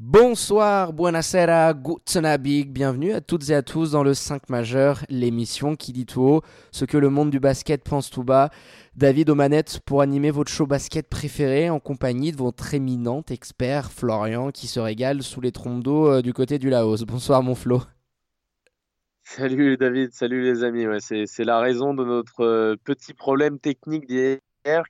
Bonsoir, buonasera, guten bienvenue à toutes et à tous dans le 5 majeur, l'émission qui dit tout haut ce que le monde du basket pense tout bas. David aux manettes pour animer votre show basket préféré en compagnie de votre éminent expert Florian qui se régale sous les trompes d'eau euh, du côté du Laos. Bonsoir mon Flo. Salut David, salut les amis. C'est la raison de notre euh, petit problème technique d'hier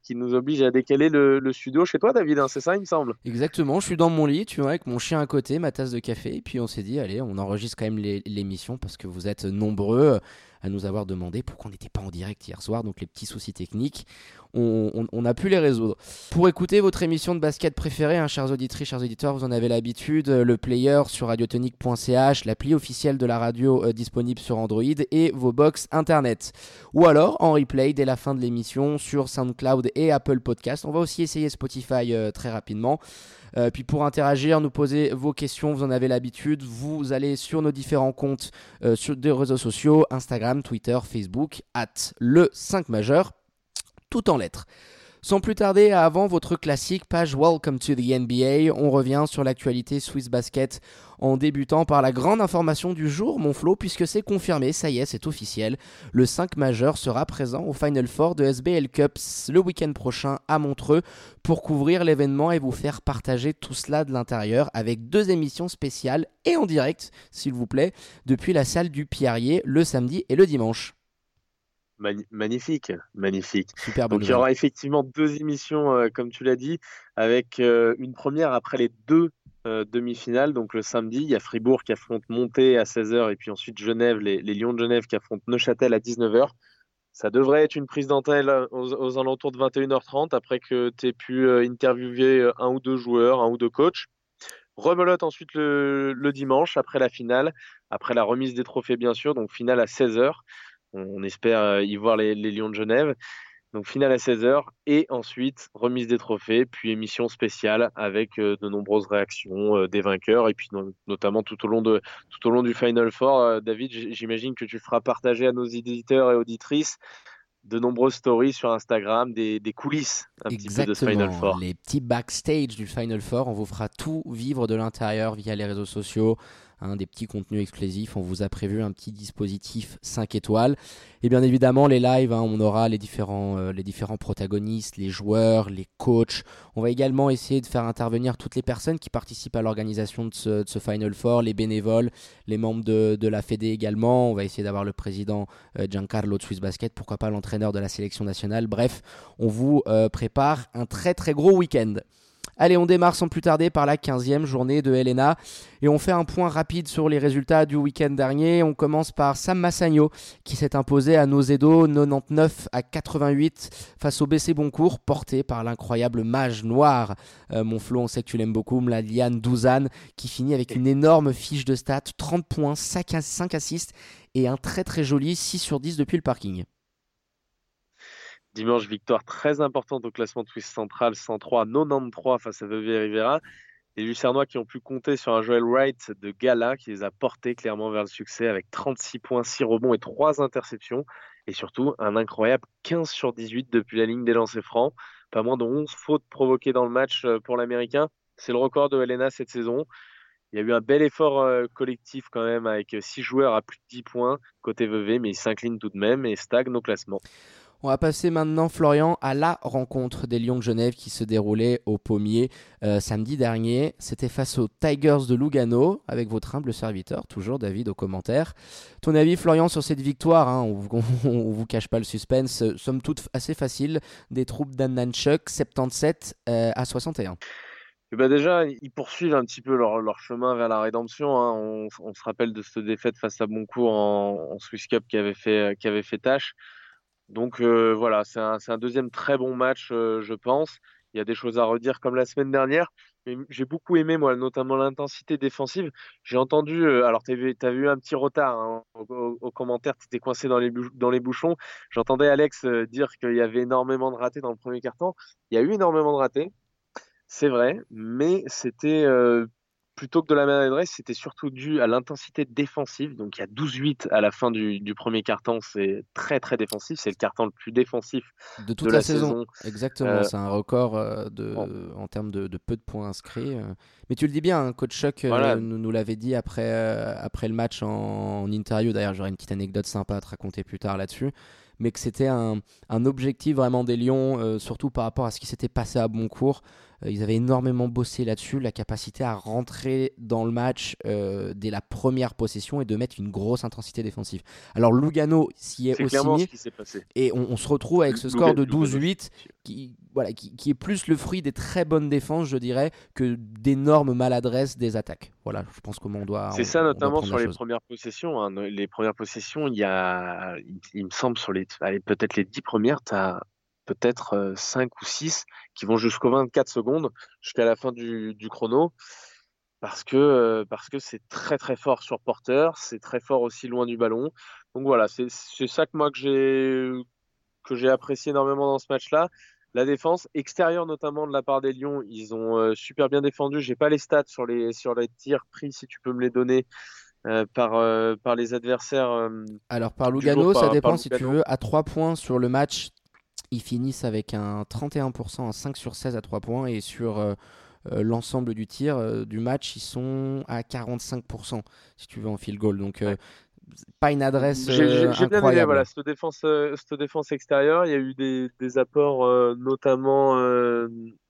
qui nous oblige à décaler le, studio chez toi, David. Hein, c'est ça, il me semble. Exactement. Je suis dans mon lit, tu vois, avec mon chien à côté, ma tasse de café. Et puis on s'est dit, allez, on enregistre quand même l'émission parce que vous êtes nombreux à nous avoir demandé pourquoi on n'était pas en direct hier soir. Donc les petits soucis techniques, on, a pu les résoudre. Pour écouter votre émission de basket préférée, hein, chers auditrices, chers auditeurs, vous en avez l'habitude, le player sur radiotonique.ch, l'appli officielle de la radio euh, disponible sur Android et vos box internet. Ou alors en replay dès la fin de l'émission sur SoundCloud et Apple Podcast. On va aussi essayer Spotify euh, très rapidement. Euh, puis pour interagir, nous poser vos questions, vous en avez l'habitude. Vous allez sur nos différents comptes sur des réseaux sociaux, Instagram, Twitter, Facebook, at le 5 majeur tout en lettres. Sans plus tarder, avant votre classique page Welcome to the NBA, on revient sur l'actualité Swiss Basket en débutant par la grande information du jour, mon Flo, puisque c'est confirmé, ça y est, c'est officiel. Le 5 majeur sera présent au Final Four de SBL Cups le week-end prochain à Montreux pour couvrir l'événement et vous faire partager tout cela de l'intérieur avec deux émissions spéciales et en direct, s'il vous plaît, depuis la salle du Pierrier le samedi et le dimanche magnifique, magnifique. Donc il y aura effectivement deux émissions, euh, comme tu l'as dit, avec euh, une première après les deux euh, demi-finales. Donc le samedi, il y a Fribourg qui affronte Monté à 16h et puis ensuite Genève, les, Lions de Genève qui affrontent Neuchâtel à 19h. Ça devrait être une prise d'antenne aux, alentours de 21h30 après que tu aies pu interviewer un ou deux joueurs, un ou deux coachs. Rebelote ensuite le, le dimanche après la finale, après la remise des trophées bien sûr, donc finale à 16h. On, espère euh, y voir les, Lions de Genève. Donc finale à 16h et ensuite remise des trophées, puis émission spéciale avec euh, de nombreuses réactions euh, des vainqueurs et puis notamment tout au long de tout au long du Final Four. David, j'imagine que tu feras partager à nos éditeurs et auditrices de nombreuses stories sur Instagram, des, coulisses un petit peu de ce Final Four. Les petits backstage du Final Four, on vous fera tout vivre de l'intérieur via les réseaux sociaux, Hein, des petits contenus exclusifs. On vous a prévu un petit dispositif 5 étoiles. Et bien évidemment, les lives, hein, on aura les différents, euh, les différents protagonistes, les joueurs, les coachs. On va également essayer de faire intervenir toutes les personnes qui participent à l'organisation de ce, Final Four, les bénévoles, les membres de, la Fédé également. On va essayer d'avoir le président euh, Giancarlo de Swiss Basket, pourquoi pas l'entraîneur de la sélection nationale. Bref, on vous euh, prépare un très très gros week-end. Allez, on démarre sans plus tarder par la 15e journée de Helena et on fait un point rapide sur les résultats du week-end dernier. On commence par Sam Massagno qui s'est imposé à Nozedo 99 à 88 face au BC Boncourt porté par l'incroyable mage noir. Euh, mon on sait que tu l'aimes beaucoup, Mladiane Douzan qui finit avec une énorme fiche de stats, 30 points, 5 assists et un très très joli 6 sur 10 depuis le parking. Dimanche, victoire très importante au classement Twist central, 103-93 face à Vevey Rivera. Les Lucernois qui ont pu compter sur un Joel Wright de gala qui les a portés clairement vers le succès avec 36 points, 6 rebonds et 3 interceptions. Et surtout, un incroyable 15 sur 18 depuis la ligne des lancers francs. Pas moins de 11 fautes provoquées dans le match euh, pour l'Américain. C'est le record de Helena cette saison. Il y a eu un bel effort euh, collectif quand même avec 6 joueurs à plus de 10 points côté Vevey, mais ils s'inclinent tout de même et stagnent au classement. On va passer maintenant, Florian, à la rencontre des Lions de Genève qui se déroulait au Pommier euh, samedi dernier. C'était face aux Tigers de Lugano, avec votre humble serviteur, toujours David, aux commentaires. Ton avis, Florian, sur cette victoire hein, On ne vous cache pas le suspense, somme toute assez facile, des troupes d'Annanchuk, 77 euh, à 61. Eh ben déjà, ils poursuivent un petit peu leur, chemin vers la rédemption. Hein. On, se rappelle de cette défaite face à Boncourt en, en Swiss Cup qui avait fait, qui avait fait tâche. Donc euh, voilà, c'est un, deuxième très bon match, euh, je pense. Il y a des choses à redire comme la semaine dernière. J'ai beaucoup aimé, moi, notamment l'intensité défensive. J'ai entendu, euh, alors tu as, vu un petit retard hein, au, commentaire, tu étais coincé dans les, dans les bouchons. J'entendais Alex dire qu'il y avait énormément de ratés dans le premier quart-temps. Il y a eu énormément de ratés, c'est vrai, mais c'était plutôt que de la maladresse, c'était surtout dû à l'intensité défensive. Donc il y a 12-8 à la fin du, premier carton, c'est très très défensif. C'est le carton le plus défensif de toute la, saison. Exactement, euh, c'est un record euh, en termes de, peu de points inscrits. Euh. Mais tu le dis bien, hein, coach Chuck nous, nous l'avait dit après, après le match en, interview. D'ailleurs, j'aurai une petite anecdote sympa à te raconter plus tard là-dessus mais que c'était un, un, objectif vraiment des Lions, surtout par rapport à ce qui s'était passé à Boncourt. Euh, ils avaient énormément bossé là-dessus, la capacité à rentrer dans le match euh, dès la première possession et de mettre une grosse intensité défensive. Alors Lugano s'y est, aussi mis, et on, se retrouve avec ce score de 12-8 qui, voilà, qui, est plus le fruit des très bonnes défenses, je dirais, que d'énormes maladresses des attaques. Voilà, je pense comment on doit. C'est ça, notamment sur les premières possessions. Hein. Les premières possessions, il y a, il, me semble, sur les, peut-être les 10 premières, tu as peut-être 5 ou 6 qui vont jusqu'aux 24 secondes, jusqu'à la fin du, chrono, parce que parce que c'est très très fort sur porteur, c'est très fort aussi loin du ballon. Donc voilà, c'est ça que moi que j'ai que j'ai apprécié énormément dans ce match-là. La défense extérieure notamment de la part des Lions, ils ont super bien défendu. J'ai pas les stats sur les sur les tirs pris, si tu peux me les donner. par, par les adversaires. Alors par Lugano, ça dépend si tu veux. À 3 points sur le match, ils finissent avec un 31%, un 5 sur 16 à 3 points. Et sur euh, euh, l'ensemble du tir euh, du match, ils sont à 45%, si tu veux, en field goal. Donc, pas une adresse J'ai bien aimé voilà, cette, défense, cette défense extérieure. Il y a eu des, des apports, notamment,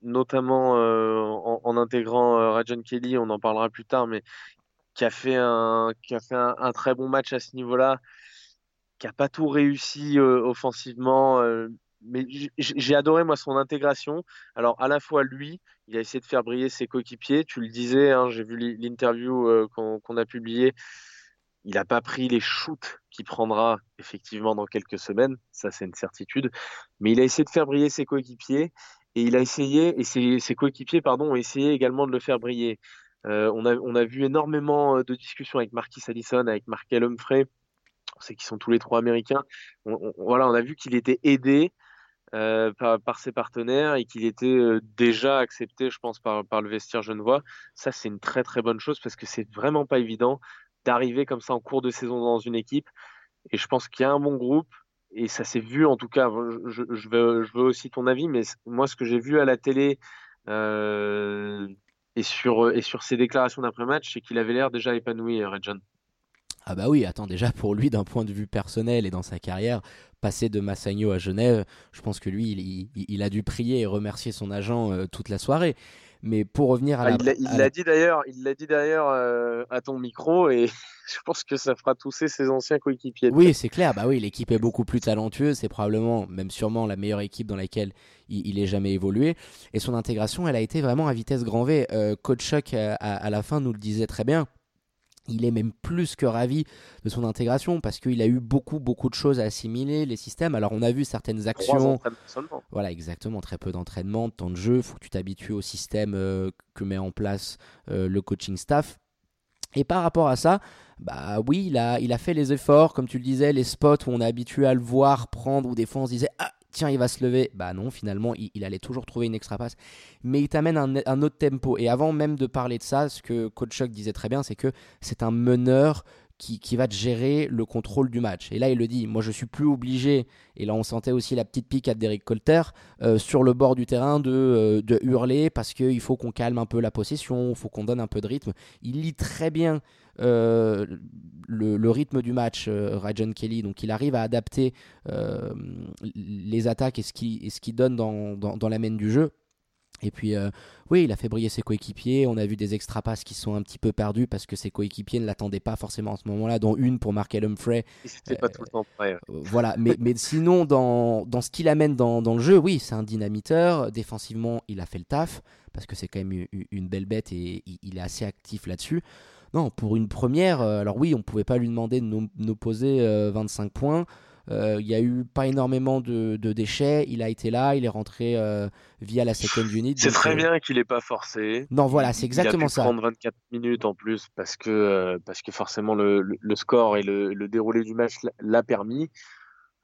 notamment en, en, intégrant Rajan Kelly, on en parlera plus tard, mais qui a fait un, qui a fait un, un très bon match à ce niveau-là, qui n'a pas tout réussi offensivement mais j'ai adoré moi son intégration. Alors à la fois lui, il a essayé de faire briller ses coéquipiers. Tu le disais, hein, j'ai vu l'interview euh, qu'on a publié. Il n'a pas pris les shoots qu'il prendra effectivement dans quelques semaines, ça c'est une certitude. Mais il a essayé de faire briller ses coéquipiers et il a essayé et ses, coéquipiers pardon ont essayé également de le faire briller. Euh, on, a, on a vu énormément de discussions avec Marquis Allison, avec Markel Humphrey. On sait qu'ils sont tous les trois américains. voilà, on a vu qu'il était aidé euh, par, ses partenaires et qu'il était euh, déjà accepté, je pense, par, le vestiaire genevois. Ça, c'est une très très bonne chose parce que c'est vraiment pas évident d'arriver comme ça en cours de saison dans une équipe. Et je pense qu'il y a un bon groupe et ça s'est vu en tout cas. Je, veux, aussi ton avis, mais moi, ce que j'ai vu à la télé euh, et, sur, et sur ses déclarations d'après-match, c'est qu'il avait l'air déjà épanoui, Redjon. Ah bah oui, attends, déjà pour lui, d'un point de vue personnel et dans sa carrière, passer de Massagno à Genève, je pense que lui, il, a dû prier et remercier son agent euh, toute la soirée. Mais pour revenir à ah, la, il l'a dit d'ailleurs, il l'a dit d'ailleurs euh, à ton micro et je pense que ça fera tousser ses anciens coéquipiers. Oui, c'est clair. Bah oui, l'équipe est beaucoup plus talentueuse. C'est probablement, même sûrement, la meilleure équipe dans laquelle il, ait jamais évolué. Et son intégration, elle a été vraiment à vitesse grand V. Euh, Coach Chuck à, la fin nous le disait très bien il est même plus que ravi de son intégration parce qu'il a eu beaucoup beaucoup de choses à assimiler les systèmes. Alors on a vu certaines actions, voilà exactement très peu d'entraînement, de temps de jeu. Il faut que tu t'habitues au système euh, que met en place euh, le coaching staff. Et par rapport à ça, bah oui, il a, il a fait les efforts, comme tu le disais, les spots où on est habitué à le voir prendre, ou des fois on se disait ah tiens, il va se lever. Bah non, finalement, il, allait toujours trouver une extra passe. Mais il t'amène un, autre tempo. Et avant même de parler de ça, ce que Coach Chuck disait très bien, c'est que c'est un meneur qui, va te gérer le contrôle du match. Et là, il le dit, moi je suis plus obligé, et là on sentait aussi la petite pique à Derek Colter, euh, sur le bord du terrain de, euh, de hurler parce qu'il faut qu'on calme un peu la possession, il faut qu'on donne un peu de rythme. Il lit très bien euh, le, rythme du match, euh, Rajon Kelly. Donc il arrive à adapter euh, les attaques et ce qu'il qui donne dans, dans, la main du jeu. Et puis, oui, il a fait briller ses coéquipiers. On a vu des extra passes qui sont un petit peu perdus parce que ses coéquipiers ne l'attendaient pas forcément en ce moment-là, dont une pour Mark Humphrey. C'était pas tout le temps prêt. voilà, mais, mais sinon, dans, dans ce qu'il amène dans, dans, le jeu, oui, c'est un dynamiteur. Défensivement, il a fait le taf parce que c'est quand même une, belle bête et il est assez actif là-dessus. Non, pour une première, euh, alors oui, on ne pouvait pas lui demander de nous, poser 25 euh, points. Euh, il n'y a eu pas énormément de, déchets. Il a été là, il est rentré via la second unit. C'est très bien qu'il n'ait pas forcé. Non, voilà, c'est exactement il a pu ça. prendre 24 minutes en plus parce que, parce que forcément le, score et le, déroulé du match l'a permis.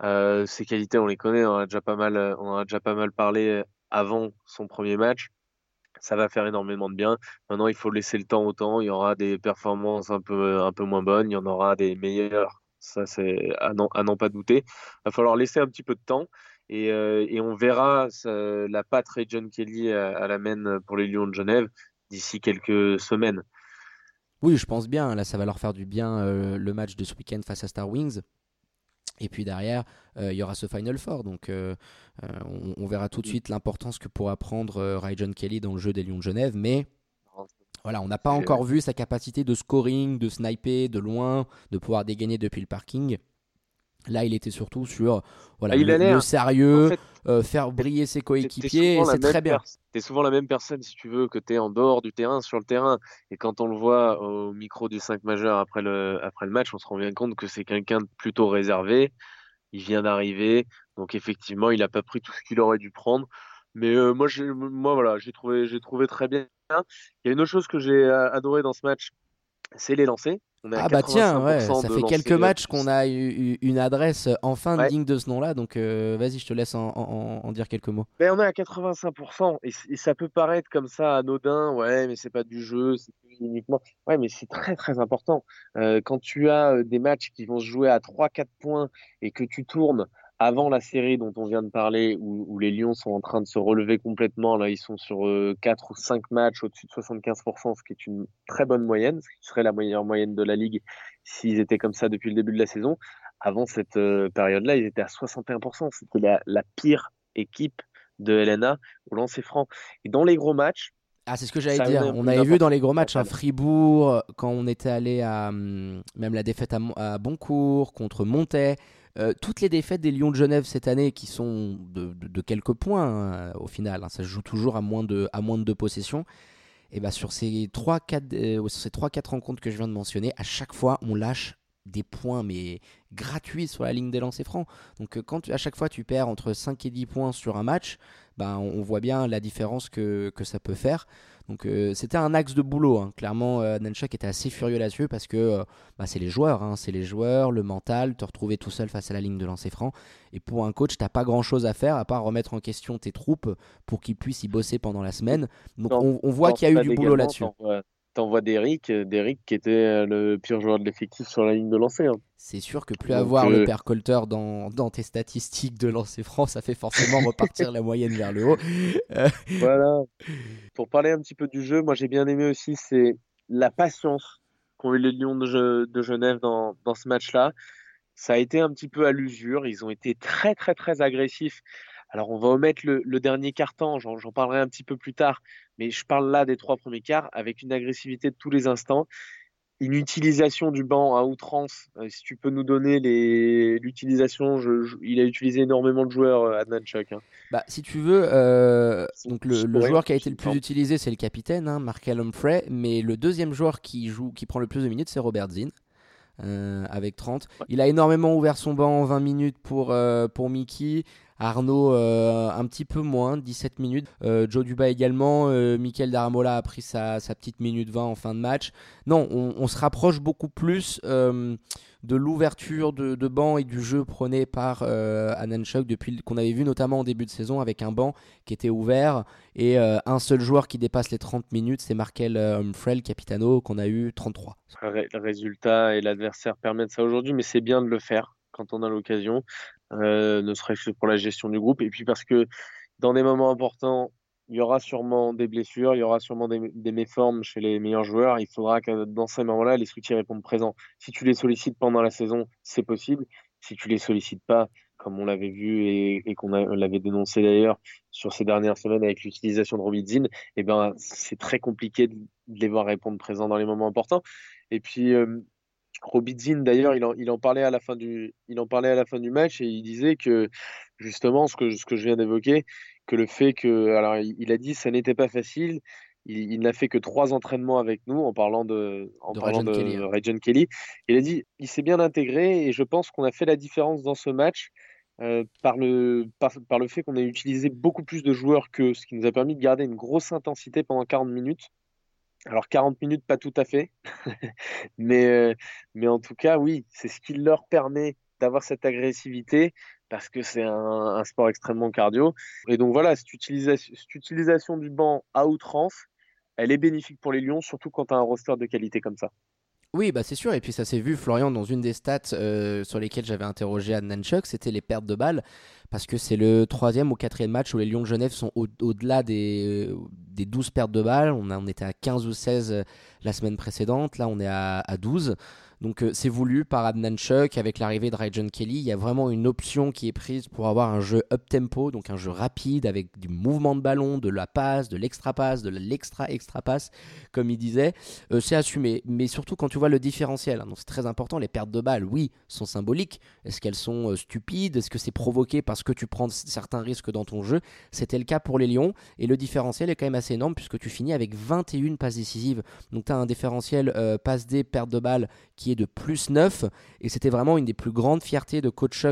ses qualités, on les connaît, on a déjà pas mal, on a déjà pas mal parlé avant son premier match ça va faire énormément de bien. Maintenant, il faut laisser le temps au temps. Il y aura des performances un peu, un peu moins bonnes, il y en aura des meilleures. Ça, c'est à n'en pas douter. Il va falloir laisser un petit peu de temps. Et, euh, et on verra la patte Ray John Kelly à, la main pour les Lions de Genève d'ici quelques semaines. Oui, je pense bien. Là, ça va leur faire du bien euh, le match de ce week-end face à Star Wings. Et puis derrière, il y aura ce Final Four. Donc on, on, verra tout de suite l'importance que pourra prendre Ray John Kelly dans le jeu des Lions de Genève. Mais voilà, on n'a pas encore vu sa capacité de scoring, de sniper de loin, de pouvoir dégainer depuis le parking. Là, il était surtout sur voilà, ah, le, sérieux, euh, faire briller ses coéquipiers, c'est très bien. Tu es souvent la même personne, si tu veux, que tu es en dehors du terrain, sur le terrain. Et quand on le voit au micro du 5 majeur après le, après le match, on se rend bien compte que c'est quelqu'un de plutôt réservé. Il vient d'arriver, donc effectivement, il n'a pas pris tout ce qu'il aurait dû prendre. Mais euh, moi, voilà, j'ai trouvé, trouvé très bien. Il y a une autre chose que j'ai euh, adoré dans ce match, c'est les lancers ah bah tiens, ouais, ça fait quelques matchs qu'on a eu une adresse enfin digne de ce nom-là, donc euh, vas-y, je te laisse en, dire quelques mots. Ben, on est à 85%, et, ça peut paraître comme ça anodin, ouais, mais c'est pas du jeu, c'est uniquement. Ouais, mais c'est très très important. Euh, quand tu as euh, des matchs qui vont se jouer à 3-4 points et que tu tournes avant la série dont on vient de parler, où, les Lions sont en train de se relever complètement, là ils sont sur 4 euh, ou 5 matchs au-dessus de 75%, ce qui est une très bonne moyenne, ce qui serait la meilleure moyenne de la ligue s'ils étaient comme ça depuis le début de la saison. Avant cette euh, période-là, ils étaient à 61%, c'était la, pire équipe de LNA au lancer franc. Et dans les gros matchs, ah, c'est ce que j'allais dire. On avait vu dans les gros matchs à Fribourg, quand on était allé à hum, même la défaite à, à Boncourt contre Montais, euh, toutes les défaites des Lions de Genève cette année, qui sont de, quelques points hein, au final, hein, ça se joue toujours à moins de, deux possessions, et bah sur ces 3-4 euh, rencontres que je viens de mentionner, à chaque fois on lâche des points mais gratuits sur la ligne des lancers francs. Donc euh, quand à chaque fois tu perds entre 5 et 10 points sur un match, bah, on, voit bien la différence que, que ça peut faire. Donc euh, c'était un axe de boulot. Hein. Clairement, euh, était assez furieux là-dessus parce que euh, bah, c'est les joueurs, hein. c'est les joueurs, le mental, te retrouver tout seul face à la ligne de lancer franc. Et pour un coach, t'as pas grand-chose à faire à part remettre en question tes troupes pour qu'ils puissent y bosser pendant la semaine. Donc on, voit qu'il y a eu du boulot là-dessus t'envoies Derrick, euh, Derrick qui était euh, le pire joueur de l'effectif sur la ligne de lancer. Hein. C'est sûr que plus avoir le euh, père Colter dans, dans, tes statistiques de lancer franc, ça fait forcément repartir la moyenne vers le haut. voilà. Pour parler un petit peu du jeu, moi j'ai bien aimé aussi, c'est la patience qu'ont eu les Lions de, de Genève dans, dans ce match-là. Ça a été un petit peu à l'usure. Ils ont été très très très agressifs alors, on va omettre le, dernier quart-temps, j'en parlerai un petit peu plus tard, mais je parle là des trois premiers quarts avec une agressivité de tous les instants, une utilisation du banc à outrance. Euh, si tu peux nous donner l'utilisation, il a utilisé énormément de joueurs, euh, Adnan Chuck. Hein. Bah, si tu veux, euh, donc le, joueur qui a été le plus utilisé, c'est le capitaine, hein, Markel Humphrey, mais le deuxième joueur qui, joue, qui prend le plus de minutes, c'est Robert Zinn. avec 30. Il a énormément ouvert son banc en 20 minutes pour, pour Mickey. Arnaud euh, un petit peu moins, 17 minutes. Euh, Joe Duba également. Euh, Michael Daramola a pris sa, petite minute 20 en fin de match. Non, on, se rapproche beaucoup plus de l'ouverture de, banc et du jeu prôné par Ananchuk depuis qu'on avait vu notamment en début de saison avec un banc qui était ouvert et un seul joueur qui dépasse les 30 minutes, c'est Markel Humphrey, capitano, qu'on a eu 33. Le résultat et l'adversaire permettent ça aujourd'hui, mais c'est bien de le faire quand on a l'occasion. Euh, ne serait-ce que pour la gestion du groupe. Et puis parce que dans des moments importants, il y aura sûrement des blessures, il y aura sûrement des, méformes chez les meilleurs joueurs. Il faudra que dans ces moments-là, les soutiens répondent présents. Si tu les sollicites pendant la saison, c'est possible. Si tu les sollicites pas, comme on l'avait vu et, qu'on l'avait dénoncé d'ailleurs sur ces dernières semaines avec l'utilisation de Robidzin, eh ben, c'est très compliqué de, les voir répondre présents dans les moments importants. Et puis, euh, Robidzin, d'ailleurs, il en, il en, parlait à la fin du, il en parlait à la fin du match et il disait que justement ce que, ce que je viens d'évoquer, que le fait que, alors il, a dit, ça n'était pas facile. Il, n'a fait que trois entraînements avec nous en parlant de, en parlant de Kelly, Kelly. Il a dit, il s'est bien intégré et je pense qu'on a fait la différence dans ce match. Euh, par, le, par, par, le fait qu'on a utilisé beaucoup plus de joueurs que ce qui nous a permis de garder une grosse intensité pendant 40 minutes. Alors 40 minutes, pas tout à fait, mais, euh, mais en tout cas, oui, c'est ce qui leur permet d'avoir cette agressivité parce que c'est un, sport extrêmement cardio. Et donc voilà, cette utilisation, utilisation du banc à outrance, elle est bénéfique pour les Lions, surtout quand tu as un roster de qualité comme ça. Oui, bah c'est sûr. Et puis ça s'est vu, Florian, dans une des stats euh, sur lesquelles j'avais interrogé Anne Nanchuk, c'était les pertes de balles. Parce que c'est le troisième ou quatrième match où les Lions de Genève sont au-delà des, des 12 pertes de balles. On, a, était à 15 ou 16 euh, la semaine précédente. Là, on est à, à 12. Donc euh, c'est voulu par Adnan Chuck avec l'arrivée de Ryan Kelly. Il y a vraiment une option qui est prise pour avoir un jeu up tempo, donc un jeu rapide avec du mouvement de ballon, de la passe, de l'extra passe, de l'extra extra passe, comme il disait. Euh, c'est assumé, mais surtout quand tu vois le différentiel. Hein. c'est très important. Les pertes de balles, oui, sont symboliques. Est-ce qu'elles sont euh, stupides? Est-ce que c'est provoqué parce que tu prends certains risques dans ton jeu C'était le cas pour les Lions et le différentiel est quand même assez énorme puisque tu finis avec 21 passes décisives. Donc tu as un différentiel passe des pertes de balles qui est de plus 9. Et c'était vraiment une des plus grandes fiertés de Coach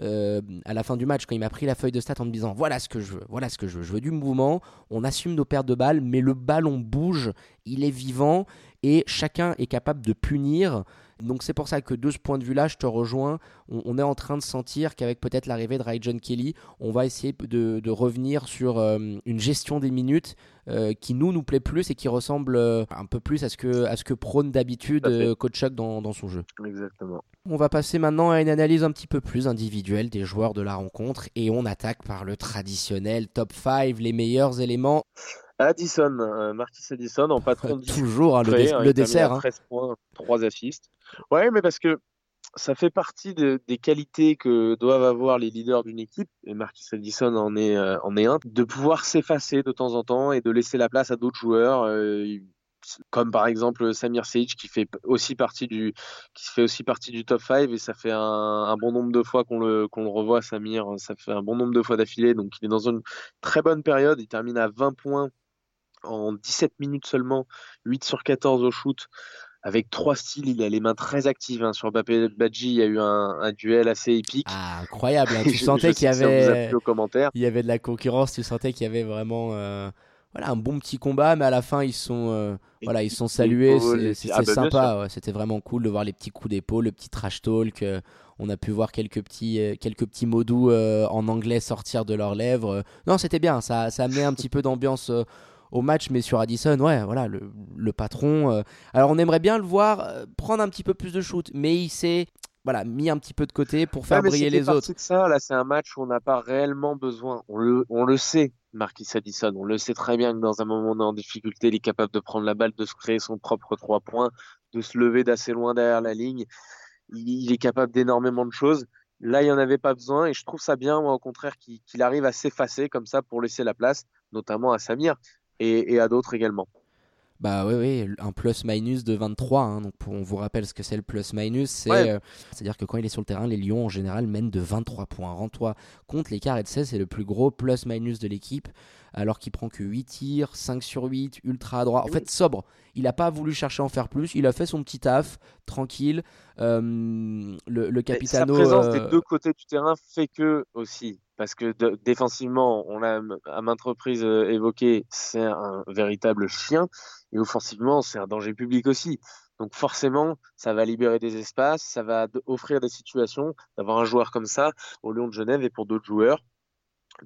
euh, à la fin du match, quand il m'a pris la feuille de stats en me disant voilà ce que je veux, voilà ce que je veux. Je veux du mouvement, on assume nos pertes de balles, mais le ballon bouge, il est vivant et chacun est capable de punir. Donc c'est pour ça que de ce point de vue-là, je te rejoins. On, est en train de sentir qu'avec peut-être l'arrivée de John Kelly, on va essayer de, revenir sur euh, une gestion des minutes euh, qui nous nous plaît plus et qui ressemble euh, un peu plus à ce que, à ce que prône d'habitude Coach Chuck dans, dans, son jeu. Exactement. On va passer maintenant à une analyse un petit peu plus individuelle des joueurs de la rencontre et on attaque par le traditionnel top 5, les meilleurs éléments. Addison, euh, Marquis Addison en patron Toujours hein, le, dessert. 13 hein. points, 3 assists. Ouais, mais parce que ça fait partie des qualités que doivent avoir les leaders d'une équipe, et Marquis Addison en est, euh, en est un, de pouvoir s'effacer de temps en temps et de laisser la place à d'autres joueurs. Euh, comme par exemple Samir Sage qui fait aussi partie du qui fait aussi partie du top 5 et ça fait un, bon nombre de fois qu'on le qu'on le revoit Samir ça fait un bon nombre de fois d'affilée donc il est dans une très bonne période il termine à 20 points en 17 minutes seulement, 8 sur 14 au shoot. Avec trois styles, il a les mains très actives. Hein. Sur Bappé Badji, il y a eu un, duel assez épique. Ah, incroyable. Hein. Tu sentais qu'il y avait. Il y avait de la concurrence. Tu sentais qu'il y avait vraiment. Euh, voilà, un bon petit combat, mais à la fin ils sont, euh, voilà, ils sont salués. C'était ah, bah, sympa, c'était vraiment cool de voir les petits coups d'épaule, le petit trash talk. Euh, on a pu voir quelques petits, quelques petits mots doux en anglais sortir de leurs lèvres. non, c'était bien, ça, ça amenait un petit peu d'ambiance au match, mais sur Addison, ouais, voilà, le, patron. Euh, alors on aimerait bien le voir euh, prendre un petit peu plus de shoot, mais il s'est voilà, mis un petit peu de côté pour faire briller les autres. De ça, là, c'est un match où on n'a pas réellement besoin. On le, on le sait, Marquis Addison. On le sait très bien que dans un moment en difficulté, il est capable de prendre la balle, de se créer son propre trois points, de se lever d'assez loin derrière la ligne. Il, est capable d'énormément de choses. Là, il n'y en avait pas besoin et je trouve ça bien, moi, au contraire, qu'il arrive à s'effacer comme ça pour laisser la place, notamment à Samir et, à d'autres également. Bah oui, oui, un plus-minus de 23. Hein, donc on vous rappelle ce que c'est le plus-minus. C'est, à dire que quand il est sur le terrain, les Lions en général mènent de 23 points. Rends-toi compte, l'écart est de 16, c'est le plus gros plus-minus de l'équipe. Alors qu'il prend que 8 tirs, 5 sur 8, ultra droit. En fait, sobre. Il n'a pas voulu chercher à en faire plus. Il a fait son petit taf, tranquille. Euh, le, le Capitano. Sa présence des euh, deux côtés du terrain fait que aussi parce que défensivement, on l'a à maintes reprises euh, évoqué, c'est un véritable chien, et offensivement, c'est un danger public aussi. Donc forcément, ça va libérer des espaces, ça va offrir des situations d'avoir un joueur comme ça au Lyon de Genève et pour d'autres joueurs,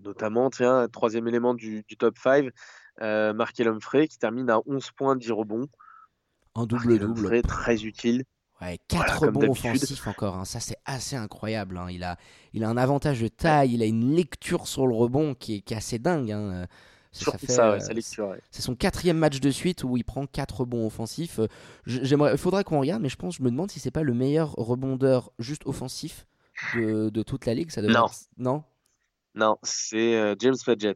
notamment, tiens, troisième élément du, top 5, euh, Markel Humphrey qui termine à 11 points, 10 rebonds. Un double-double. Très utile. Ouais, 4 rebonds offensifs encore, hein. ça c'est assez incroyable. Hein. Il, a, il a un avantage de taille, il a une lecture sur le rebond qui est, qui est assez dingue. Hein. Ça, fait, ça, ouais, lecture. C'est son quatrième match de suite où il prend 4 rebonds offensifs. J'aimerais, il faudrait qu'on regarde, mais je pense, je me demande si c'est pas le meilleur rebondeur juste offensif de, de toute la ligue. Ça non. non? Non, c'est euh, James Fadjet.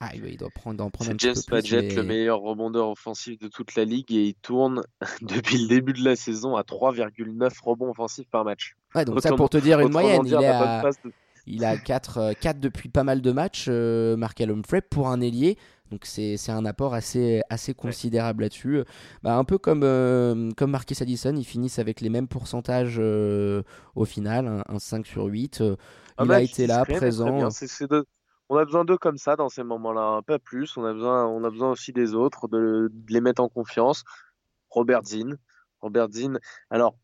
Ah, il doit prendre, en prendre C'est James Padgett, le meilleur rebondeur offensif de toute la ligue, et il tourne depuis le début de la saison à 3,9 rebonds offensifs par match. Ouais, donc ça pour te dire une moyenne. il, a 4, 4 euh, depuis pas mal de matchs, euh, Markel Humphrey, pour un ailier. Donc c'est un apport assez, assez considérable là-dessus. Bah, un peu comme, euh, comme Marcus Addison, ils finissent avec les mêmes pourcentages euh, au final, un, 5 sur 8. il a été là, présent. C'est on a besoin d'eux comme ça dans ces moments-là, pas plus. On a besoin, on a besoin aussi des autres, de, les mettre en confiance. Robert Zinn, Robert Zinn. Alors,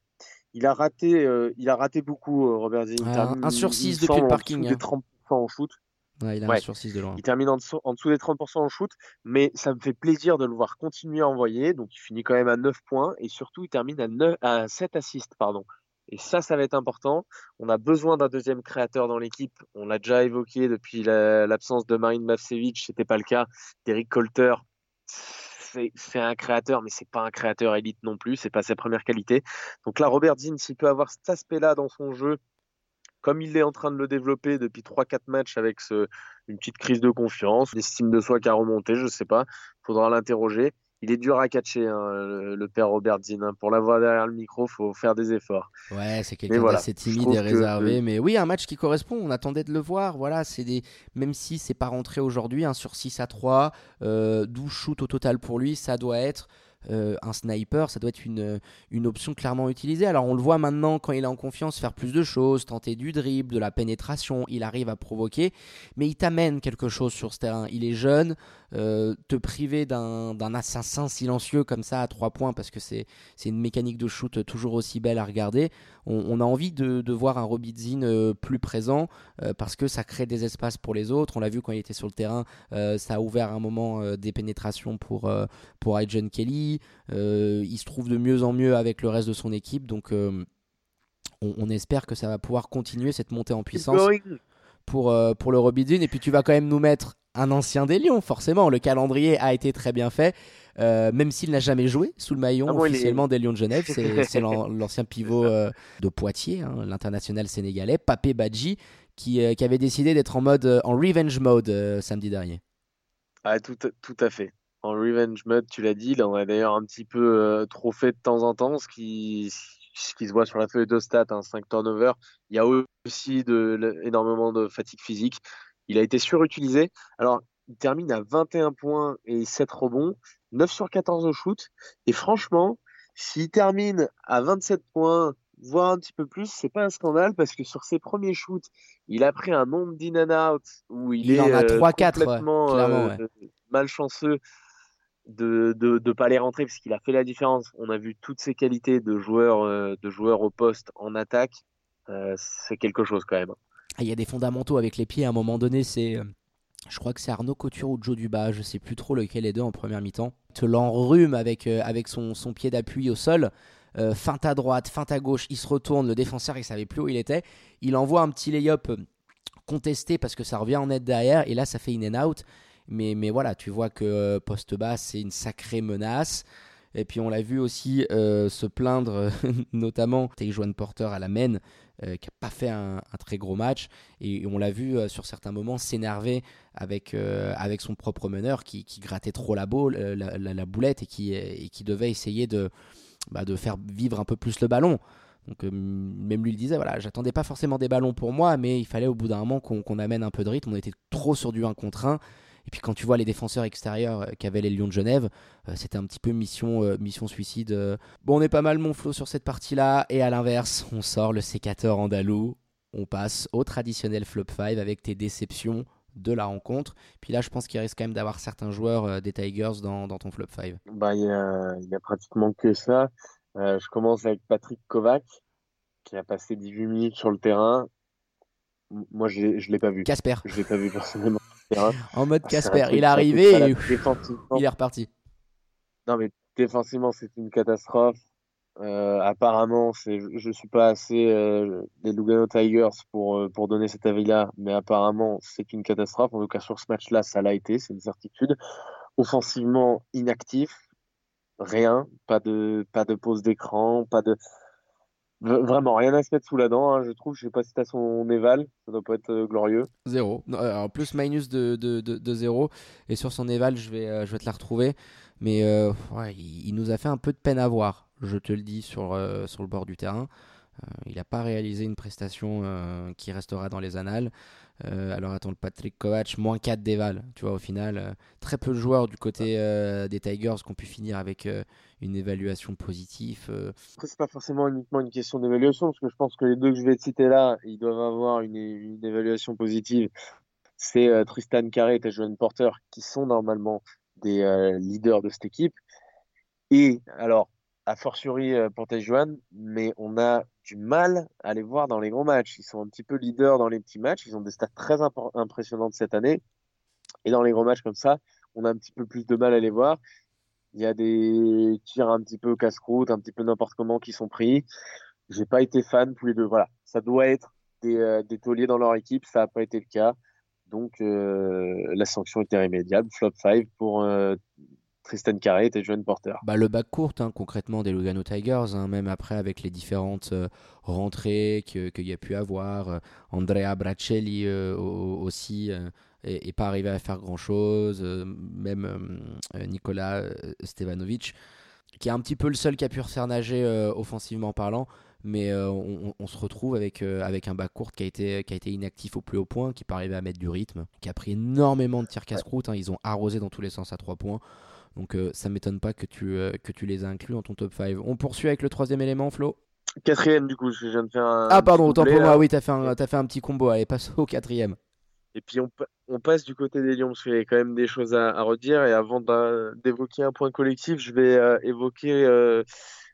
il a raté, il a raté beaucoup, Robert Zinn. Ah, 1 sur 6 depuis le parking. Il 30% en shoot. il a 1 sur 6 de loin. Il termine en dessous, en dessous, des 30% en shoot, mais ça me fait plaisir de le voir continuer à envoyer. Donc il finit quand même à 9 points et surtout il termine à, 9, à 7 assists. Pardon. Et ça, ça va être important. On a besoin d'un deuxième créateur dans l'équipe. On l'a déjà évoqué depuis l'absence de Marine Mavcevic, c'était pas le cas. Derek Colter, c'est un créateur, mais c'est pas un créateur élite non plus. C'est pas sa première qualité. Donc là, Robert Zinn, s'il peut avoir cet aspect-là dans son jeu, comme il est en train de le développer depuis 3-4 matchs avec une petite crise de confiance, l'estime de soi qui a remonté, je sais pas, faudra l'interroger il est dur à catcher, hein, le, père Robert Zinn. Hein. Pour l'avoir derrière le micro, faut faire des efforts. Ouais, c'est quelqu'un d'assez timide et réservé. Mais oui, un match qui correspond. On attendait de le voir. Voilà, c'est des... Même si c'est pas rentré aujourd'hui, hein, sur 6 à 3, euh, 12 shoots au total pour lui, ça doit être euh, un sniper, ça doit être une, une option clairement utilisée. Alors on le voit maintenant quand il est en confiance faire plus de choses, tenter du dribble, de la pénétration, il arrive à provoquer, mais il t'amène quelque chose sur ce terrain. Il est jeune, euh, te priver d'un assassin silencieux comme ça à 3 points parce que c'est une mécanique de shoot toujours aussi belle à regarder. On, a envie de, voir un Robidzin euh, plus présent euh, parce que ça crée des espaces pour les autres. On l'a vu quand il était sur le terrain, ça a ouvert un moment des pénétrations pour, pour Kelly. il se trouve de mieux en mieux avec le reste de son équipe donc on, on, espère que ça va pouvoir continuer cette montée en puissance pour, pour le Robidzin. Et puis tu vas quand même nous mettre un ancien des Lions, forcément. Le calendrier a été très bien fait, euh, même s'il n'a jamais joué sous le maillon ah officiellement des Lions de Genève. C'est l'ancien pivot euh, de Poitiers, hein, l'international sénégalais, Papé Badji, qui, euh, qui avait décidé d'être en mode en revenge mode samedi dernier. Ah, tout, tout à fait. En revenge mode, tu l'as dit, il en a d'ailleurs un petit peu trop fait de temps en temps, ce qui, ce qui se voit sur la feuille de stats, hein, 5 turnovers. Il y a aussi de, énormément de fatigue physique. Il a été surutilisé. Alors, il termine à 21 points et 7 rebonds, 9 sur 14 au shoot. Et franchement, s'il termine à 27 points, voire un petit peu plus, c'est pas un scandale parce que sur ses premiers shoots, il a pris un nombre d'in and out où il, est en a 3, euh, 4, complètement euh, malchanceux de ne pas les rentrer parce qu'il a fait la différence. On a vu toutes ses qualités de joueur, euh, de joueur au poste en attaque. c'est quelque chose quand même. Il y a des fondamentaux avec les pieds. À un moment donné, c'est. Euh, je crois que c'est Arnaud Couture ou Joe Duba, je sais plus trop lequel est deux en première mi-temps. Te l'enrhume avec, euh, avec son, son pied d'appui au sol. Euh, feinte à droite, feinte à gauche, il se retourne, le défenseur il savait plus où il était. Il envoie un petit lay-up contesté parce que ça revient en net derrière et là ça fait in and out. Mais, mais voilà, tu vois que poste bas c'est une sacrée menace. Et puis on l'a vu aussi se plaindre, notamment Joan Porter à la main, euh, qui n'a pas fait un, très gros match. Et, on l'a vu euh, sur certains moments s'énerver avec, euh, avec son propre meneur qui, grattait trop la, la, boulette et qui, et qui devait essayer de, bah, de faire vivre un peu plus le ballon. Donc même lui il disait voilà j'attendais pas forcément des ballons pour moi mais il fallait au bout d'un moment qu'on amène un peu de rythme on était trop sur du 1 contre 1 et puis quand tu vois les défenseurs extérieurs euh, qu'avaient les Lions de Genève, euh, c'était un petit peu mission, euh, mission suicide. Bon, on est pas mal mon flot sur cette partie-là. Et à l'inverse, on sort le sécateur andalou. On passe au traditionnel flop 5 avec tes déceptions de la rencontre. Puis là, je pense qu'il risque quand même d'avoir certains joueurs des Tigers dans, ton flop 5. Bah, il n'y a, pratiquement que ça. je commence avec Patrick Kovac, qui a passé 18 minutes sur le terrain. Moi, je ne l'ai pas vu. Casper. Je l'ai pas vu personnellement. en mode Casper. Il est arrivé et il est reparti. Non, mais défensivement, c'est une catastrophe. Euh, apparemment, c'est, je suis pas assez euh, des Lugano Tigers pour, euh, pour donner cet avis-là, mais apparemment, c'est une catastrophe. En tout cas, sur ce match-là, ça l'a été, c'est une certitude. Offensivement, inactif, rien, pas de, pas de pause d'écran, pas de. Vraiment, rien à se mettre sous la dent, hein, je trouve. Je sais pas si t'as son éval, ça doit pas être euh, glorieux. Zéro. Euh, plus, minus de, de, de, zéro. Et sur son éval, je vais, euh, je vais te la retrouver. Mais ouais, il, nous a fait un peu de peine à voir, je te le dis, sur, sur le bord du terrain. il n'a pas réalisé une prestation qui restera dans les annales. Euh, alors attends, le Patrick Kovac, moins 4 d'éval. Tu vois, au final, euh, très peu de joueurs du côté euh, des Tigers qui ont pu finir avec une évaluation positive. Après, c'est pas forcément uniquement une question d'évaluation, parce que je pense que les deux que je vais citer là, ils doivent avoir une, évaluation positive. C'est Tristan Carré et Joan Porter, qui sont normalement des leaders de cette équipe. Et alors, a fortiori pour Taïjuan, mais on a du mal à les voir dans les gros matchs. Ils sont un petit peu leaders dans les petits matchs. Ils ont des stats très impressionnantes cette année. Et dans les gros matchs comme ça, on a un petit peu plus de mal à les voir. Il y a des tirs un petit peu casse-croûte, un petit peu n'importe comment qui sont pris. J'ai pas été fan tous les deux. Voilà, ça doit être des, euh, tauliers dans leur équipe, ça n'a pas été le cas. Donc euh, la sanction était irrémédiable. Flop 5 pour euh, Tristan Carré et John Porter. Bah, le bac court, hein, concrètement, des Lugano Tigers, hein, même après avec les différentes rentrées qu'il y a pu avoir. Andrea Bracelli aussi et, pas arrivé à faire grand chose. Euh, même euh, euh, Nicolas Stevanovic, qui est un petit peu le seul qui a pu refaire nager offensivement parlant mais on, se retrouve avec, avec un bac court qui a, été, qui a été inactif au plus haut point, qui pas arrivé à mettre du rythme, qui a pris énormément de tirs casse-croûte. Hein. ils ont arrosé dans tous les sens à 3 points. Donc ça m'étonne pas que tu, que tu les as inclus dans ton top 5. On poursuit avec le troisième élément, Flo? Quatrième, du coup, je viens de faire un. Ah, pardon, autant pour moi, oui, t'as fait, un, as fait un petit combo. Allez, passe au quatrième. Et puis on, on, passe du côté des Lions parce qu'il y a quand même des choses à, à redire. Et avant d'évoquer un point collectif, je vais euh, évoquer euh,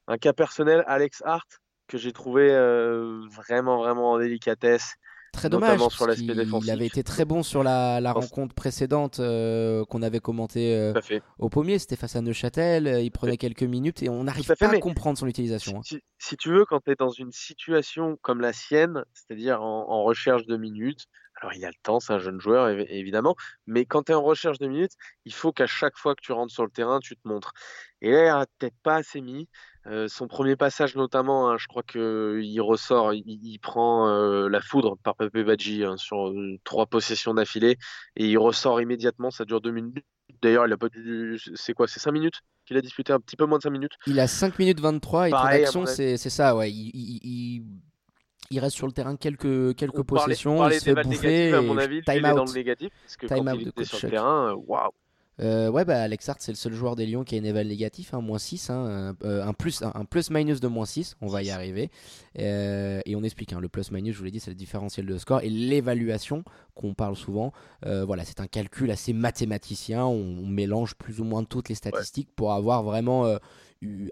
un cas personnel, Alex Hart, que j'ai trouvé euh, vraiment, vraiment en délicatesse. Très dommage, sur. Il avait été très bon sur la, la rencontre précédente qu'on avait commentée au pommier. C'était face à Neuchâtel. Il prenait quelques minutes et on n'arrive pas à comprendre son utilisation. Si, hein. si, tu veux, quand tu es dans une situation comme la sienne, c'est-à-dire en, en, recherche de minutes, alors, il a le temps, c'est un jeune joueur, évidemment, mais quand tu es en recherche de minutes, il faut qu'à chaque fois que tu rentres sur le terrain, tu te montres. Et là, il n'a peut-être pas assez mis. Euh, son premier passage, notamment, hein, je crois qu'il ressort, il, prend euh, la foudre par Pepe Badji hein, sur euh, trois possessions d'affilée et il ressort immédiatement. Ça dure deux minutes. D'ailleurs, il a pas dû. C'est quoi C'est cinq minutes qu'il a disputé? Un petit peu moins de cinq minutes Il a 5 minutes 23 et Pareil, c'est ça, ouais. il il reste sur le terrain quelques, quelques possessions, il se fait bouffer. À mon avis, time out. dans le négatif, parce que time quand out il était sur le terrain, waouh. Euh, ouais, bah, Alex Hart, c'est le seul joueur des Lions qui a une éval négatif, hein, moins 6, hein, euh, un, plus, un, plus minus de moins 6, on va y arriver. Euh, et on explique, hein, le plus minus, je vous l'ai dit, c'est le différentiel de score. Et l'évaluation, qu'on parle souvent, voilà, c'est un calcul assez mathématicien, on, mélange plus ou moins toutes les statistiques pour avoir vraiment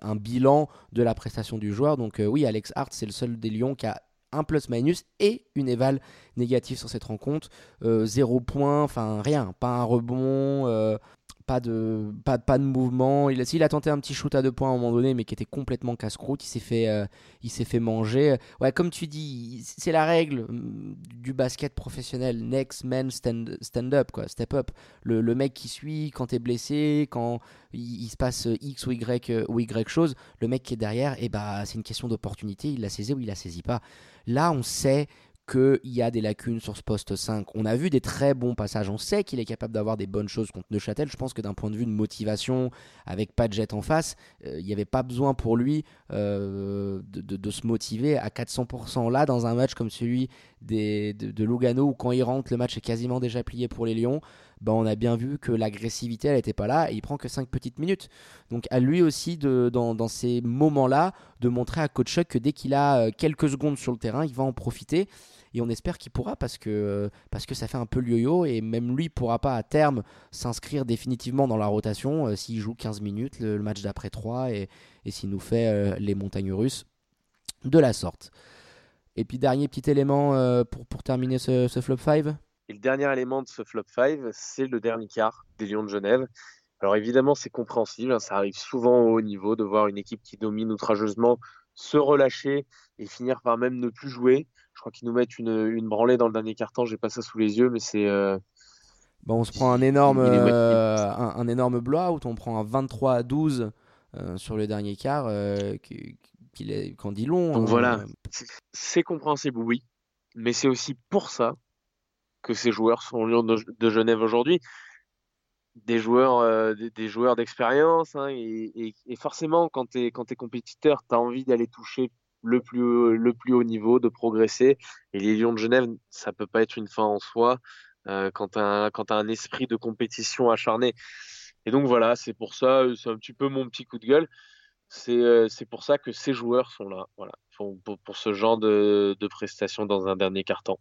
un bilan de la prestation du joueur. Donc oui, Alex Hart, c'est le seul des Lions qui a un plus-minus et une éval négative sur cette rencontre. Euh, zéro point, enfin rien, pas un rebond, euh, pas de, pas, de mouvement. Il, a tenté un petit shoot à deux points à un moment donné, mais qui était complètement casse-croûte. Il s'est fait, euh, fait manger. Ouais, comme tu dis, c'est la règle mm, du basket professionnel. Next man stand, stand up, quoi, step up. Le, le mec qui suit quand t'es blessé, quand il, se passe X ou Y ou Y chose, le mec qui est derrière, et eh bah, c'est une question d'opportunité. Il l'a saisi ou il la saisit pas. Là, on sait qu'il y a des lacunes sur ce poste 5. On a vu des très bons passages. On sait qu'il est capable d'avoir des bonnes choses contre Neuchâtel. Je pense que d'un point de vue de motivation, avec pas de jet en face, euh, il n'y avait pas besoin pour lui euh, de, se motiver à 400% là dans un match comme celui des, de, Lugano où quand il rentre, le match est quasiment déjà plié pour les Lions. Ben, on a bien vu que l'agressivité elle n'était pas là et il prend que 5 petites minutes. Donc à lui aussi dans, ces moments-là de montrer à Coach Chuck que dès qu'il a euh, quelques secondes sur le terrain, il va en profiter et on espère qu'il pourra parce que, que ça fait un peu le yo-yo et même lui pourra pas à terme s'inscrire définitivement dans la rotation euh, s'il joue 15 minutes le, match d'après 3 et, s'il nous fait euh, les montagnes russes de la sorte. Et puis dernier petit élément euh, pour terminer ce, flop 5 et le dernier élément de ce flop 5, c'est le dernier quart des Lions de Genève. Alors évidemment, c'est compréhensible, hein, ça arrive souvent au haut niveau de voir une équipe qui domine outrageusement se relâcher et finir par même ne plus jouer. Je crois qu'ils nous mettent une, une, branlée dans le dernier quart-temps. J'ai pas ça sous les yeux, mais c'est. Euh, bon, on se prend un énorme, euh, un, énorme blowout. On prend un 23 à 12 euh, sur le dernier quart. qu'il est, quand dit long. Donc hein. voilà, c'est compréhensible, oui. Mais c'est aussi pour ça que ces joueurs sont Lyon de, de Genève aujourd'hui. Des joueurs, des, joueurs d'expérience. Hein, et, forcément, quand tu es, compétiteur, tu as envie d'aller toucher le plus, haut niveau, de progresser. Et les Lions de Genève, ça peut pas être une fin en soi euh, quand tu as, un esprit de compétition acharné. Et donc voilà, c'est pour ça, c'est un petit peu mon petit coup de gueule. C'est euh, pour ça que ces joueurs sont là, voilà, pour, ce genre de, de, prestations dans un dernier carton.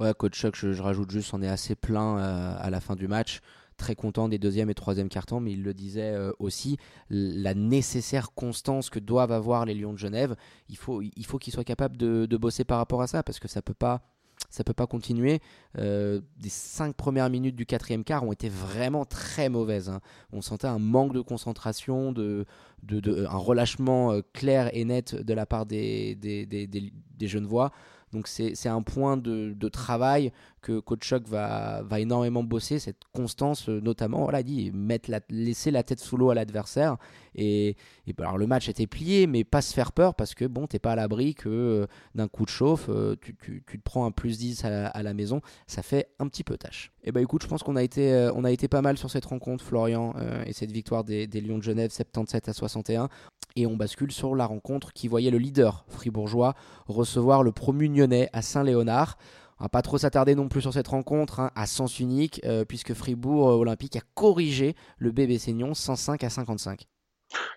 Ouais, coach Chuck, je, rajoute juste, on est assez plein euh, à la fin du match très content des deuxième et troisième cartons, mais il le disait aussi, la nécessaire constance que doivent avoir les Lions de Genève, il faut il faut qu'ils soient capables de, bosser par rapport à ça, parce que ça peut peut pas continuer. Euh, les cinq premières minutes du quatrième quart ont été vraiment très mauvaises. Hein. On sentait un manque de concentration, de, de, un relâchement euh, clair et net de la part des, des, des, des, des Genevois. Donc c'est un point de, travail que Coach va, va énormément bosser, cette constance euh, notamment, voilà, dit, mettre la, laisser la tête sous l'eau à l'adversaire. Et, et bah, alors le match était plié, mais pas se faire peur parce que bon, t'es pas à l'abri que euh, d'un coup de chauffe, euh, tu, tu, tu, te prends un plus 10 à la, maison, ça fait un petit peu tâche. Et bah écoute, je pense qu'on a, été, a été pas mal sur cette rencontre, Florian, et cette victoire des, des Lions de Genève 77 à 61. Et on bascule sur la rencontre qui voyait le leader fribourgeois recevoir le promu à Saint-Léonard. On va pas trop s'attarder non plus sur cette rencontre hein, à sens unique, euh, puisque Fribourg euh, Olympique a corrigé le bébé Seignon 105 à 55.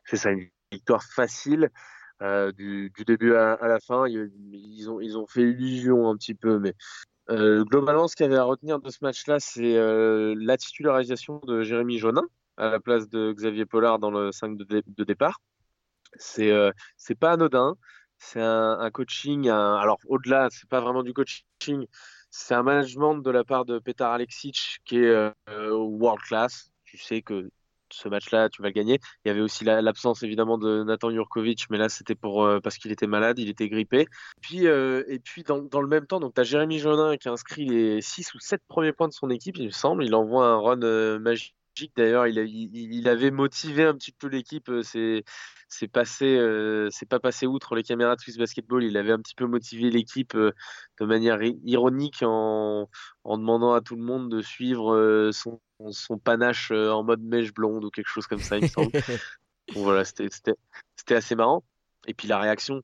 C'est ça, une victoire facile. Euh, du, début à, la fin, ils ont, ils ont fait illusion un petit peu, mais globalement, ce qu'il y avait à retenir de ce match-là, c'est la titularisation de Jérémy Jonin à la place de Xavier Pollard dans le 5 de départ. C'est euh, c'est pas anodin. C'est un, coaching. alors au-delà, c'est pas vraiment du coaching. C'est un management de la part de Petar Alexic qui est euh, world class. Tu sais que ce match-là, tu vas le gagner. Il y avait aussi l'absence évidemment de Nathan Jurkovic, mais là c'était euh, parce qu'il était malade, il était grippé. Puis et puis dans, le même temps, tu as Jérémy Jonin qui inscrit les 6 ou 7 premiers points de son équipe, il me semble. Il envoie un run magique D'ailleurs, il, il, avait motivé un petit peu l'équipe. Euh, c'est passé, euh, c'est pas passé outre les caméras de Swiss Basketball. Il avait un petit peu motivé l'équipe euh, de manière ironique en, en, demandant à tout le monde de suivre son, son, panache en mode mèche blonde ou quelque chose comme ça, il me semble. voilà, c'était assez marrant. Et puis la réaction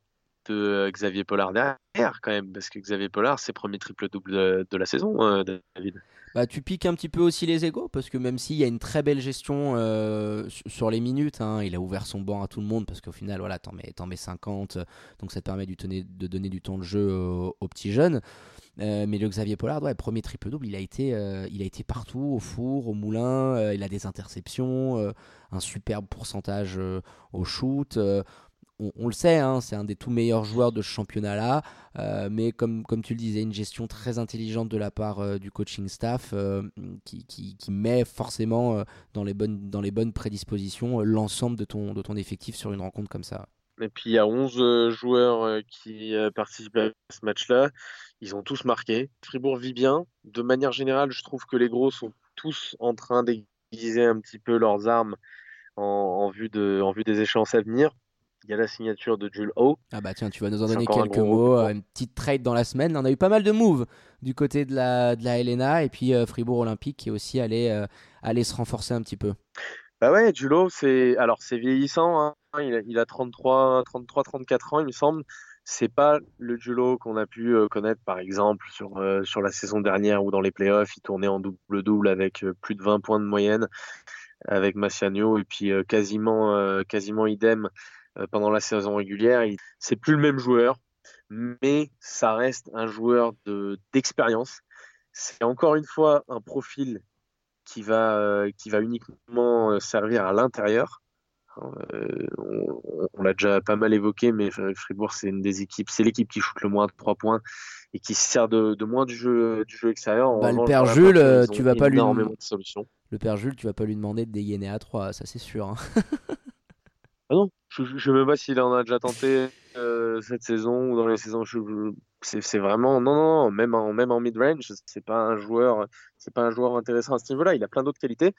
de Xavier Pollard derrière, quand même, parce que Xavier Pollard, c'est premier triple-double de, de, la saison, David bah, tu piques un petit peu aussi les égaux parce que même s'il y a une très belle gestion euh, sur les minutes, hein, il a ouvert son banc à tout le monde parce qu'au final, voilà, t'en mets, mets 50, donc ça te permet de, donner du temps de jeu aux, petits jeunes. Euh, mais le Xavier Pollard, premier triple-double, il, a été, euh, il a été partout, au four, au moulin, il a des interceptions, un superbe pourcentage au shoot on, le sait, hein, c'est un des tout meilleurs joueurs de ce championnat-là, euh, mais comme, comme tu le disais, une gestion très intelligente de la part euh, du coaching staff euh, qui, qui, met forcément dans, les bonnes, dans les bonnes prédispositions l'ensemble de ton, de ton effectif sur une rencontre comme ça. Et puis il y a 11 joueurs qui participent à ce match-là, ils ont tous marqué. Fribourg vit bien. De manière générale, je trouve que les gros sont tous en train d'aiguiser un petit peu leurs armes en, vue, de, en vue des échéances à venir il y a la signature de Jules O. Ah bah tiens, tu vas nous en donner quelques mots. Euh, une petite trade dans la semaine. On a eu pas mal de moves du côté de la, de la Helena et puis euh, Fribourg Olympique qui est aussi allé, euh, aller se renforcer un petit peu. Bah ouais, Jules c'est alors c'est vieillissant. Hein. Il, a, 33, 33, 34 ans, il me semble. C'est pas le Julo qu'on a pu connaître par exemple sur, sur la saison dernière ou dans les playoffs. Il tournait en double-double avec plus de 20 points de moyenne avec Massiano et puis quasiment, quasiment idem euh, pendant la saison régulière. C'est plus le même joueur, mais ça reste un joueur d'expérience. c'est encore une fois un profil qui va, euh, qui va uniquement euh, servir à l'intérieur. on, l'a déjà pas mal évoqué, mais Fribourg, c'est une des équipes, c'est l'équipe qui shoot le moins de 3 points et qui sert de, moins du jeu, du jeu extérieur. Bah, le père Jules, tu vas pas lui Le père Jules, tu vas pas lui demander de dégainer à 3, ça c'est sûr. Hein. ah non, je ne sais même pas s'il en a déjà tenté euh, cette saison ou dans les saisons. C'est vraiment non, non, non, même en même en mid range, c'est pas un joueur, c'est pas un joueur intéressant à ce niveau-là. Il a plein d'autres qualités,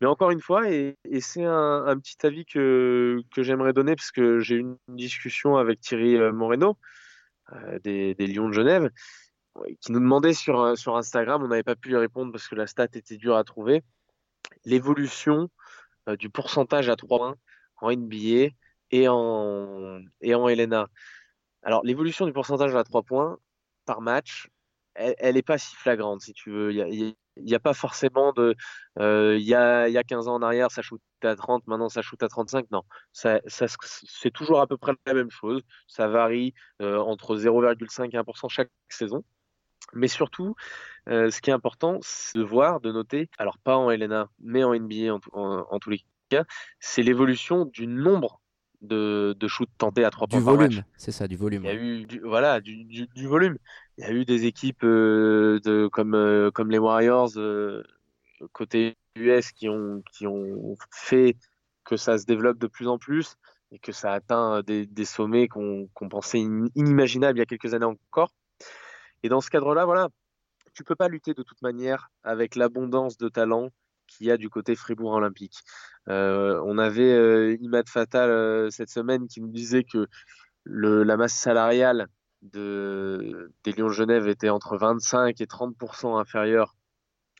mais encore une fois, et, c'est un, petit avis que que j'aimerais donner parce que j'ai eu une discussion avec Thierry euh, Moreno euh, des, des Lions de Genève qui nous demandait sur sur Instagram, on n'avait pas pu lui répondre parce que la stat était dure à trouver, l'évolution du pourcentage à 3 points en NBA et en, et en Helena. Alors, l'évolution du pourcentage à 3 points par match, elle n'est pas si flagrante, si tu veux. Il n'y a, pas forcément de. Euh, il, y a, y a 15 ans en arrière, ça shoot à 30, maintenant ça shoot à 35. Non, ça, c'est toujours à peu près la même chose. Ça varie euh, entre 0,5 et 1% chaque saison. Mais surtout, ce qui est important, c'est de voir, de noter, alors pas en LNA, mais en NBA en, tous les cas, c'est l'évolution du nombre de, de shoots tentés à trois points. Du volume, c'est ça, du volume. Il y a eu du, voilà, du, du, volume. Il y a eu des équipes de, comme, comme les Warriors côté US qui ont, qui ont fait que ça se développe de plus en plus et que ça atteint des, des sommets qu'on pensait inimaginables il y a quelques années encore. Et dans ce cadre-là, voilà, tu peux pas lutter de toute manière avec l'abondance de talent qu'il y a du côté Fribourg Olympique. Euh, on avait euh, Imad Fatal euh, cette semaine qui nous disait que la masse salariale de, des Lions de Genève était entre 25 et 30% inférieure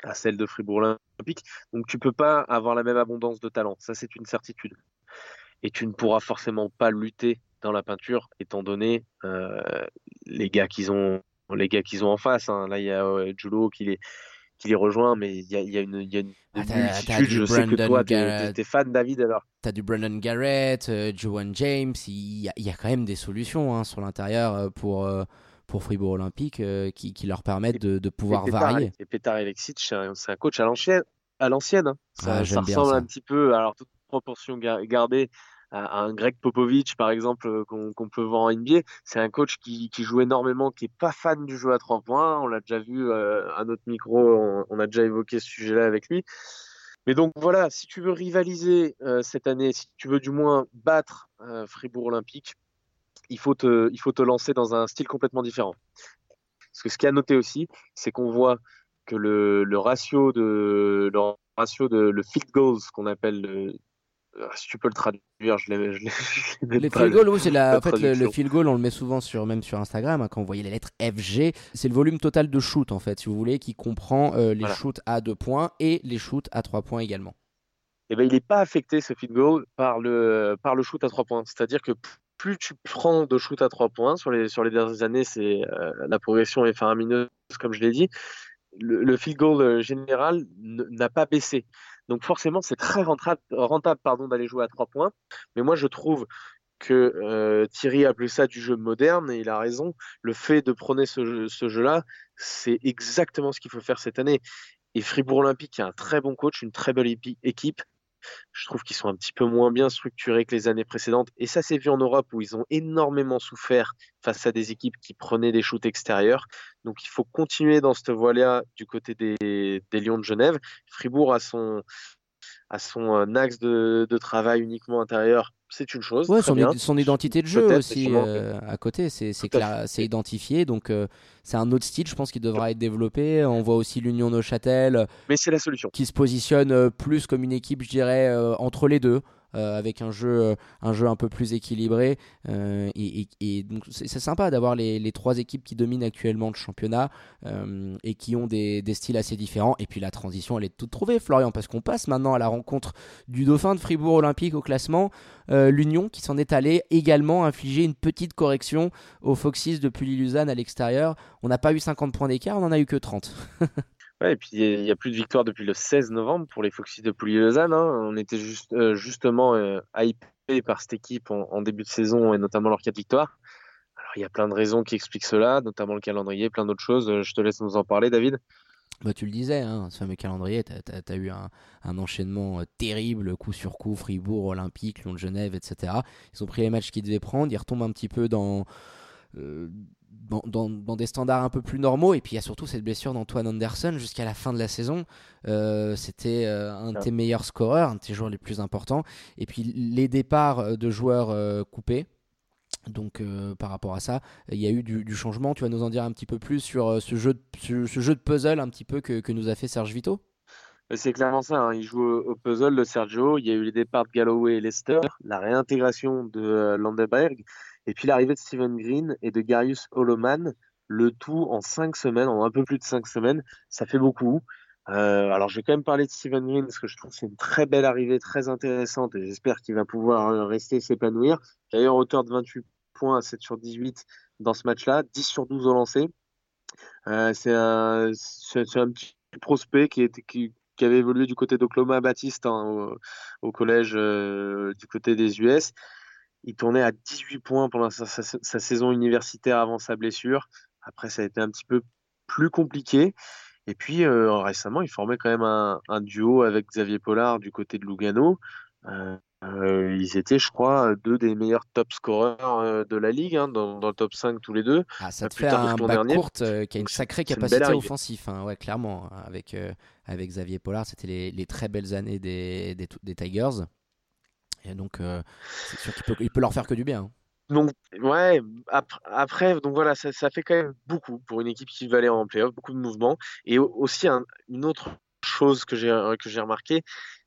à celle de Fribourg Olympique. Donc tu peux pas avoir la même abondance de talent, ça c'est une certitude. Et tu ne pourras forcément pas lutter dans la peinture étant donné les gars qu'ils ont les gars qu'ils ont en face. Hein. Là, il y a euh, Julo qui les, qui les rejoint, mais il y a, y a, une, y a une ah, multitude. Je sais que toi, t'es fan, David, alors. T'as du Brandon Garrett, euh, Joan James. Il y, a, y, a, quand même des solutions hein, sur l'intérieur euh, pour, euh, pour Fribourg Olympique qui, qui, leur permettent de, de pouvoir varier. Et Petar Alexic, c'est un, coach à l'ancienne. À l'ancienne, hein. ça, ça ressemble un petit peu, alors toute proportion gardée, un Greg Popovich, par exemple, euh, qu'on peut voir en NBA. C'est un coach qui, joue énormément, qui est pas fan du jeu à trois points. On l'a déjà vu euh, à notre micro, on, a déjà évoqué ce sujet-là avec lui. Mais donc voilà, si tu veux rivaliser euh, cette année, si tu veux du moins battre Fribourg Olympique, il faut, te, lancer dans un style complètement différent. Parce que ce qui a noté aussi, c'est qu'on voit que le, ratio de field goals qu'on appelle le, si tu peux le traduire, je l'ai. Le field goal, c'est la, en fait, le, field goal, on le met souvent sur, même sur Instagram, hein, quand vous voyez les lettres FG, c'est le volume total de shoot, en fait, si vous voulez, qui comprend euh, les shoots à 2 points et les shoots à 3 points également. Eh ben, il n'est pas affecté, ce field goal, par le, par le shoot à 3 points. C'est-à-dire que plus tu prends de shoot à 3 points, sur les, sur les dernières années, c'est euh, la progression est faramineuse, comme je l'ai dit, le, le field goal général n'a pas baissé. Donc forcément, c'est très rentable, pardon, d'aller jouer à trois points. Mais moi, je trouve que euh, Thierry a appelé ça du jeu moderne et il a raison. Le fait de prôner ce, ce jeu-là, c'est exactement ce qu'il faut faire cette année. Et Fribourg Olympique a un très bon coach, une très belle équipe. Je trouve qu'ils sont un petit peu moins bien structurés que les années précédentes. Et ça s'est vu en Europe où ils ont énormément souffert face à des équipes qui prenaient des shoots extérieurs. Donc il faut continuer dans cette voie-là du côté des, Lions de Genève. Fribourg a son, a son euh, axe de, de travail uniquement intérieur c'est une chose. Ouais, son, identité de jeu aussi euh, à côté, c'est c'est identifié. Donc euh, c'est un autre style, je pense, qui devra être développé. On voit aussi l'Union Neuchâtel. Mais c'est la solution. Qui se positionne plus comme une équipe, je dirais, entre les deux. Euh, avec un jeu, euh, un jeu un peu plus équilibré. Euh, et, donc c'est sympa d'avoir les, trois équipes qui dominent actuellement le championnat et qui ont des, styles assez différents. Et puis la transition, elle est toute trouvée, Florian, parce qu'on passe maintenant à la rencontre du dauphin de Fribourg Olympique au classement. L'Union qui s'en est allé également infliger une petite correction aux Foxys de Pully-Luzanne à l'extérieur. On n'a pas eu 50 points d'écart, on n'en a eu que 30. Ouais, et puis il n'y a, plus de victoire depuis le 16 novembre pour les Foxys de Pouilly-Lausanne. Hein. On était juste, euh, justement euh, hypé par cette équipe en, début de saison et notamment leur 4 victoires. Alors il y a plein de raisons qui expliquent cela, notamment le calendrier, plein d'autres choses. Euh, je te laisse nous en parler, David. Bah, tu le disais, hein, ce fameux calendrier, tu as, eu un, enchaînement terrible, coup sur coup, Fribourg, Olympique, Lyon de Genève, etc. Ils ont pris les matchs qu'ils devaient prendre, ils retombent un petit peu dans, dans, des standards un peu plus normaux. Et puis il y a surtout cette blessure d'Antoine Anderson jusqu'à la fin de la saison. Euh, c'était euh, un de tes meilleurs scoreurs, un de tes joueurs les plus importants. Et puis les départs euh, de joueurs coupés. Donc par rapport à ça, il y a eu du, changement. Tu vas nous en dire un petit peu plus sur ce, jeu de, puzzle un petit peu que, nous a fait Serge Vito? C'est clairement ça. Hein. Il joue au, puzzle de Sergio. Il y a eu les départs de Galloway et Lester, la réintégration de Landeberg et puis l'arrivée de Steven Green et de Garius Holoman, le tout en cinq semaines, en un peu plus de cinq semaines, ça fait beaucoup. Euh, alors je vais quand même parler de Steven Green parce que je trouve que c'est une très belle arrivée, très intéressante et j'espère qu'il va pouvoir euh, rester s'épanouir. D'ailleurs, hauteur de 28 points à 7 sur 18 dans ce match-là, 10 sur 12 au lancer. Euh, c'est un, petit prospect qui, avait évolué du côté d'Oklahoma Baptiste hein, au, collège du côté des US il tournait à 18 points pendant sa, saison universitaire avant sa blessure. Après, ça a été un petit peu plus compliqué. Et puis récemment, il formait quand même un, duo avec Xavier Pollard du côté de Lugano. Euh, ils étaient, je crois, deux des meilleurs top scoreurs euh, de la ligue, hein, dans, le top 5 tous les deux. Ah, ça te fait un bac courte euh, qui a une sacrée capacité offensive, hein, ouais, clairement. Hein, avec, avec Xavier Pollard, c'était les, les, très belles années des, des, des Tigers. Donc, c'est sûr qu'il peut, il peut leur faire que du bien. Hein. Donc, ouais, après, donc voilà, ça, fait quand même beaucoup pour une équipe qui veut aller en playoff, beaucoup de mouvements. Et aussi, une autre chose que j'ai remarqué,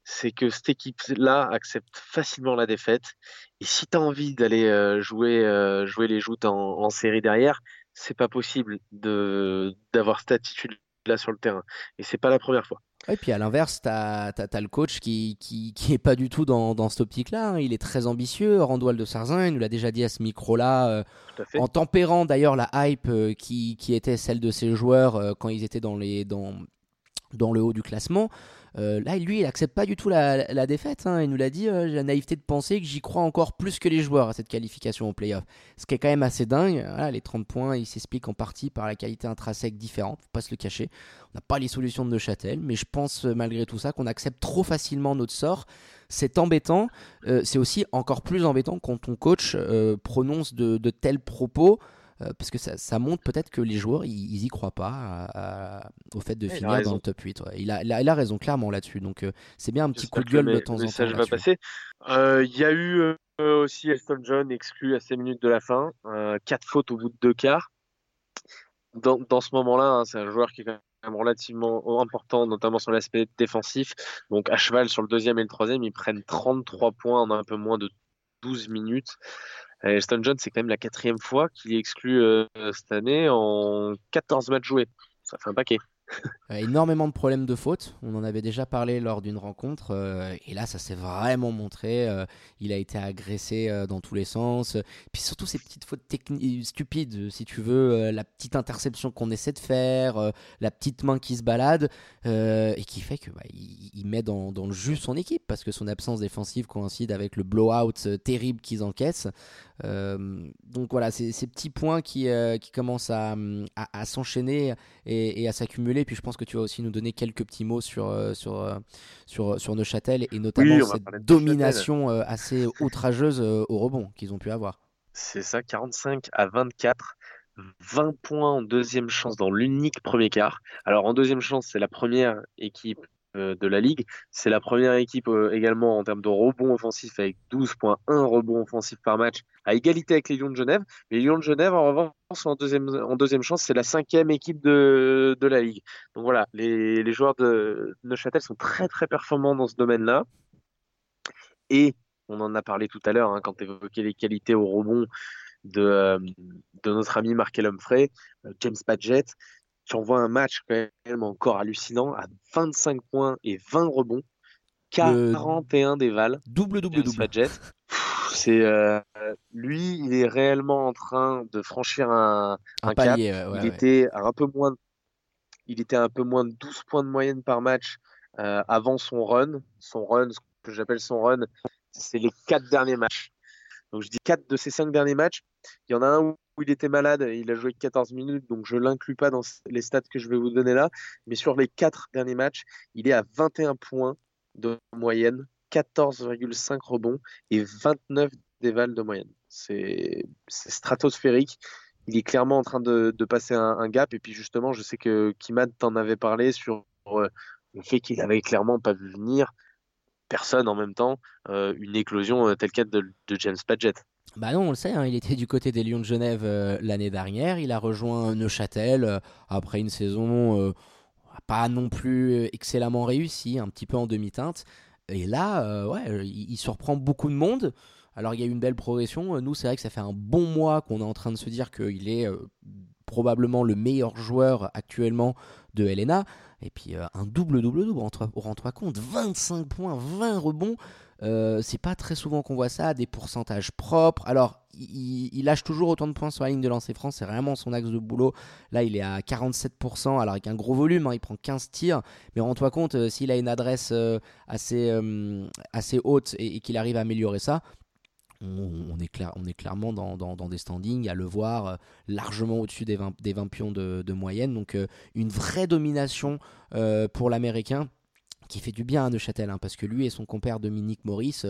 c'est que cette équipe-là accepte facilement la défaite. Et si tu as envie d'aller euh, jouer, euh, jouer les joutes en, série derrière, c'est pas possible d'avoir cette attitude-là sur le terrain. Et c'est pas la première fois. Et puis à l'inverse, tu as, le coach qui, qui, qui, est pas du tout dans, dans cette optique-là. Hein. Il est très ambitieux. Randoual de Sarzin, il nous l'a déjà dit à ce micro-là, euh, en tempérant d'ailleurs la hype qui, qui, était celle de ses joueurs quand ils étaient dans, les, dans, dans le haut du classement. Euh, là, lui, il accepte pas du tout la, défaite. Hein. Il nous l'a dit, euh, j'ai la naïveté de penser que j'y crois encore plus que les joueurs à cette qualification au playoff. Ce qui est quand même assez dingue. les 30 points, ils s'expliquent en partie par la qualité intrinsèque différente, faut pas se le cacher. On n'a pas les solutions de Neuchâtel, mais je pense euh, malgré tout ça qu'on accepte trop facilement notre sort. C'est embêtant. c'est aussi encore plus embêtant quand ton coach prononce de tels propos. Euh, parce que ça, montre peut-être que les joueurs, ils, y croient pas au fait de finir dans le top 8. Il, a, il, a, raison clairement là-dessus. Donc euh, c'est bien un petit coup de gueule de temps en temps. va passer. Euh, il y a eu aussi Elton John exclu à 6 minutes de la fin. 4 fautes au bout de 2 quarts. Dans, dans ce moment-là, hein, c'est un joueur qui est quand même relativement important, notamment sur l'aspect défensif. Donc à cheval sur le deuxième et le troisième, ils prennent 33 points en un peu moins de 12 minutes. Elston John, c'est quand même la quatrième fois qu'il est exclu euh, cette année en 14 matchs joués. Ça fait un paquet. Euh, énormément de problèmes de faute. On en avait déjà parlé lors d'une rencontre. Euh, et là, ça s'est vraiment montré. Euh, il a été agressé dans tous les sens. Puis surtout, ces petites fautes stupides, si tu veux. la petite interception qu'on essaie de faire. la petite main qui se balade. et qui fait que bah, met dans, dans, le jus son équipe. Parce que son absence défensive coïncide avec le blowout terrible qu'ils encaissent. Donc voilà, c'est ces petits points qui, qui commencent à, à, s'enchaîner et, et à s'accumuler. Puis je pense que tu vas aussi nous donner quelques petits mots sur, euh, sur, euh, sur, euh, sur Neuchâtel et notamment cette domination assez outrageuse au rebond qu'ils ont pu avoir. C'est ça, 45 à 24. 20 points en deuxième chance dans l'unique premier quart. Alors en deuxième chance, c'est la première équipe euh, de la ligue. C'est la première équipe euh, également en termes de rebond offensif avec 12.1 rebonds offensifs par match, à égalité avec les Lions de Genève. Les Lions de Genève, en revanche, en deuxième, en deuxième chance, c'est la cinquième équipe de, de la ligue. Donc voilà, les, les joueurs de Neuchâtel sont très très performants dans ce domaine-là. Et on en a parlé tout à l'heure hein, quand tu évoquais les qualités au rebond de, euh, de notre ami Markel Humphrey, James Padgett tu envoies un match quand même encore hallucinant à 25 points et 20 rebonds, 41 déval. Double, double, double. C'est euh, lui, il est réellement en train de franchir un, un, cap. il était un peu moins, il était un peu moins de 12 points de moyenne par match euh, avant son run. Son run, ce que j'appelle son run, c'est les quatre derniers matchs. Donc je dis quatre de ces cinq derniers matchs. Il y en a un où il était malade, il a joué 14 minutes, donc je l'inclus pas dans les stats que je vais vous donner là. Mais sur les quatre derniers matchs, il est à 21 points de moyenne, 14,5 rebonds et 29 dévals de moyenne. C'est stratosphérique. Il est clairement en train de, passer un, gap. Et puis justement, je sais que Kimad t'en avait parlé sur euh, le fait qu'il avait clairement pas vu venir personne en même temps euh, une éclosion euh, telle qu'elle de, de James Padgett. Bah non, on le sait, hein, il était du côté des Lions de Genève euh, l'année dernière. Il a rejoint Neuchâtel euh, après une saison euh, pas non plus excellemment réussie, un petit peu en demi-teinte. Et là, ouais, il, surprend beaucoup de monde. Alors il y a eu une belle progression. Nous, c'est vrai que ça fait un bon mois qu'on est en train de se dire qu'il est probablement le meilleur joueur actuellement de Helena. Et puis un double-double-double, on rend toi compte, 25 points, 20 rebonds. Euh, c'est pas très souvent qu'on voit ça, des pourcentages propres. Alors, il, lâche toujours autant de points sur la ligne de lancer France, c'est vraiment son axe de boulot. Là, il est à 47%, alors avec un gros volume, hein, il prend 15 tirs. Mais rends-toi compte, euh, s'il a une adresse euh, assez, assez haute et, qu'il arrive à améliorer ça, on, est, clair, on est clairement dans, des standings à le voir largement au-dessus des 20, des 20 pions de, moyenne. Donc une vraie domination pour l'Américain qui fait du bien à Neuchâtel, hein, parce que lui et son compère Dominique Maurice,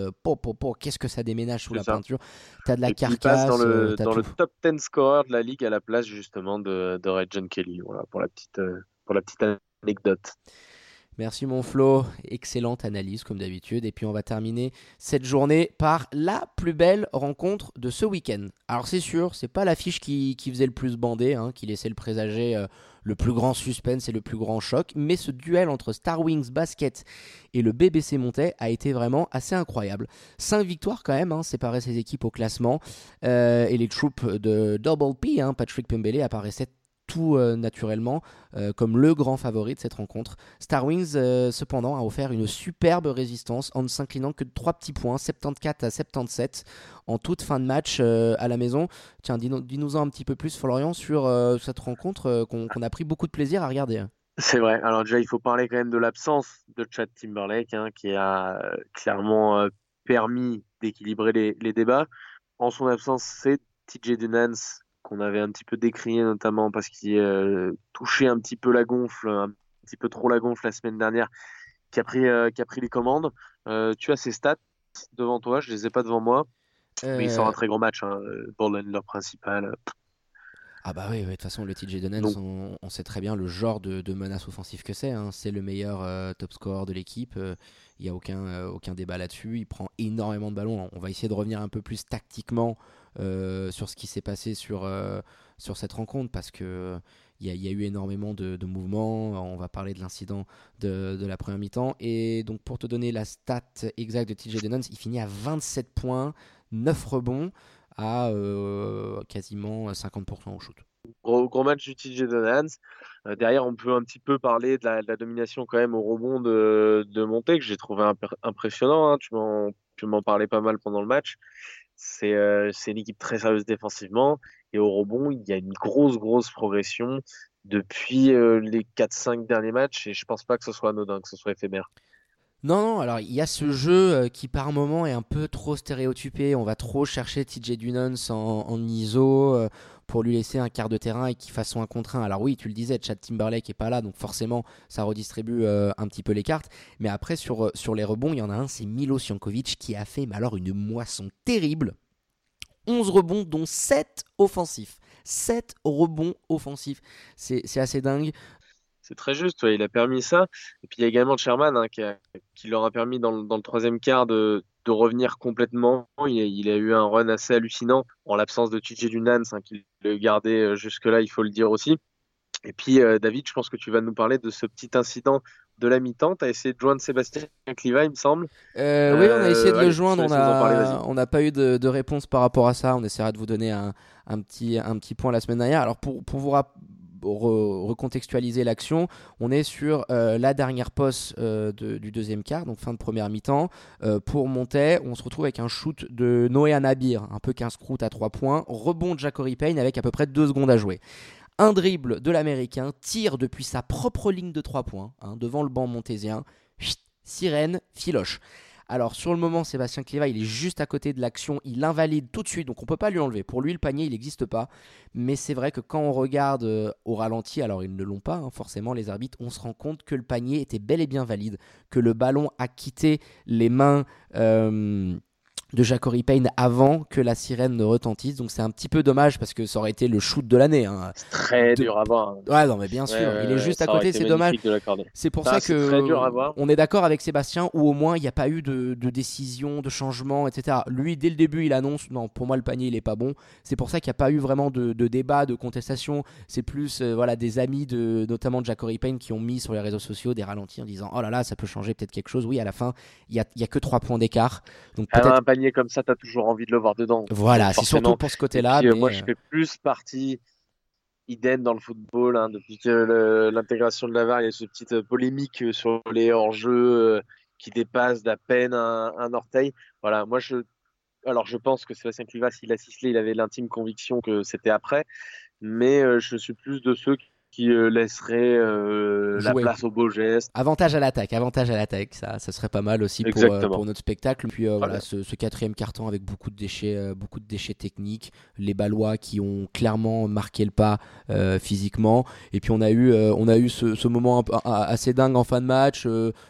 qu'est-ce que ça déménage sous la peinture? T'as de la carcasse. dans, le, dans le, top 10 scorer de la ligue à la place justement de, de Red John Kelly, voilà, pour la petite, pour la petite anecdote. Merci mon Flo, excellente analyse comme d'habitude. Et puis on va terminer cette journée par la plus belle rencontre de ce week-end. Alors c'est sûr, c'est pas l'affiche qui, faisait le plus bander, hein, qui laissait le présager euh, le plus grand suspense et le plus grand choc, mais ce duel entre Star Wings Basket et le BBC Montais a été vraiment assez incroyable. Cinq victoires quand même, hein, séparer ces équipes au classement, euh, et les troupes de Double P, hein, Patrick Pembele apparaissaient tout euh, naturellement euh, comme le grand favori de cette rencontre. Star Wings, euh, cependant, a offert une superbe résistance en ne s'inclinant que de 3 petits points, 74 à 77, en toute fin de match à la maison. Tiens, dis-nous-en un petit peu plus, Florian, sur cette rencontre qu'on a pris beaucoup de plaisir à regarder. C'est vrai. Alors déjà, il faut parler quand même de l'absence de Chad Timberlake, hein, qui a clairement permis d'équilibrer les, les, débats. En son absence, c'est TJ Dunans qu'on avait un petit peu décrié notamment parce qu'il euh, touchait un petit peu la gonfle, un petit peu trop la gonfle la semaine dernière, qui a pris, euh, qui a pris les commandes. Euh, tu as ses stats devant toi, je les ai pas devant moi, mais il sort un très gros match, hein, ball leur principal. Ah bah oui, de toute façon le TJ Donnens, on, sait très bien le genre de, menace offensive que c'est. Hein. C'est le meilleur top score de l'équipe. Il n'y a aucun, aucun débat là-dessus. Il prend énormément de ballons. On va essayer de revenir un peu plus tactiquement euh, sur ce qui s'est passé sur, euh, sur cette rencontre parce que il y, a eu énormément de, mouvements. On va parler de l'incident de, la première mi-temps. Et donc, pour te donner la stat exacte de TJ Denons, il finit à 27 points, 9 rebonds, à euh, quasiment 50% au shoot. Gros, match du TJ Denons. derrière, on peut un petit peu parler de la, domination quand même au rebond de, de Monté, que j'ai trouvé impressionnant. Hein. Tu m'en parlais pas mal pendant le match. Euh, c'est une équipe très sérieuse défensivement. Et au rebond, il y a une grosse, grosse progression depuis euh, les 4-5 derniers matchs. Et je pense pas que ce soit anodin, que ce soit éphémère. Non, non, alors il y a ce jeu euh, qui par moment est un peu trop stéréotypé. On va trop chercher TJ Dunans en, en ISO pour lui laisser un quart de terrain et qu'il fasse son 1 contre 1. Alors oui, tu le disais, Chad Timberlake est pas là, donc forcément ça redistribue un petit peu les cartes. Mais après, sur, sur les rebonds, il y en a un, c'est Milo Siankovic qui a fait mais alors une moisson terrible. 11 rebonds, dont 7 offensifs. 7 rebonds offensifs. C'est assez dingue. C'est très juste, il a permis ça. Et puis il y a également Sherman hein, qui, leur a permis dans, le troisième quart de, revenir complètement. Il a, eu un run assez hallucinant en l'absence de TJ Dunans hein, qui le gardait euh, jusque-là, il faut le dire aussi. Et puis euh, David, je pense que tu vas nous parler de ce petit incident de la mi-temps. Tu as essayé de joindre Sébastien Cliva, il me semble. Euh, oui, on a essayé de le joindre. On n'a pas eu de, réponse par rapport à ça. On essaiera de vous donner un, petit, un petit point la semaine dernière. Alors, pour, pour vous recontextualiser l'action, on est sur euh, la dernière poste euh, du deuxième quart, donc fin de première mi-temps. pour monter, on se retrouve avec un shoot de Noé Anabir, un peu qu'un scrout à 3 points. Rebond de Jacory Payne avec à peu près 2 secondes à jouer un dribble de l'Américain, tire depuis sa propre ligne de 3 points, hein, devant le banc montésien, sirène, filoche. Alors sur le moment, Sébastien Cléva, il est juste à côté de l'action, il invalide tout de suite, donc on peut pas lui enlever. Pour lui, le panier, il n'existe pas. Mais c'est vrai que quand on regarde euh, au ralenti, alors ils ne l'ont pas, hein, forcément, les arbitres, on se rend compte que le panier était bel et bien valide, que le ballon a quitté les mains. Euh, de Jacory Payne avant que la sirène ne retentisse. Donc c'est un petit peu dommage parce que ça aurait été le shoot de l'année. Hein. C'est très dur à voir. Ouais, non, mais bien sûr. il est juste à côté, c'est dommage. C'est pour ça, que on est d'accord avec Sébastien où au moins il n'y a pas eu de, décision, de changement, etc. Lui, dès le début, il annonce non, pour moi le panier il est pas bon. C'est pour ça qu'il n'y a pas eu vraiment de, débat, de contestation. C'est plus euh, voilà des amis de notamment de Jacory Payne qui ont mis sur les réseaux sociaux des ralentis en disant oh là là ça peut changer peut-être quelque chose. Oui, à la fin il y a, y a que 3 points d'écart. Donc peut-être comme ça, tu as toujours envie de le voir dedans. Voilà, c'est surtout pour ce côté-là. Euh, moi, je fais plus partie idem dans le football. Hein, depuis que l'intégration de la VAR, il y a cette petite polémique sur les hors-jeux euh, qui dépassent d'à peine un, orteil. Voilà, moi, je. Alors, je pense que Sébastien Clivas, s'il a il avait l'intime conviction que c'était après. Mais euh, je suis plus de ceux qui euh, laisserait euh, la place au beau geste. Avantage à l'attaque, avantage à l'attaque, ça, ça serait pas mal aussi pour, euh, pour, notre spectacle. Puis voilà, ce, quatrième carton avec beaucoup de déchets, beaucoup de déchets techniques, les Ballois qui ont clairement marqué le pas physiquement. Et puis on a eu, on a eu ce, ce moment assez dingue en fin de match.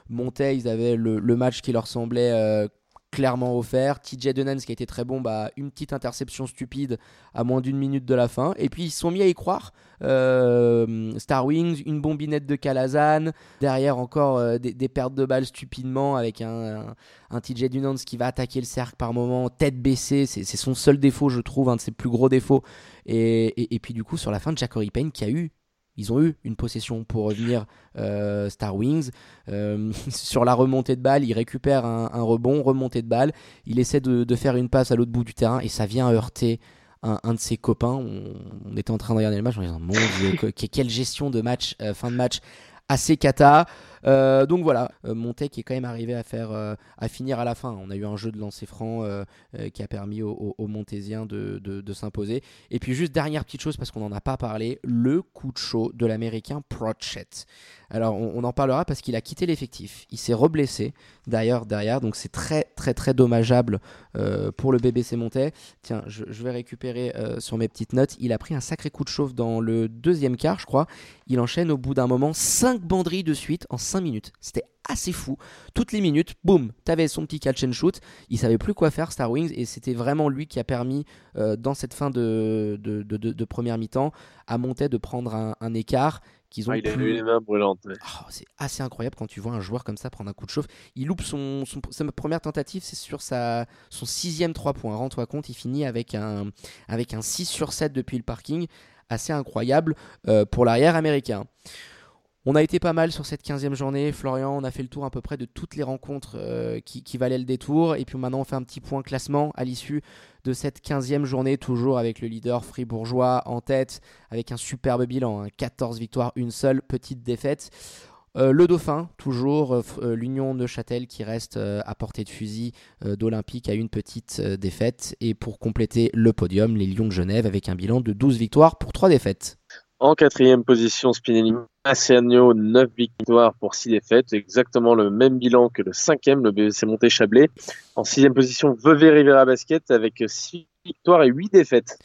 Monté, ils avaient le, le, match qui leur semblait clairement offert. TJ Denens qui a été très bon, bah, une petite interception stupide à moins d'une minute de la fin. Et puis ils sont mis à y croire. Euh, Star Wings, une bombinette de Calazan, derrière encore euh, des, pertes de balles stupidement avec un, un, TJ Denens qui va attaquer le cercle par moment, tête baissée. C'est son seul défaut, je trouve, un de ses plus gros défauts. Et, et, puis du coup, sur la fin, Jackory Payne qui a eu ils ont eu une possession pour revenir euh, Star Wings. Euh, sur la remontée de balle, il récupère un, rebond, remontée de balle. Il essaie de, faire une passe à l'autre bout du terrain et ça vient heurter un, de ses copains. On, était en train de regarder le match en disant Mon Dieu, quelle gestion de match, euh, fin de match assez cata. Euh, donc voilà, euh, Montec est quand même arrivé à faire, euh, à finir à la fin. On a eu un jeu de lancer franc qui a permis aux, Montésiens de, s'imposer. Et puis juste dernière petite chose parce qu'on n'en a pas parlé, le coup de chaud de l'américain Prochet. Alors on, en parlera parce qu'il a quitté l'effectif. Il s'est reblessé d'ailleurs derrière, donc c'est très très très dommageable pour le BBC Montais. Tiens, je, vais récupérer sur mes petites notes. Il a pris un sacré coup de chauffe dans le deuxième quart, je crois. Il enchaîne au bout d'un moment 5 banderies de suite en 5 minutes. C'était assez fou. Toutes les minutes, boum, t'avais son petit catch and shoot. Il savait plus quoi faire, Star Wings, et c'était vraiment lui qui a permis, euh, dans cette fin de, de, première mi-temps, à monter de prendre un, écart. Qu'ils ont ah, il a eu les mains brûlantes. Oh, c'est assez incroyable quand tu vois un joueur comme ça prendre un coup de chauffe. Il loupe son, sa première tentative, c'est sur sa, son sixième 3 points. Rends-toi compte, il finit avec un, avec un 6 sur 7 depuis le parking. Assez incroyable euh, pour l'arrière américain. On a été pas mal sur cette 15e journée, Florian. On a fait le tour à peu près de toutes les rencontres euh, qui, valaient le détour. Et puis maintenant, on fait un petit point classement à l'issue de cette 15e journée, toujours avec le leader fribourgeois en tête, avec un superbe bilan 14 hein. victoires, une seule petite défaite. Euh, le Dauphin, toujours, euh, l'Union Neuchâtel qui reste à portée de fusil d'Olympique à une petite défaite. Et pour compléter le podium, les Lions de Genève avec un bilan de 12 victoires pour 3 défaites. En quatrième position, Spinelli Massiano, 9 victoires pour 6 défaites, exactement le même bilan que le cinquième, le BC Monté Chablais. En sixième position, Vevey Rivera Basket avec 6 victoires et 8 défaites.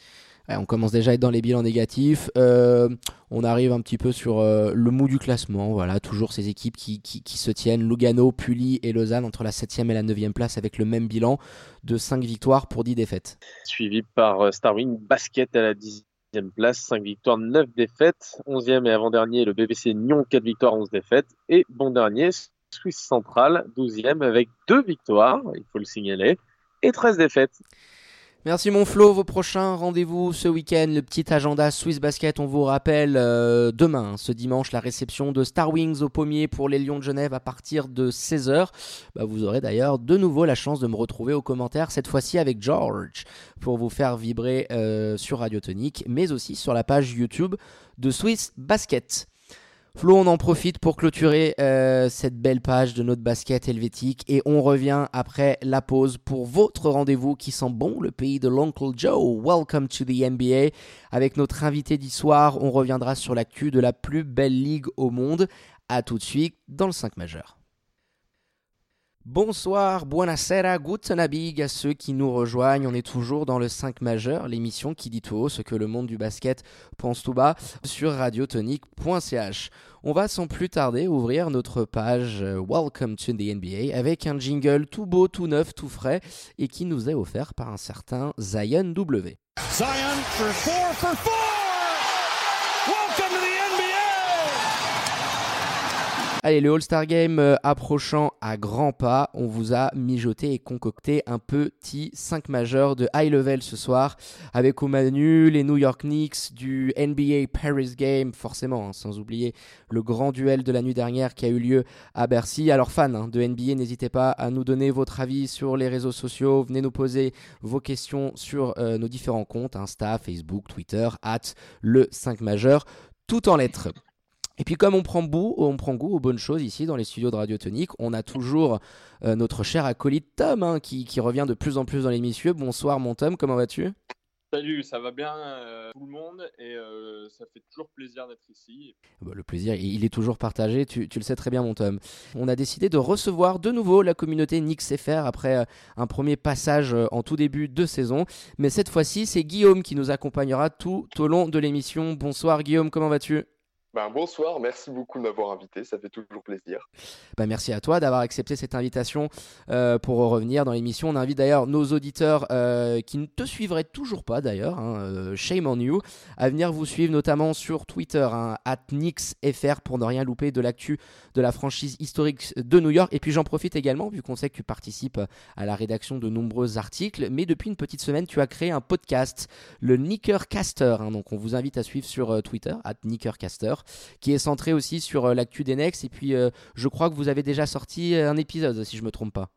on commence déjà à être dans les bilans négatifs. Euh, on arrive un petit peu sur euh, le mou du classement. Voilà, toujours ces équipes qui, se tiennent. Lugano, Pully et Lausanne entre la 7e et la 9e place avec le même bilan de 5 victoires pour 10 défaites. Suivi par euh, Starwing Basket à la 10 place, 5 victoires, 9 défaites. 11e et avant-dernier, le BBC Nyon, 4 victoires, 11 défaites. Et bon dernier, Suisse Centrale, 12e avec 2 victoires, il faut le signaler, et 13 défaites. Merci mon Flo, vos prochains rendez-vous ce week-end, le petit agenda Swiss Basket, on vous rappelle euh, demain, ce dimanche, la réception de Star Wings au pommier pour les Lions de Genève à partir de 16h. Bah, vous aurez d'ailleurs de nouveau la chance de me retrouver aux commentaires, cette fois-ci avec George, pour vous faire vibrer euh, sur Radio Tonique, mais aussi sur la page YouTube de Swiss Basket. Flo, on en profite pour clôturer euh, cette belle page de notre basket helvétique et on revient après la pause pour votre rendez-vous qui sent bon, le pays de l'Uncle Joe. Welcome to the NBA. Avec notre invité d'histoire, on reviendra sur l'actu de la plus belle ligue au monde. A tout de suite dans le 5 majeur. Bonsoir, buonasera, guten Abig à ceux qui nous rejoignent. On est toujours dans le 5 majeur, l'émission qui dit tout haut ce que le monde du basket pense tout bas sur radiotonique.ch. On va sans plus tarder ouvrir notre page euh, Welcome to the NBA avec un jingle tout beau, tout neuf, tout frais et qui nous est offert par un certain Zion W. Zion for four four! Allez, le All-Star Game euh, approchant à grands pas, on vous a mijoté et concocté un petit 5 majeur de high level ce soir, avec au les New York Knicks, du NBA Paris Game, forcément, hein, sans oublier le grand duel de la nuit dernière qui a eu lieu à Bercy. Alors fans hein, de NBA, n'hésitez pas à nous donner votre avis sur les réseaux sociaux, venez nous poser vos questions sur euh, nos différents comptes, Insta, Facebook, Twitter, at le 5 majeur, tout en lettres. Et puis comme on prend, goût, on prend goût aux bonnes choses ici dans les studios de Radio Tonique, on a toujours euh, notre cher acolyte Tom hein, qui, revient de plus en plus dans l'émission. Bonsoir mon Tom, comment vas-tu? Salut, ça va bien euh, tout le monde et euh, ça fait toujours plaisir d'être ici. Bah, le plaisir, il est toujours partagé, tu, le sais très bien mon Tom. On a décidé de recevoir de nouveau la communauté NixFR après un premier passage en tout début de saison. Mais cette fois-ci, c'est Guillaume qui nous accompagnera tout au long de l'émission. Bonsoir Guillaume, comment vas-tu? Ben, bonsoir, merci beaucoup de m'avoir invité, ça fait toujours plaisir. Ben, merci à toi d'avoir accepté cette invitation euh, pour revenir dans l'émission. On invite d'ailleurs nos auditeurs euh, qui ne te suivraient toujours pas d'ailleurs, hein, euh, shame on you, à venir vous suivre notamment sur Twitter, hein, NixFR pour ne rien louper de l'actu de la franchise historique de New York. Et puis j'en profite également, vu qu'on sait que tu participes à la rédaction de nombreux articles, mais depuis une petite semaine, tu as créé un podcast, le Nickercaster. Hein, donc on vous invite à suivre sur Twitter, Nickercaster qui est centré aussi sur euh, l'actu des Nex. Et puis, euh, je crois que vous avez déjà sorti un épisode, si je me trompe pas.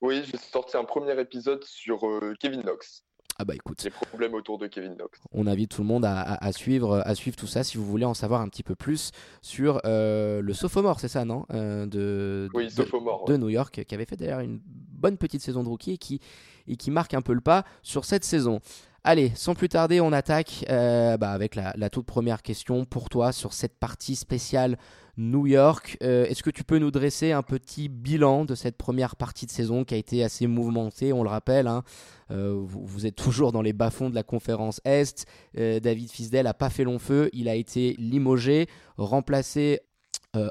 Oui, j'ai sorti un premier épisode sur euh, Kevin Knox. Ah bah écoute. Les problèmes autour de Kevin Knox. On invite tout le monde à, suivre, à suivre tout ça si vous voulez en savoir un petit peu plus sur le sophomore, c'est ça, non de, Oui, sophomore. De New York, qui avait fait d'ailleurs une bonne petite saison de rookie et qui, et qui marque un peu le pas sur cette saison. Allez, sans plus tarder, on attaque euh, bah, avec la, toute première question pour toi sur cette partie spéciale New York. Euh, est-ce que tu peux nous dresser un petit bilan de cette première partie de saison qui a été assez mouvementée On le rappelle, hein, euh, vous, êtes toujours dans les bas-fonds de la conférence Est. David Fisdell n'a pas fait long feu, il a été limogé, remplacé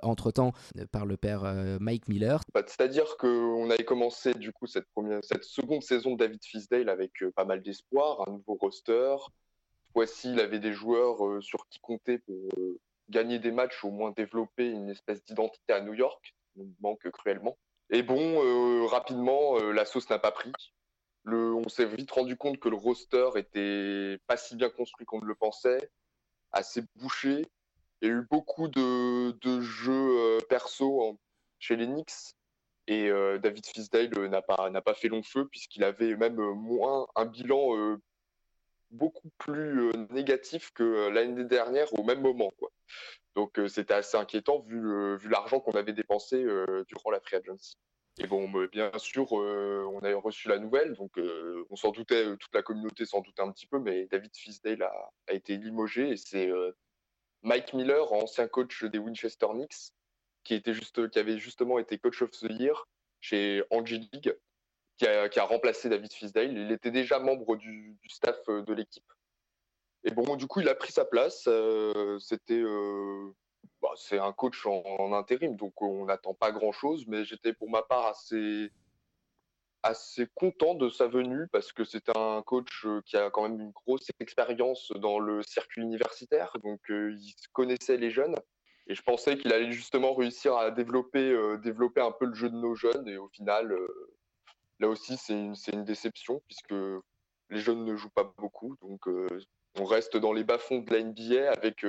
entre-temps euh, par le père euh, Mike Miller. Bah, c'est-à-dire qu'on avait commencé du coup cette, seconde saison de David Fisdale avec pas mal d'espoir, un nouveau roster. Voici, il avait des joueurs sur qui compter pour gagner des matchs, au moins développer une espèce d'identité à New York. Il manque cruellement. Et bon, rapidement, la sauce n'a pas pris. On s'est vite rendu compte que le roster était pas si bien construit qu'on ne le pensait, assez bouché, il y a eu beaucoup de, jeux euh, perso chez les et euh, David Fisdale euh, n'a pas, fait long feu puisqu'il avait même moins un bilan beaucoup plus négatif que l'année dernière au même moment. Donc c'était assez inquiétant vu, l'argent qu'on avait dépensé durant la free agency. Et bon, bien sûr, on a reçu la nouvelle, donc on s'en doutait, toute la communauté s'en doutait un petit peu, mais David Fisdale a été limogé et c'est Mike Miller, ancien coach des Winchester Knicks, qui, avait justement été coach of the year chez Angie League, qui a, remplacé David Fisdale. Il était déjà membre du, staff euh, de l'équipe. Et bon, du coup, il a pris sa place. Euh, c'était, euh, bah, c'est un coach en, intérim, donc on n'attend pas grand-chose. Mais j'étais pour ma part assez assez content de sa venue parce que c'est un coach euh, qui a quand même une grosse expérience dans le circuit universitaire, donc euh, il connaissait les jeunes. Et je pensais qu'il allait justement réussir à développer, euh, développer un peu le jeu de nos jeunes. Et au final, là aussi, c'est une, une, déception puisque les jeunes ne jouent pas beaucoup. Donc on reste dans les bas-fonds de la NBA avec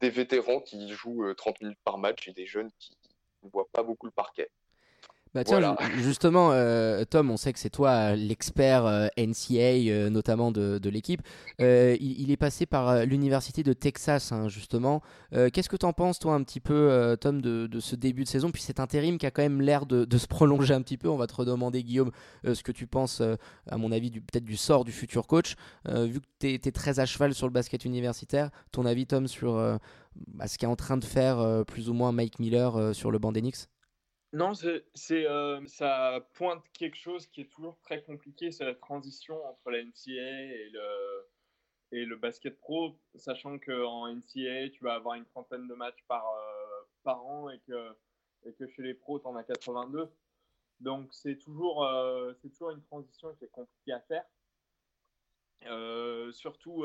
des vétérans qui jouent 30 minutes par match et des jeunes qui ne voient pas beaucoup le parquet. Bah tiens, justement, euh, Tom, on sait que c'est toi l'expert euh, NCA, euh, notamment de, l'équipe. Il, est passé par l'université de Texas, hein, justement. Qu'est-ce que tu en penses, toi, un petit peu, Tom, de, ce début de saison? Puis cet intérim qui a quand même l'air de, se prolonger un petit peu. On va te redemander, Guillaume, ce que tu penses, à mon avis, peut-être du sort du futur coach. vu que tu es, très à cheval sur le basket universitaire, ton avis, Tom, sur bah, ce qu'est en train de faire plus ou moins Mike Miller sur le banc d'Enix? Non, c'est, euh, ça pointe quelque chose qui est toujours très compliqué, c'est la transition entre la NCA et le, et le basket pro, sachant qu'en NCA, tu vas avoir une trentaine de matchs par, euh, par an et que, et que chez les pros, tu en as 82. Donc c'est toujours, euh, c'est toujours une transition qui est compliquée à faire. surtout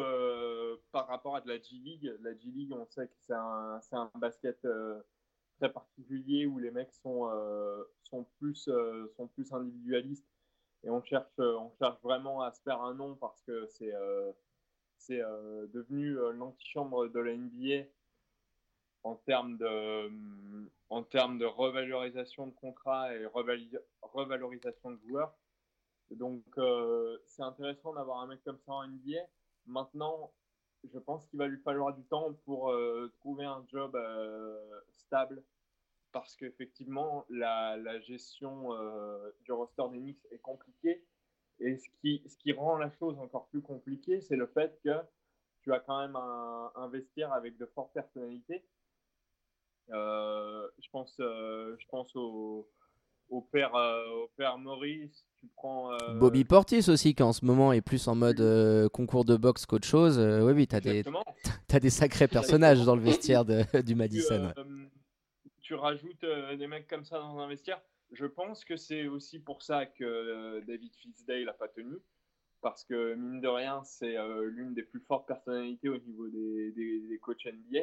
par rapport à de la G-League. La G-League, on sait que c'est un, c'est un basket très particulier où les mecs sont, euh, sont, plus, euh, sont plus individualistes et on cherche, euh, on cherche vraiment à se faire un nom parce que c'est c'est devenu l'antichambre de la NBA en termes de, en termes de revalorisation de contrats et revalorisation de joueurs. Donc, c'est intéressant d'avoir un mec comme ça en NBA. Maintenant, je pense qu'il va lui falloir du temps pour euh, trouver un job euh, stable parce qu'effectivement, la, gestion euh, du roster d'Enix est compliquée. Et ce qui, rend la chose encore plus compliquée, c'est le fait que tu as quand même un, un vestiaire avec de fortes personnalités. Je pense, je pense au, au père, euh, au père Maurice. Tu prends Bobby Portis aussi, qui en ce moment est plus en mode concours de boxe qu'autre chose. oui, oui, tu as, des, as des sacrés personnages dans le vestiaire de, du Madison. Tu, tu rajoutes des mecs comme ça dans un vestiaire. Je pense que c'est aussi pour ça que David Fitzdale n'a pas tenu parce que mine de rien, c'est euh, l'une des plus fortes personnalités au niveau des, des, coachs NBA.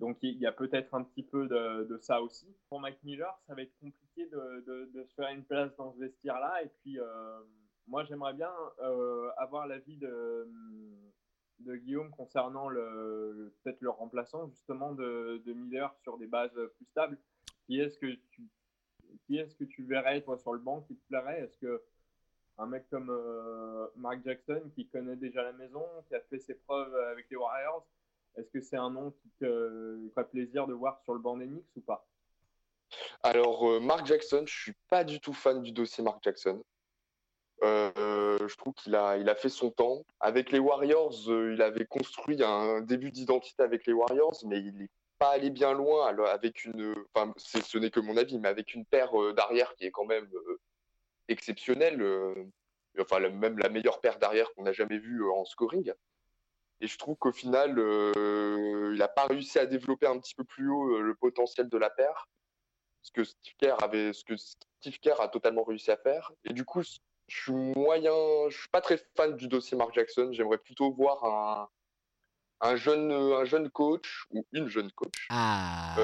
Donc il y a peut-être un petit peu de, ça aussi. Pour Mike Miller, ça va être compliqué de, se faire une place dans ce vestiaire-là. Et puis, euh, moi, j'aimerais bien euh, avoir l'avis de, Guillaume concernant le, peut-être le remplaçant justement de, Miller sur des bases plus stables. Qui est-ce que tu, est-ce verrais toi sur le banc qui te plairait? Est-ce que un mec comme euh, Mark Jackson qui connaît déjà la maison, qui a fait ses preuves avec les Warriors, est-ce que c'est un nom qui ferait plaisir de voir sur le banc d'Enix ou pas? Alors, euh, Mark Jackson, je suis pas du tout fan du dossier Mark Jackson. Euh, je trouve qu'il a, fait son temps. Avec les Warriors, il avait construit un début d'identité avec les Warriors, mais il n'est pas allé bien loin avec une. Enfin, ce n'est que mon avis, mais avec une paire d'arrière qui est quand même exceptionnel, euh, enfin même la meilleure paire d'arrière qu'on a jamais vue euh, en scoring. Et je trouve qu'au final, euh, il n'a pas réussi à développer un petit peu plus haut le potentiel de la paire, ce que Steve Kerr avait, ce que Steve Kerr a totalement réussi à faire. Et du coup, je suis moyen, je suis pas très fan du dossier Mark Jackson. J'aimerais plutôt voir un, un jeune, un jeune coach ou une jeune coach. Ah,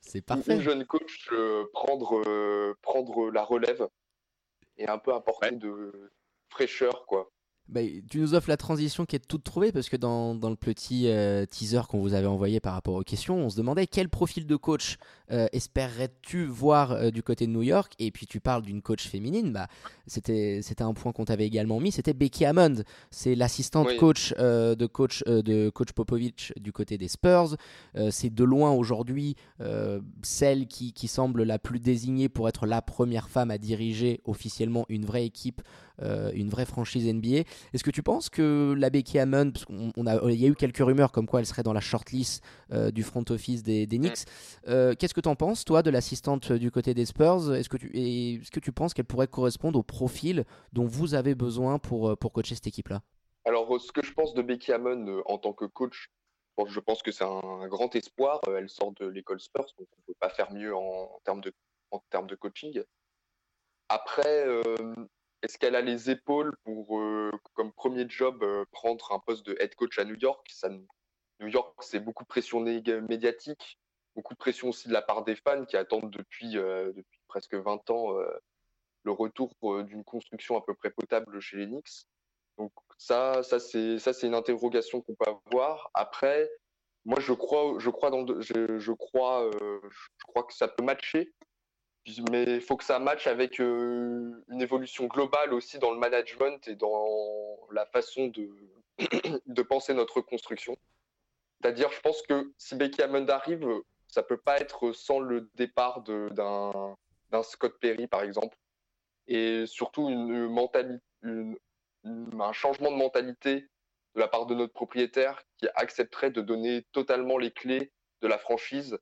c'est parfait. Une jeune coach prendre, prendre la relève et un peu apporter de fraîcheur, quoi. Bah, tu nous offres la transition qui est toute trouvée parce que dans, dans le petit euh, teaser qu'on vous avait envoyé par rapport aux questions, on se demandait quel profil de coach euh, espérerais-tu voir euh, du côté de New York? Et puis tu parles d'une coach féminine, bah, c'était, un point qu'on t'avait également mis, c'était Becky Hammond. C'est l'assistante coach, de coach de coach Popovich du côté des Spurs. c'est de loin aujourd'hui celle qui, qui semble la plus désignée pour être la première femme à diriger officiellement une vraie équipe euh, une vraie franchise NBA. Est-ce que tu penses que la Becky Hammond, parce qu'on a, il y a eu quelques rumeurs comme quoi elle serait dans la shortlist euh, du front office des, Knicks, euh, qu'est-ce que tu en penses, toi, de l'assistante du côté des Spurs? Est-ce que, tu, est-ce que tu penses qu'elle pourrait correspondre au profil dont vous avez besoin pour, pour coacher cette équipe-là? Alors, ce que je pense de Becky Hammond en tant que coach, je pense que c'est un grand espoir. Elle sort de l'école Spurs, donc on ne peut pas faire mieux en, termes, de, en termes de coaching. Après, est-ce qu'elle a les épaules pour, euh, comme premier job, euh, prendre un poste de head coach à New York? New York, c'est beaucoup de pression médiatique, beaucoup de pression aussi de la part des fans qui attendent depuis, euh, presque 20 ans le retour d'une construction à peu près potable chez les Knicks. Donc ça, ça c'est ça c'est une interrogation qu'on peut avoir. Après, moi je crois, je crois dans, je, je crois, je crois que ça peut matcher mais il faut que ça matche avec euh, une évolution globale aussi dans le management et dans la façon de, de penser notre construction. C'est-à-dire, je pense que si Becky Hammond arrive, ça peut pas être sans le départ d'un Scott Perry, par exemple, et surtout une un changement de mentalité de la part de notre propriétaire qui accepterait de donner totalement les clés de la franchise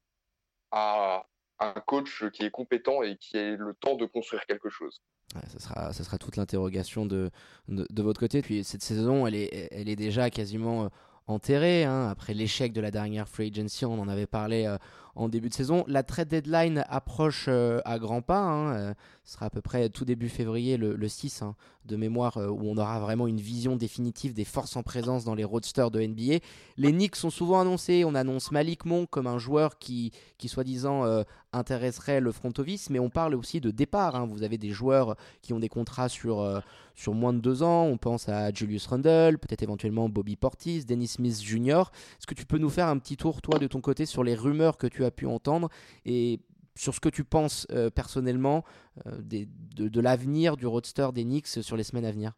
à, un coach qui est compétent et qui ait le temps de construire quelque chose. ça, sera, ça sera toute l'interrogation de, de, votre côté. Puis cette saison, elle est, elle est déjà quasiment euh, enterrée. Hein. Après l'échec de la dernière free agency, on en avait parlé euh, en début de saison. La trade deadline approche euh, à grands pas. Hein. ce sera à peu près tout début février, le, 6 hein, de mémoire, où on aura vraiment une vision définitive des forces en présence dans les roadsters de NBA. Les Knicks sont souvent annoncés. On annonce Malik Monk comme un joueur qui, qui soi-disant, intéresserait le front office, mais on parle aussi de départ. Hein. Vous avez des joueurs qui ont des contrats sur, euh, sur moins de deux ans. On pense à Julius Randle, peut-être éventuellement Bobby Portis, Dennis Smith Jr. Est-ce que tu peux nous faire un petit tour, toi, de ton côté, sur les rumeurs que tu as pu entendre et sur ce que tu penses euh, personnellement euh, de, l'avenir du roadster des Knicks sur les semaines à venir?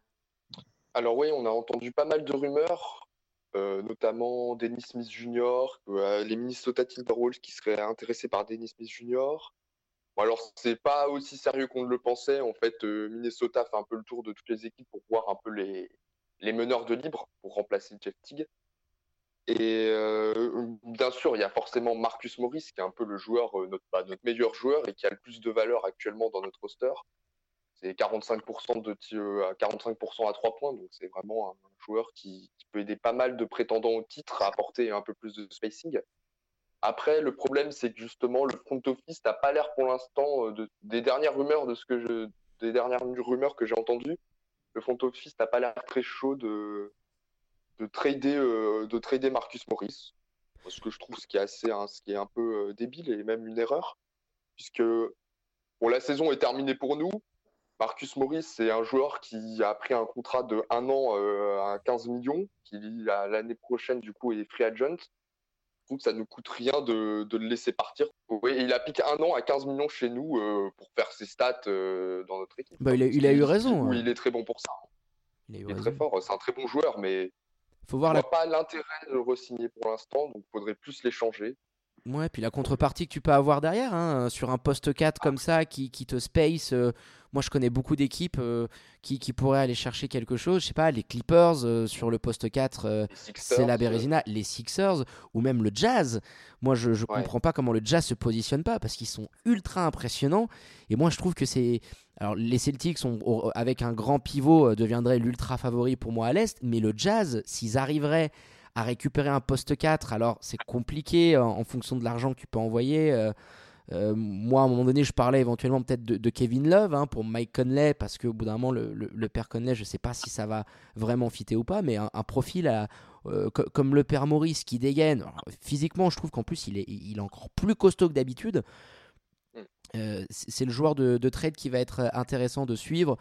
Alors oui, on a entendu pas mal de rumeurs. Euh, notamment Dennis Smith Jr., les Minnesota Timberwolves qui seraient intéressés par Dennis Smith Jr. alors, c'est pas aussi sérieux qu'on ne le pensait. En fait, Minnesota fait un peu le tour de toutes les équipes pour voir un peu les, les meneurs de libre pour remplacer Jeff Teague. Et bien sûr, il y a forcément Marcus Morris, qui est un peu le joueur, notre, bah, notre meilleur joueur et qui a le plus de valeur actuellement dans notre roster. C'est 45% de à 45% à 3 points, donc c'est vraiment un joueur qui, peut aider pas mal de prétendants au titre à apporter un peu plus de spacing. Après, le problème, c'est que justement, le front office n'a pas l'air pour l'instant de, des dernières rumeurs de ce que je, des dernières rumeurs que j'ai entendues. Le front office n'a pas l'air très chaud de, de trader, de trader Marcus Morris. Ce que je trouve ce qui est assez, hein, ce qui est un peu débile et même une erreur, puisque bon, la saison est terminée pour nous. Marcus Morris, c'est un joueur qui a pris un contrat de 1 an euh, à 15 millions, qui l'année prochaine, du coup, est free agent. Que ça ne coûte rien de, le laisser partir. il a piqué un an à 15 millions chez nous euh, pour faire ses stats euh, dans notre équipe. Bah, il, a, eu raison. Oui, hein. Il est très bon pour ça. Il, est très fort. C'est un très bon joueur, mais faut voir la... pas l'intérêt de le re-signer pour l'instant, donc il faudrait plus l'échanger. Ouais, puis la contrepartie que tu peux avoir derrière, hein, sur un poste 4 comme ça, qui, qui te space. Euh, moi, je connais beaucoup d'équipes euh, qui, qui, pourraient aller chercher quelque chose. Je sais pas, les Clippers euh, sur le poste 4, c'est la Bérésina. Les Sixers ou même le Jazz. Moi, je ne comprends pas comment le Jazz se positionne pas parce qu'ils sont ultra impressionnants. Et moi, je trouve que c'est. Alors, les Celtics, sont, avec un grand pivot, deviendraient l'ultra favori pour moi à l'Est. Mais le Jazz, s'ils arriveraient à récupérer un poste 4. Alors, c'est compliqué en, fonction de l'argent que tu peux envoyer. Euh, euh, moi, à un moment donné, je parlais éventuellement peut-être de, Kevin Love hein, pour Mike Conley, parce qu'au bout d'un moment, le, père Conley, je ne sais pas si ça va vraiment fitter ou pas, mais un, profil à, euh, comme le père Maurice qui dégaine. physiquement, je trouve qu'en plus, il est, il est encore plus costaud que d'habitude. Mm. c'est le joueur de, trade qui va être intéressant de suivre.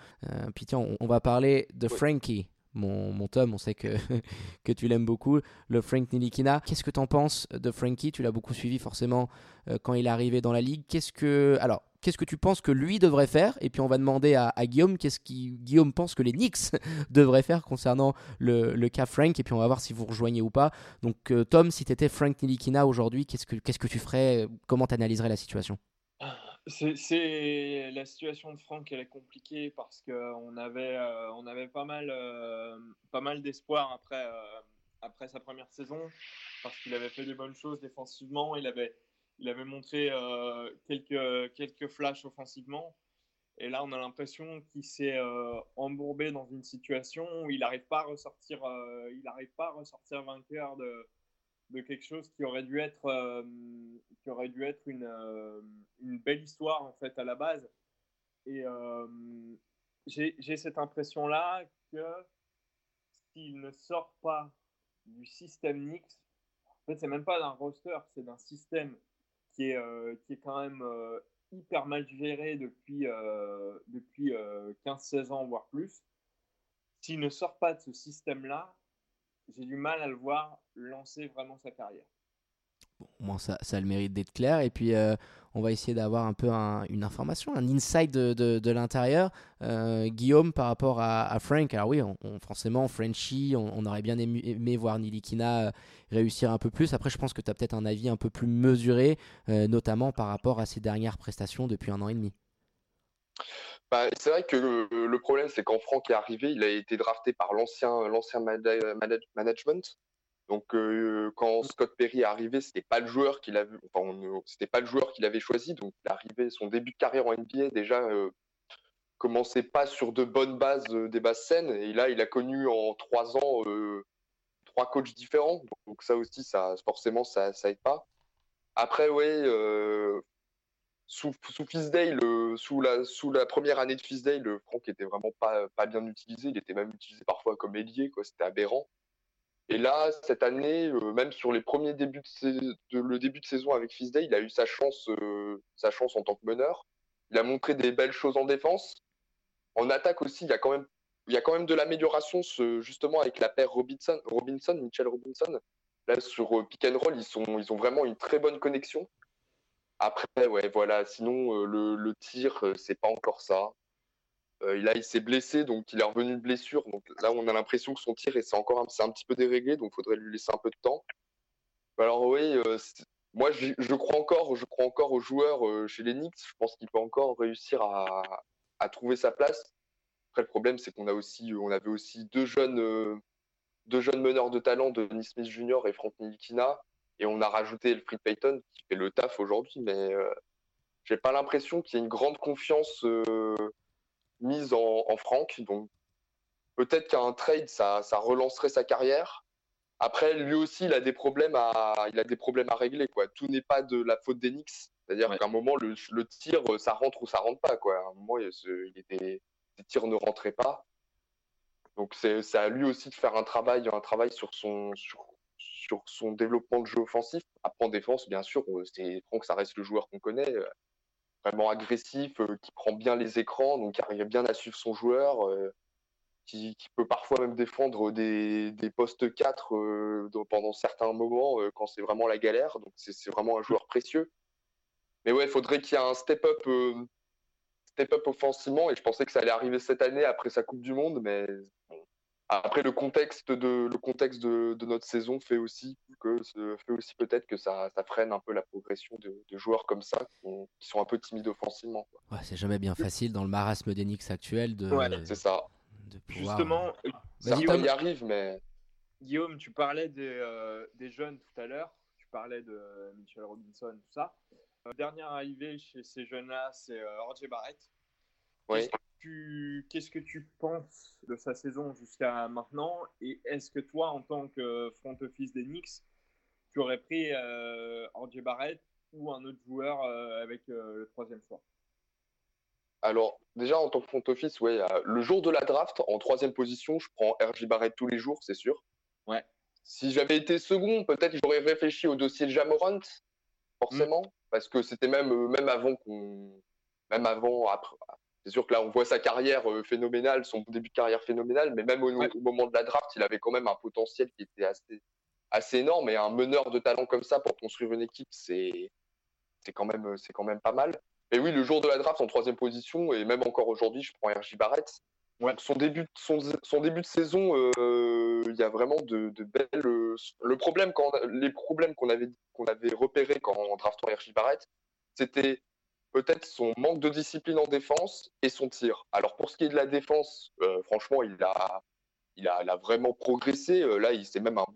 puis tiens, on, va parler de Frankie mon, Tom, on sait que, que tu l'aimes beaucoup, le Frank Nilikina. Qu'est-ce que tu en penses de Frankie? Tu l'as beaucoup suivi forcément euh, quand il est arrivé dans la ligue. Qu'est-ce que alors qu'est-ce que tu penses que lui devrait faire? Et puis on va demander à, Guillaume qu'est-ce que Guillaume pense que les Knicks devraient faire concernant le, le, cas Frank? Et puis on va voir si vous rejoignez ou pas. Donc euh, Tom, si tu étais Frank Nilikina aujourd'hui, qu'est-ce que qu'est-ce que tu ferais? Comment tu analyserais la situation? C'est la situation de Franck, elle est compliquée parce qu'on avait, euh, on avait pas mal, euh, pas mal d'espoir après, euh, après sa première saison parce qu'il avait fait des bonnes choses défensivement, il avait, il avait montré quelques, quelques flashs offensivement. Et là, on a l'impression qu'il s'est embourbé dans une situation où il n'arrive pas à ressortir, pas à ressortir vainqueur de, de quelque chose qui aurait dû être, euh, qui aurait dû être une, euh, une, belle histoire en fait à la base. Et euh, j'ai cette impression-là que s'il ne sort pas du système Nix, en fait, c'est même pas d'un roster, c'est d'un système qui est, qui est quand même hyper mal géré depuis, depuis 15-16 ans, voire plus. S'il ne sort pas de ce système-là, j'ai du mal à le voir lancer vraiment sa carrière. Bon, ça, ça a le mérite d'être clair. Et puis, euh, on va essayer d'avoir un peu une information, un insight de, l'intérieur. Euh, Guillaume, par rapport à, Frank, alors oui, on, forcément, Frenchy, on, aurait bien aimé, voir Nilikina euh, réussir un peu plus. Après, je pense que tu as peut-être un avis un peu plus mesuré, notamment par rapport à ses dernières prestations depuis un an et demi. Bah, c'est vrai que le, problème, c'est quand Franck est arrivé, il a été drafté par l'ancien l'ancien management. Donc euh, quand Scott Perry est arrivé, c'était pas le joueur qu'il avait, enfin, c'était pas le joueur qu'il avait choisi. Donc il arrivé, son début de carrière en NBA déjà euh, commençait pas sur de bonnes bases, euh, des bases saines. Et là, il a connu en trois ans trois coachs différents. Donc ça aussi, ça forcément, ça, ça aide pas. Après, oui, sous, sous Fisdale, sous, la, sous la première année de Fisdale, Franck était vraiment pas, bien utilisé. Il était même utilisé parfois comme ailier. C'était aberrant. Et là, cette année, euh, même sur les premiers débuts de, le début de saison avec Fisdale, il a eu sa chance, euh, sa chance en tant que meneur. Il a montré des belles choses en défense. En attaque aussi, il y a quand même, de l'amélioration, justement avec la paire Robinson, Mitchell Robinson. Là, sur euh, pick ils ont vraiment une très bonne connexion. Après, ouais, voilà. Sinon, euh, le, le, tir, euh, c'est pas encore ça. Euh, là, il s'est blessé, donc il est revenu de blessure. Donc là, on a l'impression que son tir, c'est encore un, un petit peu déréglé, donc il faudrait lui laisser un peu de temps. Alors oui, moi, je, crois encore, je crois encore aux joueurs chez les Knicks. Je pense qu'il peut encore réussir à, à, trouver sa place. Après, le problème, c'est qu'on a aussi, on avait aussi deux jeunes, deux jeunes meneurs de talent, Denis Smith Jr. et Frank Nilikina, et on a rajouté Elfried Payton qui fait le taf aujourd'hui, mais j'ai pas l'impression qu'il y ait une grande confiance mise en, en Franck. Donc peut-être qu'un trade, ça, ça relancerait sa carrière. Après, lui aussi, il a des problèmes à, il a des problèmes à régler. Quoi. Tout n'est pas de la faute d'Enix. C'est-à-dire qu'à un moment, le, le, tir, ça rentre ou ça rentre pas. Quoi. À un moment, il, il était, les tirs ne rentraient pas. Donc c'est à lui aussi de faire un travail, un travail sur son, sur, sur son développement de jeu offensif. Après en défense, bien sûr, c'est Franck, ça reste le joueur qu'on connaît, euh, vraiment agressif, euh, qui prend bien les écrans, donc qui arrive bien à suivre son joueur. Euh, qui, peut parfois même défendre des, des postes 4 euh, pendant certains moments euh, quand c'est vraiment la galère. Donc c'est vraiment un joueur précieux. Mais ouais, il faudrait qu'il y ait un step-up euh, step up offensivement et je pensais que ça allait arriver cette année après sa Coupe du Monde. Mais après, le contexte, de, le contexte de, de, notre saison fait aussi, que, fait aussi peut-être que ça, ça, freine un peu la progression de, de joueurs comme ça qui, sont un peu timides offensivement. Ouais, c'est jamais bien facile dans le marasme d'Enix actuel de. Ouais, c'est ça Justement, ça y arrive, mais. Guillaume, tu parlais des, euh, des jeunes tout à l'heure. Tu parlais de Mitchell Robinson, tout ça. Euh, dernière arrivée chez ces jeunes-là, c'est euh, RJ Barrett. Oui. Qu'est-ce que tu penses de sa saison jusqu'à maintenant? Et est-ce que toi, en tant que front office des Knicks, tu aurais pris euh, RJ Barrett ou un autre joueur avec le troisième choix? Alors, déjà, en tant que front office, ouais, le jour de la draft, en troisième position, je prends RJ Barrett tous les jours, c'est sûr. Ouais. Si j'avais été second, peut-être j'aurais réfléchi au dossier de Jamorant, forcément, mm. parce que c'était même, euh, même avant qu'on. Même avant, après. C'est sûr que là, on voit sa carrière euh, phénoménale, son début de carrière phénoménal, mais même au, moment de la draft, il avait quand même un potentiel qui était assez, assez énorme. Et un meneur de talent comme ça pour construire une équipe, c'est quand, même, quand même pas mal. Et oui, le jour de la draft en troisième position, et même encore aujourd'hui, je prends RJ Barrett. Son, début, son, son, début de saison, euh, il y a vraiment de, de belles. le problème quand, les problèmes qu'on avait, qu'on avait repérés quand on draftant RJ Barrett, c'était peut-être son manque de discipline en défense et son tir. Alors pour ce qui est de la défense, euh, franchement, il a, il a, vraiment progressé. Euh, là, c'est même un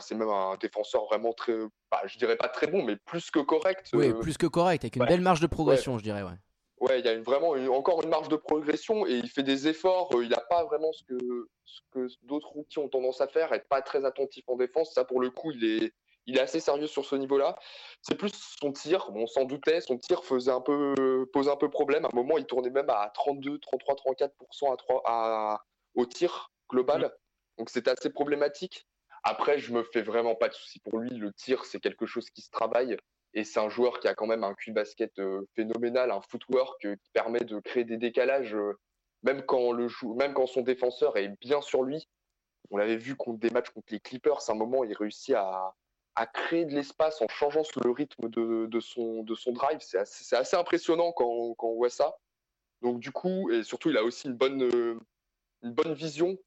c'est même un défenseur vraiment très, bah, je dirais pas très bon, mais plus que correct. Oui, euh, plus que correct, avec une belle marge de progression, je dirais, ouais. Ouais, il y a vraiment encore une marge de progression et il fait des efforts. Euh, il n'a pas vraiment ce que, ce que d'autres routiers ont tendance à faire, être pas très attentif en défense. Ça, pour le coup, il est, il est assez sérieux sur ce niveau-là. C'est plus son tir. on s'en doutait, son tir faisait un peu, posait un peu problème. À un moment, il tournait même à 32, 33, 34% à 3, à, au tir global. Donc c'était assez problématique. Après, je me fais vraiment pas de soucis pour lui. Le tir, c'est quelque chose qui se travaille. Et c'est un joueur qui a quand même un cul basket euh, phénoménal, un footwork euh, qui permet de créer des décalages, euh, même, quand le même quand son défenseur est bien sur lui. On l'avait vu contre des matchs contre les Clippers, à un moment, il réussit à, à créer de l'espace en changeant le rythme de, son, drive. C'est assez, impressionnant quand, on voit ça. Donc du coup, et surtout, il a aussi une bonne, bonne vision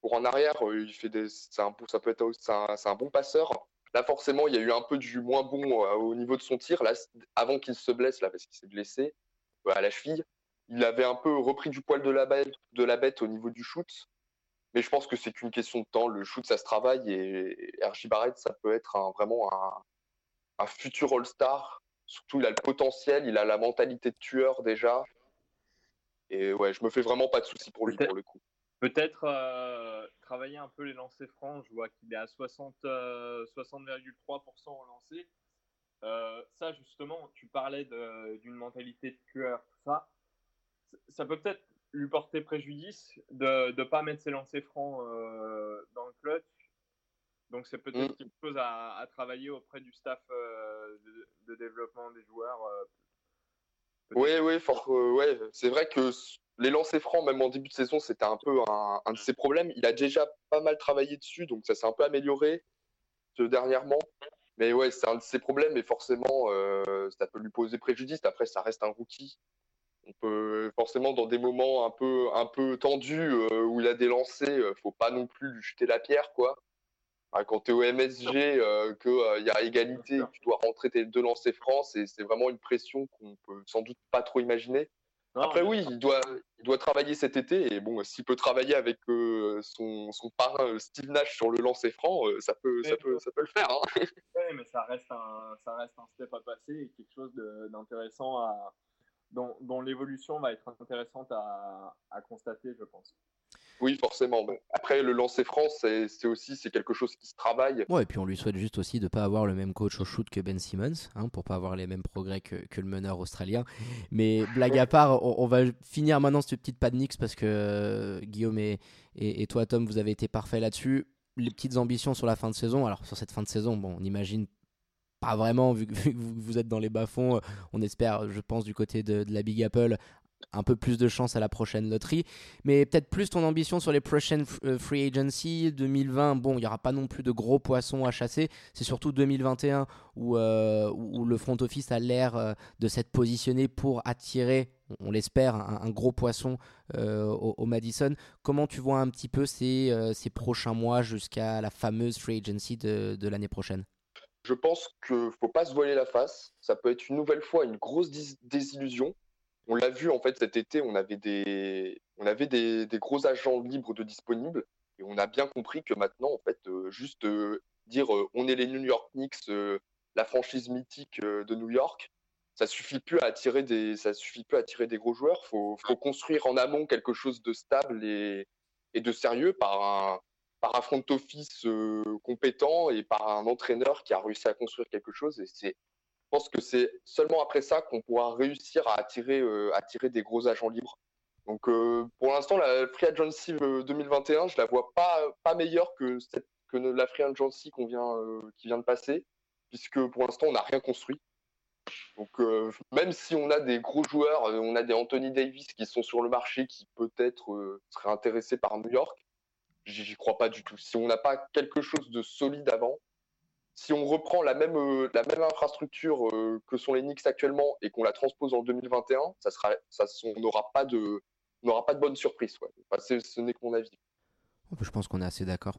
pour en arrière, euh, il fait des, un, ça peut être, un, bon passeur. Là, forcément, il y a eu un peu du moins bon euh, au niveau de son tir. Là, avant qu'il se blesse, là, parce qu'il s'est blessé euh, à la cheville, il avait un peu repris du poil de la bête, de la bête au niveau du shoot. Mais je pense que c'est qu'une question de temps. Le shoot, ça se travaille et RJ Barrett, ça peut être un, vraiment un, un futur All-Star. Surtout, il a le potentiel, il a la mentalité de tueur déjà. Et ouais, je me fais vraiment pas de soucis pour lui pour le coup. Peut-être euh, travailler un peu les lancers francs. Je vois qu'il est à 60,3% euh, au lancer. Euh, ça, justement, tu parlais d'une mentalité de tueur, tout ça. Ça peut peut-être lui porter préjudice de ne pas mettre ses lancers francs dans le clutch. Donc, c'est peut-être mm. quelque chose à, travailler auprès du staff de, développement des joueurs. oui, oui, ouais. c'est vrai que les lancers francs, même en début de saison, c'était un peu un, de ses problèmes. Il a déjà pas mal travaillé dessus, donc ça s'est un peu amélioré dernièrement. Mais ouais, c'est un de ses problèmes et forcément, euh, ça peut lui poser préjudice. Après, ça reste un rookie. On peut forcément, dans des moments un peu, un peu tendus euh, où il a des lancers, ne euh, faut pas non plus lui jeter la pierre, quoi. quand tu es au MSG, qu'il y a égalité, que tu dois rentrer tes deux lancers francs, c'est vraiment une pression qu'on peut sans doute pas trop imaginer. Après, oui, il doit, il doit travailler cet été. Et bon, s'il peut travailler avec euh, son, son, parrain euh, Steve Nash sur le lancer franc, euh, ça, peut, ça, peut, ça peut le faire. Hein. oui, mais ça reste, un, ça reste un step à passer et quelque chose d'intéressant à, dont, dont l'évolution va être intéressante à, à constater, je pense. Oui, forcément. Après, le lancer France, c'est aussi c'est quelque chose qui se travaille. Ouais, et puis on lui souhaite juste aussi de ne pas avoir le même coach au shoot que Ben Simmons, hein, pour pas avoir les mêmes progrès que, que le meneur australien. Mais blague à part, on, va finir maintenant cette petite panique parce que euh, Guillaume et, et, toi, Tom, vous avez été parfaits là-dessus. Les petites ambitions sur la fin de saison. Alors, sur cette fin de saison, bon, on imagine pas vraiment, vu que, vous êtes dans les bas-fonds. Euh, on espère, je pense, du côté de, la Big Apple, un peu plus de chance à la prochaine loterie. Mais peut-être plus ton ambition sur les prochaines euh, free agency 2020. Bon, il n'y aura pas non plus de gros poissons à chasser. C'est surtout 2021 où, euh, le front office a l'air euh, de s'être positionné pour attirer, on l'espère, un, gros poisson au, Madison. Comment tu vois un petit peu ces, prochains mois jusqu'à la fameuse free agency de l'année prochaine? Je pense qu'il ne faut pas se voiler la face. Ça peut être une nouvelle fois une grosse désillusion on l'a vu en fait cet été, on avait des, on avait des, gros agents libres de disponibles et on a bien compris que maintenant en fait euh, juste euh, dire euh, on est les New York Knicks, la franchise mythique de New York, ça suffit plus à attirer des, ça suffit plus à attirer des gros joueurs. Faut, faut construire en amont quelque chose de stable et de sérieux par un, par un front office compétent et par un entraîneur qui a réussi à construire quelque chose. Et c'est je pense que c'est seulement après ça qu'on pourra réussir à attirer, euh, attirer des gros agents libres. Donc euh, pour l'instant, la Free Agency 2021, euh, je la vois pas, pas meilleure que, que la Free Agency vient, qui vient de passer, puisque pour l'instant, on n'a rien construit. Donc même si on a des gros joueurs, on a des Anthony Davis qui sont sur le marché, qui peut-être seraient intéressés par New York, j'y crois pas du tout. Si on n'a pas quelque chose de solide avant, si on reprend la même, euh, la même infrastructure euh, que sont les Knicks actuellement et qu'on la transpose en 2021, ça sera, ça, on n'aura pas de, n'aura pas de bonne surprise. ce n'est que mon avis. Je pense qu'on est assez d'accord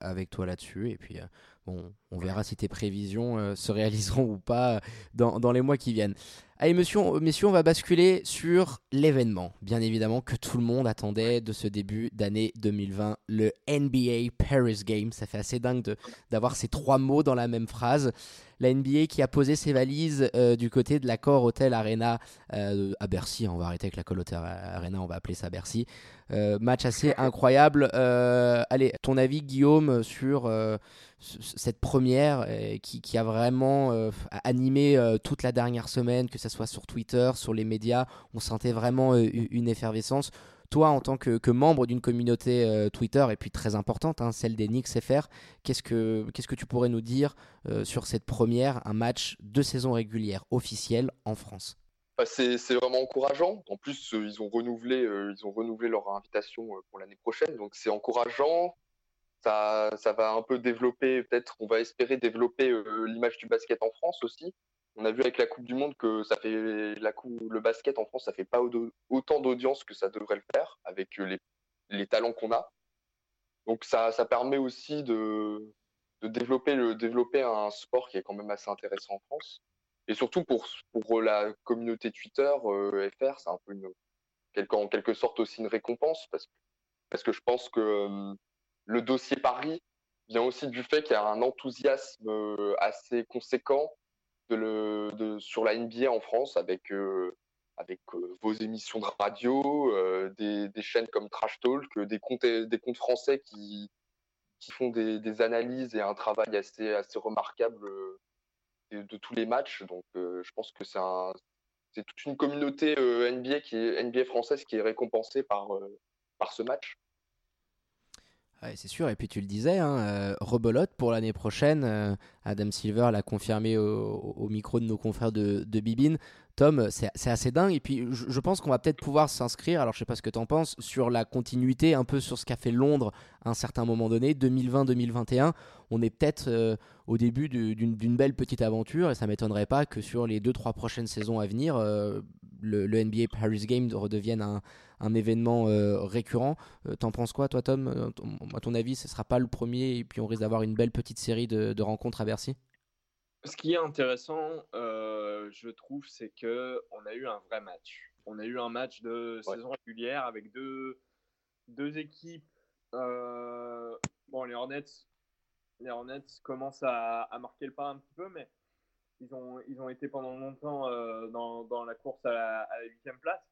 avec toi là-dessus. Et puis, euh, bon, on verra si tes prévisions se réaliseront ou pas dans, dans, les mois qui viennent. Allez, messieurs, messieurs, on va basculer sur l'événement, bien évidemment, que tout le monde attendait de ce début d'année 2020, le NBA Paris Game. Ça fait assez dingue d'avoir ces trois mots dans la même phrase. La NBA qui a posé ses valises euh, du côté de l'accord Hotel Arena euh, à Bercy. On va arrêter avec l'accord Hotel Arena, on va appeler ça Bercy. Euh, match assez incroyable. allez, ton avis, Guillaume, sur cette première qui, qui, a vraiment animé toute la dernière semaine, que ce soit sur Twitter, sur les médias, on sentait vraiment une effervescence toi, en tant que, membre d'une communauté euh, Twitter, et puis très importante, hein, celle des Knicks FR, qu'est-ce que, qu'est-ce que tu pourrais nous dire euh, sur cette première, un match de saison régulière officiel en France? Bah, c'est, vraiment encourageant. En plus, euh, ils, ont renouvelé, ils ont renouvelé leur invitation pour l'année prochaine, donc c'est encourageant. Ça, va un peu développer, peut-être, on va espérer développer l'image du basket en France aussi on a vu avec la Coupe du Monde que ça fait la coupe, le basket en France, ça fait pas autant d'audience que ça devrait le faire avec euh, les, talents qu'on a. Donc ça, ça permet aussi de, développer, le, développer un sport qui est quand même assez intéressant en France. Et surtout pour, pour la communauté Twitter, euh, FR, c'est un peu une, en quelque sorte aussi une récompense parce que, parce que je pense que euh, le dossier Paris vient aussi du fait qu'il y a un enthousiasme assez conséquent sur la NBA en France avec, euh, euh, vos émissions de radio, euh, des, chaînes comme Trash Talk, des comptes, français qui, font des, analyses et un travail assez, remarquable de, tous les matchs. Donc je pense que c'est toute une communauté NBA, française qui est récompensée par ce match c'est sûr, et puis tu le disais, hein, euh, rebelote pour l'année prochaine. Euh, Adam Silver l'a confirmé au, micro de nos confrères de, de Bibine. Tom, c'est assez dingue. Et puis, je, pense qu'on va peut-être pouvoir s'inscrire, alors je sais pas ce que tu en penses, sur la continuité, un peu sur ce qu'a fait Londres à un certain moment donné, 2020-2021. On est peut-être euh, au début d'une belle petite aventure et ça m'étonnerait pas que sur les 2-3 prochaines saisons à venir, euh, le, NBA Paris Game redevienne un, événement euh, récurrent. T'en penses quoi, toi, Tom? À ton avis, ce sera pas le premier et puis on risque d'avoir une belle petite série de, de rencontres à Bercy? Ce qui est intéressant, euh, je trouve, c'est que on a eu un vrai match. On a eu un match de saison régulière avec deux, deux équipes. Euh, bon, les Hornets, les Hornets commencent à, marquer le pas un petit peu, mais ils ont, ils ont été pendant longtemps euh, dans, dans, la course à la huitième place.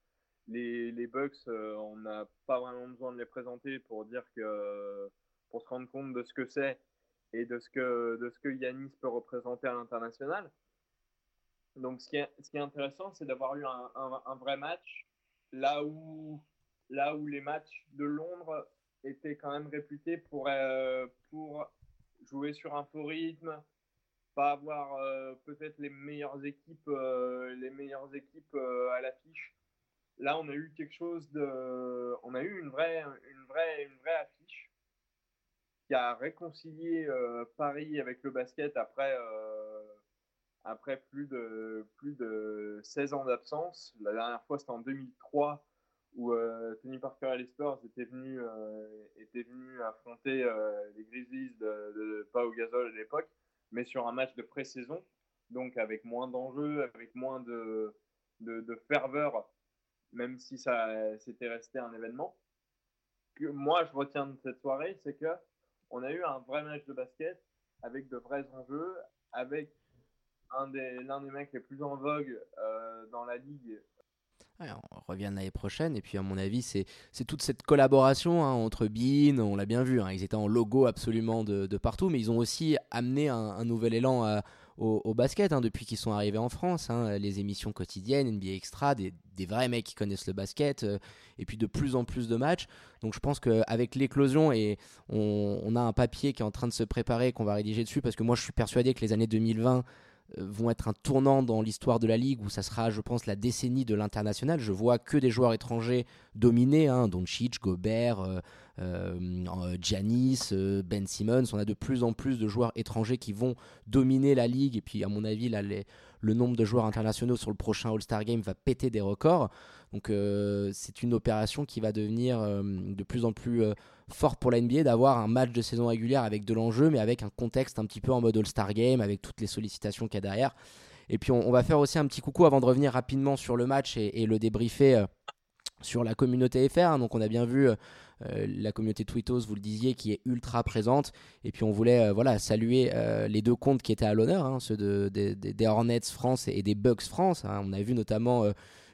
Les, les Bucks, on n'a pas vraiment besoin de les présenter pour dire que pour se rendre compte de ce que c'est et de ce que, de ce que Yanis peut représenter à l'international. Donc, ce qui est, ce qui est intéressant, c'est d'avoir eu un, un, vrai match là où, là où les matchs de Londres étaient quand même réputés pour, euh, pour jouer sur un faux rythme, pas avoir euh, peut-être les meilleures équipes, euh, les meilleures équipes à l'affiche. Là, on a eu quelque chose de, on a eu une vraie, une vraie, une vraie affiche qui a réconcilié euh, Paris avec le basket après, euh, après plus, de, plus de 16 ans d'absence. La dernière fois, c'était en 2003 où euh, Tony Parker et les Spurs étaient venus, étaient venus affronter les Grizzlies de, de Pau Gasol à l'époque, mais sur un match de pré-saison, donc avec moins d'enjeux, avec moins de, de, de, ferveur, même si ça c'était resté un événement. Que moi, je retiens de cette soirée, c'est que on a eu un vrai match de basket avec de vrais enjeux, avec l'un des, des mecs les plus en vogue euh, dans la ligue. on revient l'année prochaine et puis à mon avis c'est toute cette collaboration hein, entre Bean, on l'a bien vu, hein, ils étaient en logo absolument de, partout mais ils ont aussi amené un, nouvel élan à, au, basket hein, depuis qu'ils sont arrivés en France. Hein, les émissions quotidiennes, NBA Extra, des, vrais mecs qui connaissent le basket, euh, et puis de plus en plus de matchs. Donc je pense qu'avec l'éclosion, et on, on, a un papier qui est en train de se préparer, qu'on va rédiger dessus, parce que moi je suis persuadé que les années 2020 euh, vont être un tournant dans l'histoire de la ligue où ça sera, je pense, la décennie de l'international. Je vois que des joueurs étrangers dominés, hein, Doncic, Gobert, euh, euh, Giannis, Ben Simmons. On a de plus en plus de joueurs étrangers qui vont dominer la ligue. Et puis, à mon avis, là, le nombre de joueurs internationaux sur le prochain All-Star Game va péter des records. Donc, c'est une opération qui va devenir de plus en plus fort pour la NBA d'avoir un match de saison régulière avec de l'enjeu, mais avec un contexte un petit peu en mode All-Star Game, avec toutes les sollicitations qu'il y a derrière. Et puis on, va faire aussi un petit coucou avant de revenir rapidement sur le match et, le débriefer euh, sur la communauté FR. Hein. Donc on a bien vu euh, la communauté Twittos, vous le disiez, qui est ultra présente. Et puis on voulait euh, voilà, saluer les deux comptes qui étaient à l'honneur, hein, ceux de, des Hornets France et, des Bucks France. Hein. On a vu notamment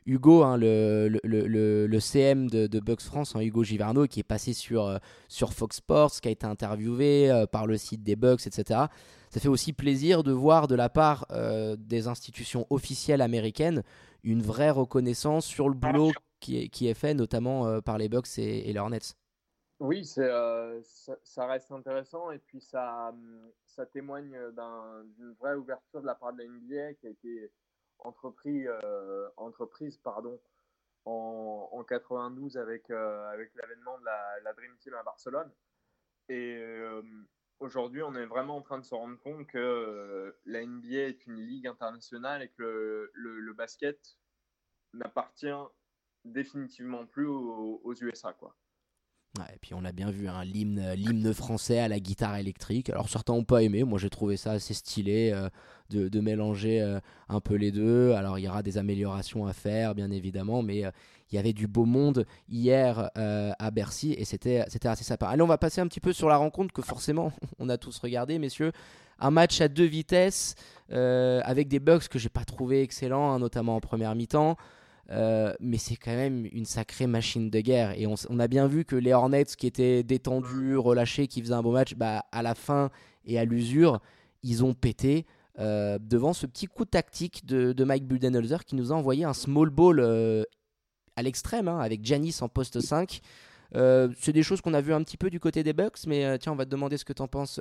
Hugo, hein, le, CM de, Bucks France, Hugo Giverno, qui est passé sur, euh, Fox Sports, qui a été interviewé euh, par le site des Bucks, etc. Ça fait aussi plaisir de voir de la part euh, des institutions officielles américaines une vraie reconnaissance sur le boulot qui est, fait, notamment par les Bucks et, les Hornets. Oui, ça, ça, reste intéressant et puis ça, ça témoigne d'une vraie ouverture de la part de la NBA qui a été entrepris, euh, entreprise pardon, en, en 92 avec, euh, l'avènement de la, Dream Team à Barcelone. Et euh, aujourd'hui, on est vraiment en train de se rendre compte que la NBA est une ligue internationale et que le, basket n'appartient définitivement plus aux, USA. Quoi et puis on a bien vu hein, l'hymne, français à la guitare électrique. Alors certains n'ont pas aimé, moi j'ai trouvé ça assez stylé euh, de, mélanger euh, un peu les deux. Alors il y aura des améliorations à faire bien évidemment, mais euh, il y avait du beau monde hier à Bercy et c'était, c'était assez sympa. Allez on va passer un petit peu sur la rencontre que forcément on a tous regardé messieurs. Un match à deux vitesses avec des bugs que j'ai pas trouvé excellents, hein, notamment en première mi-temps. Euh, mais c'est quand même une sacrée machine de guerre. Et on, a bien vu que les Hornets, qui étaient détendus, relâchés, qui faisaient un beau match, bah, à la fin et à l'usure, ils ont pété. Euh, devant ce petit coup tactique de, Mike Budenholzer qui nous a envoyé un small ball euh, à l'extrême, hein, avec Janis en poste 5. c'est des choses qu'on a vu un petit peu du côté des Bucks, mais tiens, on va te demander ce que tu en penses.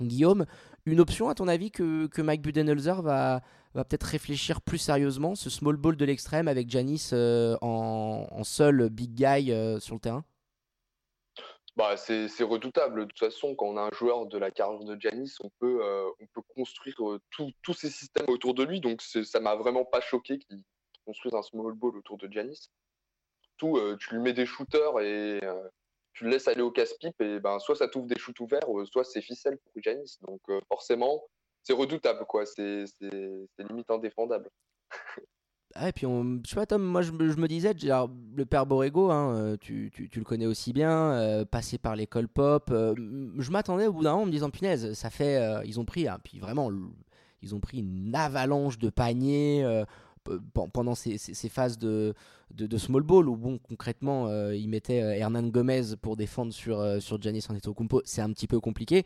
Guillaume, une option à ton avis que, que Mike Budenholzer va, va peut-être réfléchir plus sérieusement, ce small ball de l'extrême avec Janis en, en, seul big guy sur le terrain? Bah, c'est redoutable. De toute façon, quand on a un joueur de la carrière de Janis, on peut, euh, on peut construire euh, tous ces systèmes autour de lui. Donc ça m'a vraiment pas choqué qu'il construise un small ball autour de Janis. Tout, euh, tu lui mets des shooters et tu le laisses aller au casse-pipe et ben soit ça t'ouvre des shoots ouverts, soit c'est ficelle pour Janis. Donc forcément, c'est redoutable quoi. C'est limite indéfendable. Ah, et puis, on, je sais pas, Tom, moi je, me disais, genre, le père Borrego, hein, euh, tu, tu, tu, le connais aussi bien, euh, passé par l'école pop. Euh, je m'attendais au bout d'un moment en me disant, punaise, ça fait. ils ont pris, hein, puis vraiment, ils ont pris une avalanche de paniers pendant ces, phases de, small ball où, bon, concrètement, ils mettaient Hernan Gomez pour défendre sur, sur Giannis. C'est un petit peu compliqué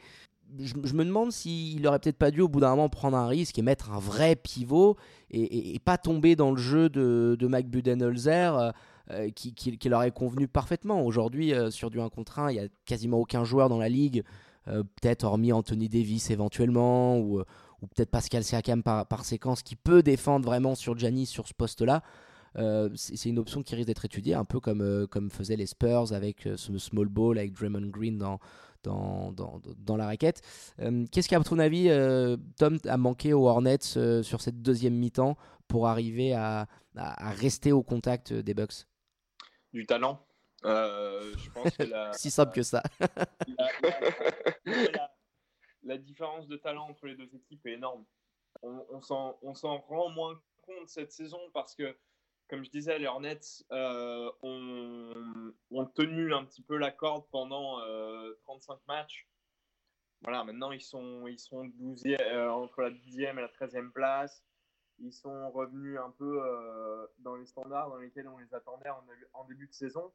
je, me demande s'il aurait peut-être pas dû au bout d'un moment prendre un risque et mettre un vrai pivot et, pas tomber dans le jeu de, de Mike Budenholzer euh, euh, qui, qui, leur est convenu parfaitement. Aujourd'hui, euh, sur du 1 contre 1, il y a quasiment aucun joueur dans la ligue, peut-être hormis Anthony Davis éventuellement ou, ou peut-être Pascal Siakam par, par, séquence qui peut défendre vraiment sur Giannis sur ce poste-là. c'est une option qui risque d'être étudiée, un peu comme, comme faisaient les Spurs avec ce small ball, avec Draymond Green dans, dans, dans, dans la raquette. Euh, qu'est-ce qui, à ton avis, euh, Tom, a manqué aux Hornets euh, sur cette deuxième mi-temps pour arriver à, à, rester au contact des Bucks? Du talent. je pense que la, si simple que ça. la, différence de talent entre les deux équipes est énorme. On, s'en rend moins compte cette saison parce que comme je disais, les Hornets euh, ont, tenu un petit peu la corde pendant 35 euh, matchs. Voilà, maintenant ils sont, ils sont 12 euh, entre la 10e et la 13e place. Ils sont revenus un peu dans les standards dans lesquels on les attendait en, début de saison.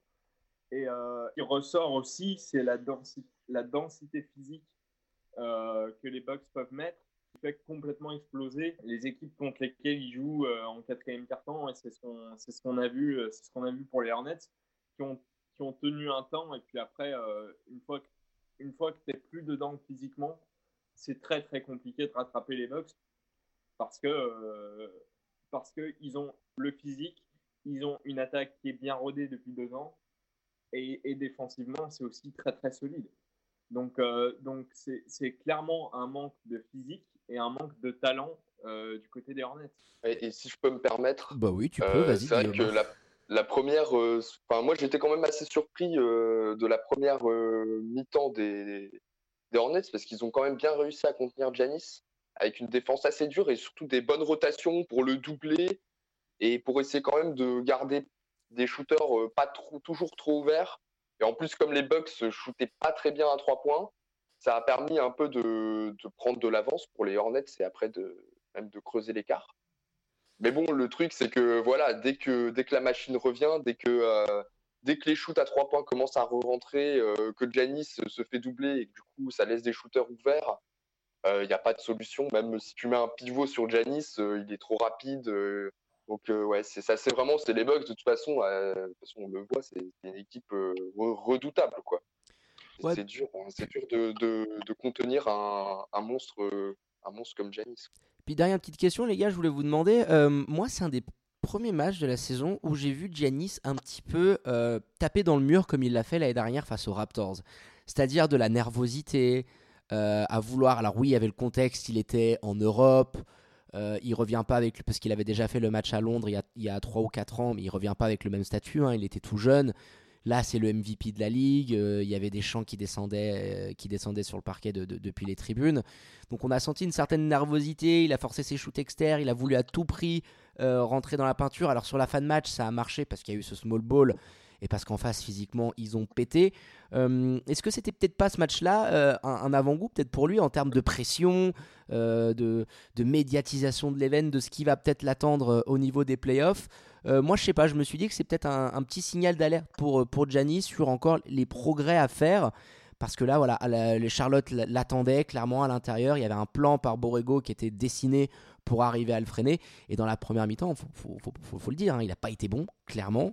Et il ressort aussi, c'est la, la densité physique que les Bucks peuvent mettre fait complètement exploser les équipes contre lesquelles ils jouent euh, en quatrième quart-temps. Et c'est ce qu'on a vu, euh, ce qu'on a vu pour les Hornets qui ont qui tenu un temps et puis après euh, une fois que, une tu n'es plus dedans physiquement, c'est très très compliqué de rattraper les Bucks parce que parce que ils ont le physique, ils ont une attaque qui est bien rodée depuis deux ans et défensivement c'est aussi très très solide. Donc, donc c'est clairement un manque de physique et un manque de talent euh, du côté des Hornets. Et, si je peux me permettre, bah oui, tu peux, euh, vas-y. C'est vrai que la, première, euh, enfin moi j'étais quand même assez surpris de la première mi-temps des, des, Hornets parce qu'ils ont quand même bien réussi à contenir Janis avec une défense assez dure et surtout des bonnes rotations pour le doubler et pour essayer quand même de garder des shooters pas trop, toujours trop ouverts. Et en plus, comme les Bucks shootaient pas très bien à trois points, ça a permis un peu de, prendre de l'avance pour les Hornets et après même de creuser l'écart. Mais bon, le truc, c'est que voilà, dès que, la machine revient, dès que, euh, dès que les shoots à trois points commencent à re-rentrer, euh, que Janis se fait doubler et que du coup ça laisse des shooters ouverts, il euh, n'y a pas de solution. Même si tu mets un pivot sur Janis, il est trop rapide. Donc ouais, c'est ça, c'est vraiment, c'est les bugs de toute façon. de toute façon, on le voit, c'est une équipe redoutable quoi. C'est dur, hein. c'est dur de, de, contenir un, un, monstre, un monstre comme Janis. Puis dernière petite question, les gars, je voulais vous demander. Euh, moi, c'est un des premiers matchs de la saison où j'ai vu Giannis un petit peu euh, taper dans le mur comme il l'a fait l'année dernière face aux Raptors. C'est-à-dire de la nervosité, euh, à vouloir. Alors oui, il y avait le contexte, il était en Europe. Euh, il revient pas avec parce qu'il avait déjà fait le match à Londres il y a, il y a 3 ou 4 ans, mais il revient pas avec le même statut. Hein, il était tout jeune. Là, c'est le MVP de la ligue. Euh, il y avait des chants qui descendaient, euh, qui descendaient sur le parquet depuis les tribunes. Donc, on a senti une certaine nervosité. Il a forcé ses shoots externes. Il a voulu à tout prix rentrer dans la peinture. Alors, sur la fin de match, ça a marché parce qu'il y a eu ce small ball et parce qu'en face, physiquement, ils ont pété. Est-ce que c'était peut-être pas ce match-là un, avant-goût, peut-être pour lui, en termes de pression, de, de, médiatisation de l'événement, de ce qui va peut-être l'attendre au niveau des playoffs? Euh, moi, je sais pas, je me suis dit que c'est peut-être un, petit signal d'alerte pour, euh, pour Giannis sur encore les progrès à faire. Parce que là, voilà, les Charlotte l'attendaient clairement à l'intérieur. Il y avait un plan par Borrego qui était dessiné pour arriver à le freiner. Et dans la première mi-temps, il faut, le dire, hein, il n'a pas été bon, clairement.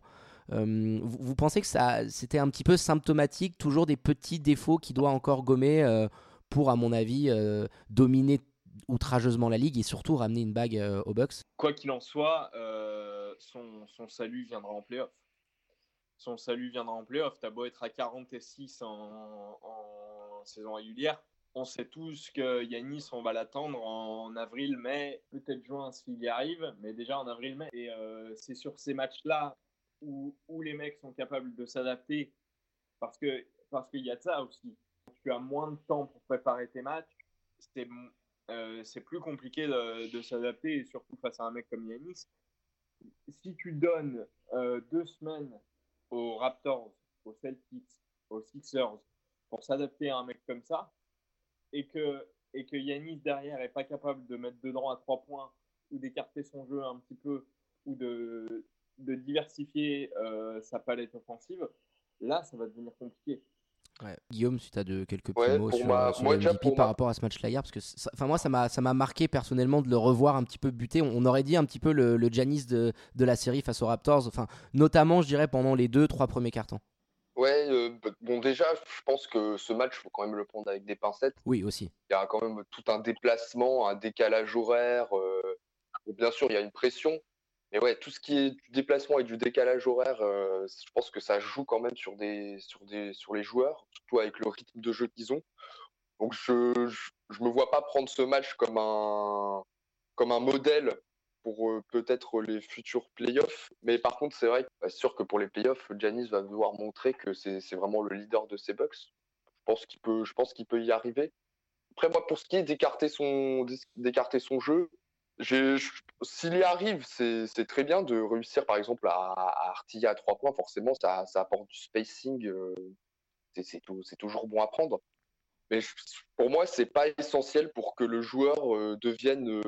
Euh, vous, pensez que ça, c'était un petit peu symptomatique, toujours des petits défauts qu'il doit encore gommer pour, à mon avis, dominer outrageusement la ligue et surtout ramener une bague aux Bucks. Quoi qu'il en soit, son, salut viendra en playoff. Son salut viendra en playoff. T'as beau être à 46 en, en saison régulière, on sait tous que Yanis, on va l'attendre en avril, mai, peut-être juin s'il y arrive, mais déjà en avril, mai. Et euh, c'est sur ces matchs-là où, les mecs sont capables de s'adapter, parce que parce qu'il y a de ça aussi. Tu as moins de temps pour préparer tes matchs, c'est euh, plus compliqué de, s'adapter, surtout face à un mec comme Yanis. Si tu donnes euh, deux semaines aux Raptors, aux Celtics, aux Sixers pour s'adapter à un mec comme ça, et que, et que Yanis derrière est pas capable de mettre dedans à trois points ou d'écarter son jeu un petit peu ou de, de diversifier euh, sa palette offensive, là, ça va devenir compliqué. Guillaume, si tu as de quelques petits mots sur, MVP par rapport à ce match-là hier, parce que enfin moi, ça m'a, ça m'a marqué personnellement de le revoir un petit peu buter. On, aurait dit un petit peu le, le Giannis de, de, la série face aux Raptors, enfin, notamment, je dirais, pendant les deux, trois premiers cartons. Ouais, euh, bon déjà, je pense que ce match, faut quand même le prendre avec des pincettes. Oui, aussi. Il y a quand même tout un déplacement, un décalage horaire. Euh, bien sûr, il y a une pression. Ouais, tout ce qui est du déplacement et du décalage horaire, euh, je pense que ça joue quand même sur, les joueurs, surtout avec le rythme de jeu qu'ils ont. Donc je, je, me vois pas prendre ce match comme un, modèle pour euh, peut-être les futurs playoffs. Mais par contre, c'est vrai que bah, sûr que pour les playoffs, Janis va devoir montrer que c'est vraiment le leader de ces Bucks. Je pense qu'il peut, je y arriver. Après, moi, pour ce qui est d'écarter son jeu, s'il y arrive, c'est très bien de réussir, par exemple, à, artiller à trois points. Forcément, ça, apporte du spacing. Euh, c'est toujours bon à prendre. Mais pour moi, c'est pas essentiel pour que le joueur euh, devienne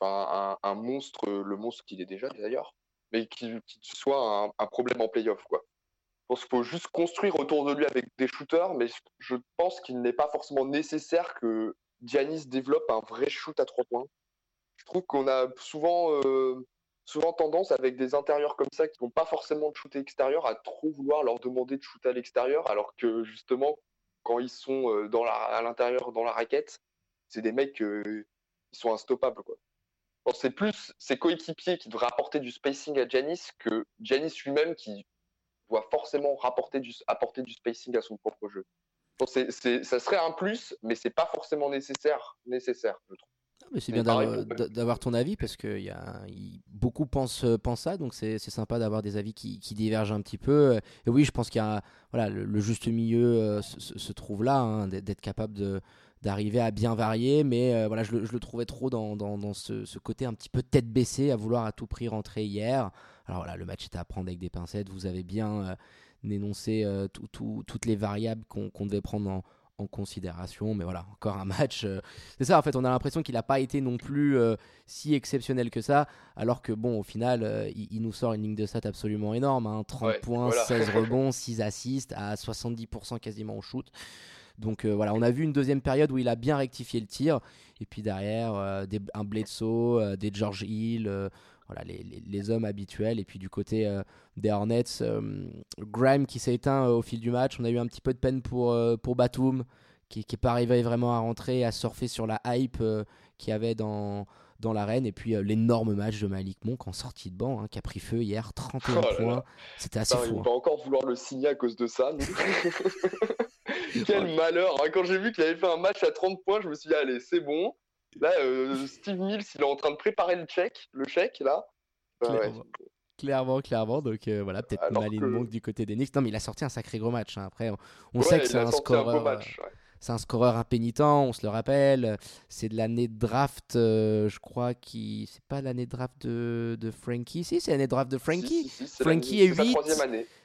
enfin, un, monstre, le monstre qu'il est déjà d'ailleurs, mais qu'il soit un, problème en playoff. Quoi. Je pense qu'il faut juste construire autour de lui avec des shooters, mais je pense qu'il n'est pas forcément nécessaire que Giannis développe un vrai shoot à trois points. Je trouve qu'on a souvent, euh, souvent tendance avec des intérieurs comme ça qui n'ont pas forcément de shoot extérieur à trop vouloir leur demander de shooter à l'extérieur, alors que justement, quand ils sont euh, dans la, à l'intérieur, dans la raquette, c'est des mecs euh, ils sont instoppables. Quoi. c'est plus ses coéquipiers qui devraient apporter du spacing à Janis que Janis lui-même qui doit forcément rapporter du, apporter du spacing à son propre jeu. Ça serait un plus, mais c'est pas forcément nécessaire, nécessaire je trouve. Mais c'est bien d'avoir ton avis parce que y a, beaucoup pensent, pensent ça, donc c'est sympa d'avoir des avis qui, divergent un petit peu. Et oui, je pense qu'il y a voilà, le, juste milieu euh, se, trouve là, hein, d'être capable de, d'arriver à bien varier, mais euh, voilà, je le, trouvais trop dans, dans, ce, côté un petit peu tête baissée, à vouloir à tout prix rentrer hier. Alors voilà, le match était à prendre avec des pincettes, vous avez bien euh, énoncé euh, toutes les variables qu'on devait prendre en, considération, mais voilà, encore un match. c'est ça, en fait, on a l'impression qu'il n'a pas été non plus si exceptionnel que ça, alors que bon, au final, il, nous sort une ligne de stats absolument énorme, 30 hein. points, 16 rebonds, 6 assists, à 70% quasiment au shoot. Donc euh, voilà, on a vu une deuxième période où il a bien rectifié le tir. Et puis derrière, euh, des, un Bledsoe, euh, des George Hill, voilà, les, hommes habituels. Et puis du côté des Hornets, Graham qui s'est éteint au fil du match. On a eu un petit peu de peine pour, pour Batum, qui n'est pas arrivé vraiment à rentrer, à surfer sur la hype qu'il y avait dans, dans l'arène. Et puis l'énorme match de Malik Monk en sortie de banc, hein, qui a pris feu hier, 31 points. C'était assez fou. On hein. va encore vouloir le signer à cause de ça. Quel malheur. Hein. Quand j'ai vu qu'il avait fait un match à 30 points, je me suis dit, allez, c'est bon. Là, euh, Steve Mills, il est en train de préparer le check, le chèque, là. clairement. clairement, Donc euh, voilà, peut-être Malin Monk du côté des Knicks. Non, mais il a sorti un sacré gros match. Hein. Après, on, sait que c'est un score. C'est un scoreur impénitent, on se le rappelle. C'est de l'année de draft, euh, je crois, qui. C'est pas l'année de draft de, de Frankie Si, c'est l'année de draft de Frankie. Frankie est 8.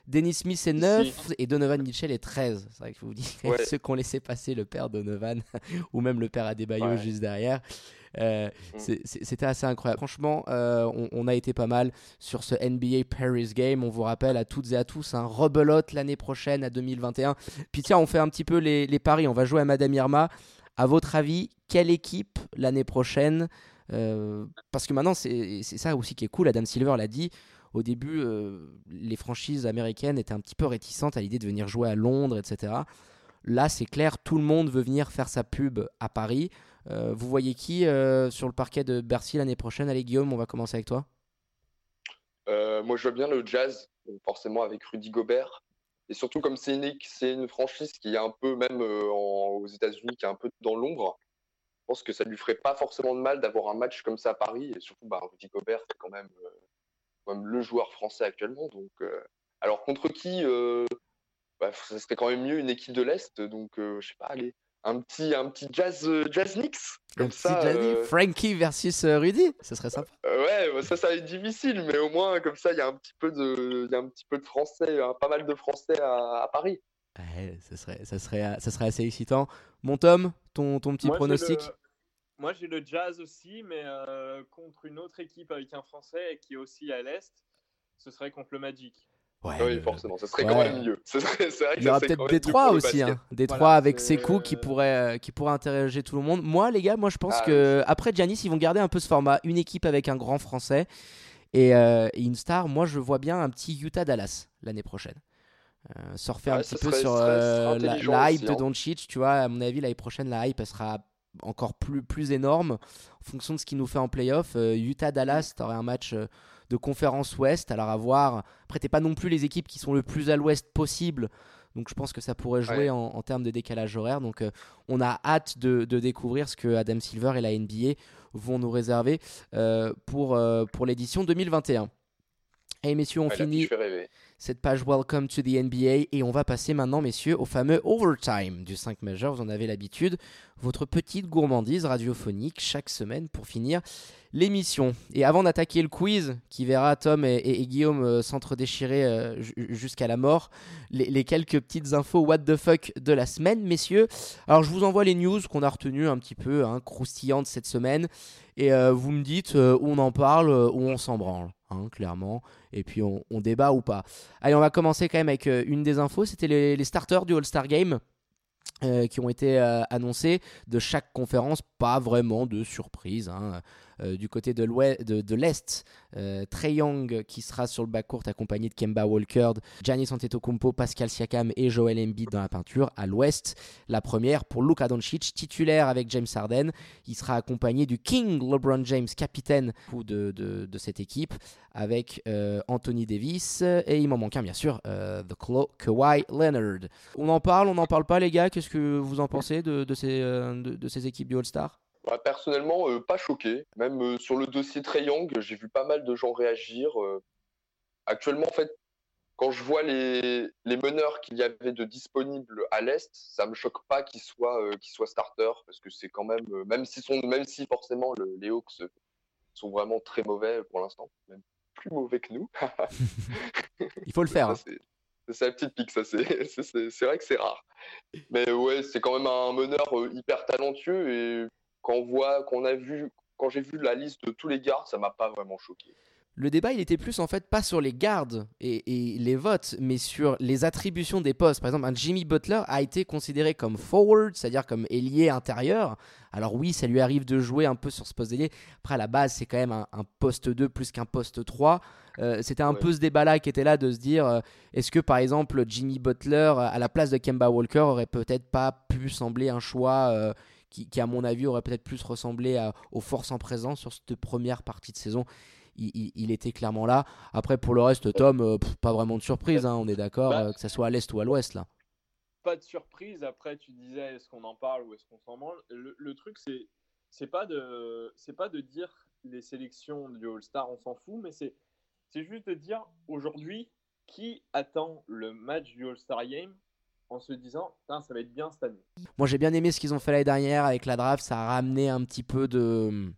Dennis Smith est 9 et Donovan Mitchell est 13. C'est vrai qu'il faut vous dire ceux qui ont laissé passer le père Donovan ou même le père Adebayo juste derrière. Euh, mm. C'était assez incroyable. Franchement, euh, on, a été pas mal sur ce NBA Paris Game. On vous rappelle à toutes et à tous un rebelote l'année prochaine à 2021. Puis tiens, on fait un petit peu les, paris. On va jouer à Madame Irma. À votre avis, quelle équipe l'année prochaine? Euh, Parce que maintenant, c'est ça aussi qui est cool. Adam Silver l'a dit. Au début, les franchises américaines étaient un petit peu réticentes à l'idée de venir jouer à Londres, etc Là, c'est clair, tout le monde veut venir faire sa pub à Paris. vous voyez qui sur le parquet de Bercy l'année prochaine? Allez, Guillaume, on va commencer avec toi. moi, je vois bien le jazz, forcément avec Rudy Gobert. Et surtout, comme c'est une, franchise qui est un peu, même aux États-Unis, qui est un peu dans l'ombre, je pense que ça lui ferait pas forcément de mal d'avoir un match comme ça à Paris. Et surtout, bah, Rudy Gobert, c'est quand même le joueur français actuellement. Donc, euh, alors contre qui euh, bah, Ça serait quand même mieux une équipe de l'Est. Donc, euh, je sais pas, allez, un petit, un petit jazz, jazz Knicks. Comme ça, Frankie versus Rudy, ça serait sympa. ouais, bah, ça, ça va être difficile, mais au moins, comme ça, il y a un petit peu de, y a un petit peu de français, pas mal de français à, Paris. Ouais, ça serait, ça, serait, ça serait assez excitant. Mon Tom, ton, ton petit pronostic? Moi, j'ai le Jazz aussi, mais euh, contre une autre équipe avec un Français qui est aussi à l'Est, ce serait contre le Magic. Ouais, oui, forcément, ce serait quand même mieux. Il y aura peut-être Détroit aussi, hein. Détroit avec Sekou qui pourrait, euh, qui pourrait interroger tout le monde. Moi, les gars, moi je pense ah, que après Giannis, ils vont garder un peu ce format, une équipe avec un grand Français et, euh, une star. Moi, je vois bien un petit Utah Dallas l'année prochaine. surfer un petit peu sur la, hype de hein. Doncic, tu vois. À mon avis, l'année prochaine, la hype elle sera encore plus, plus énorme en fonction de ce qu'il nous fait en playoff. Euh, Utah-Dallas, tu aurais un match euh, de conférence ouest. Alors à voir. Après, t'es pas non plus les équipes qui sont le plus à l'ouest possible. Donc je pense que ça pourrait jouer en, termes de décalage horaire. Donc euh, on a hâte de, découvrir ce que Adam Silver et la NBA vont nous réserver pour, pour l'édition 2021. Et messieurs, on finit cette page Welcome to the NBA et on va passer maintenant, messieurs, au fameux overtime du 5 majeur. Vous en avez l'habitude, votre petite gourmandise radiophonique chaque semaine pour finir l'émission. Et avant d'attaquer le quiz qui verra Tom et, Guillaume euh, s'entre-déchirer euh, jusqu'à la mort, les, quelques petites infos what the fuck de la semaine, messieurs. Alors je vous envoie les news qu'on a retenues un petit peu hein, croustillantes cette semaine et euh, vous me dites où on en parle, où on s'en branle. Hein, clairement, et puis on, débat ou pas. Allez, on va commencer quand même avec euh, une des infos, c'était les, starters du All-Star Game. Euh, qui ont été euh, annoncés de chaque conférence, pas vraiment de surprise. Hein. Euh, du côté de l'Est, euh, Trey Young qui sera sur le backcourt accompagné de Kemba Walker, Giannis Antetokounmpo, Pascal Siakam et Joel Embiid dans la peinture. À l'Ouest, la première pour Luka Doncic, titulaire avec James Harden. Il sera accompagné du King LeBron James, capitaine de, de, de cette équipe, avec euh, Anthony Davis et il m'en manque un bien sûr, The Kawhi Leonard. On en parle, on n'en parle pas les gars Qu'est-ce que vous en pensez de, de de ces équipes du All-Star? Bah, personnellement, euh, pas choqué. Même euh, sur le dossier Young, j'ai vu pas mal de gens réagir. Euh. actuellement, en fait, quand je vois les, les meneurs qu'il y avait de disponibles à l'Est, ça me choque pas qu'ils soient, qu'ils soient starters, parce que c'est quand même, même, sont, même si forcément les Hawks sont vraiment très mauvais pour l'instant, même plus mauvais que nous. Il faut le faire. Hein. C'est la petite pique, ça. C'est vrai que c'est rare. Mais ouais, c'est quand même un meneur hyper talentueux et quand voit, qu'on a vu, quand j'ai vu la liste de tous les gardes, ça m'a pas vraiment choqué. Le débat, il était plus en fait pas sur les gardes et, les votes, mais sur les attributions des postes. Par exemple, un Jimmy Butler a été considéré comme forward, c'est-à-dire comme ailier intérieur. Alors oui, ça lui arrive de jouer un peu sur ce poste d'ailier. Après, à la base, c'est quand même un, poste 2 plus qu'un poste 3. Euh, c'était un peu ce débat-là qui était là de se dire, euh, est-ce que par exemple Jimmy Butler, à la place de Kemba Walker, aurait peut-être pas pu sembler un choix euh, qui, à mon avis aurait peut-être plus ressemblé aux forces en présence sur cette première partie de saison. Il, était clairement là. Après, pour le reste, Tom, euh, pas vraiment de surprise, hein, on est d'accord, bah, euh, que ce soit à l'est ou à l'ouest là. Pas de surprise. Après, tu disais, est-ce qu'on en parle ou est-ce qu'on s'en branle? Le, truc, c'est c'est pas de c'est pas de dire les sélections du All-Star, on s'en fout, mais c'est c'est juste de dire aujourd'hui qui attend le match du All-Star Game en se disant ça va être bien cette année. Moi j'ai bien aimé ce qu'ils ont fait l'année dernière avec la draft, ça a ramené un petit peu de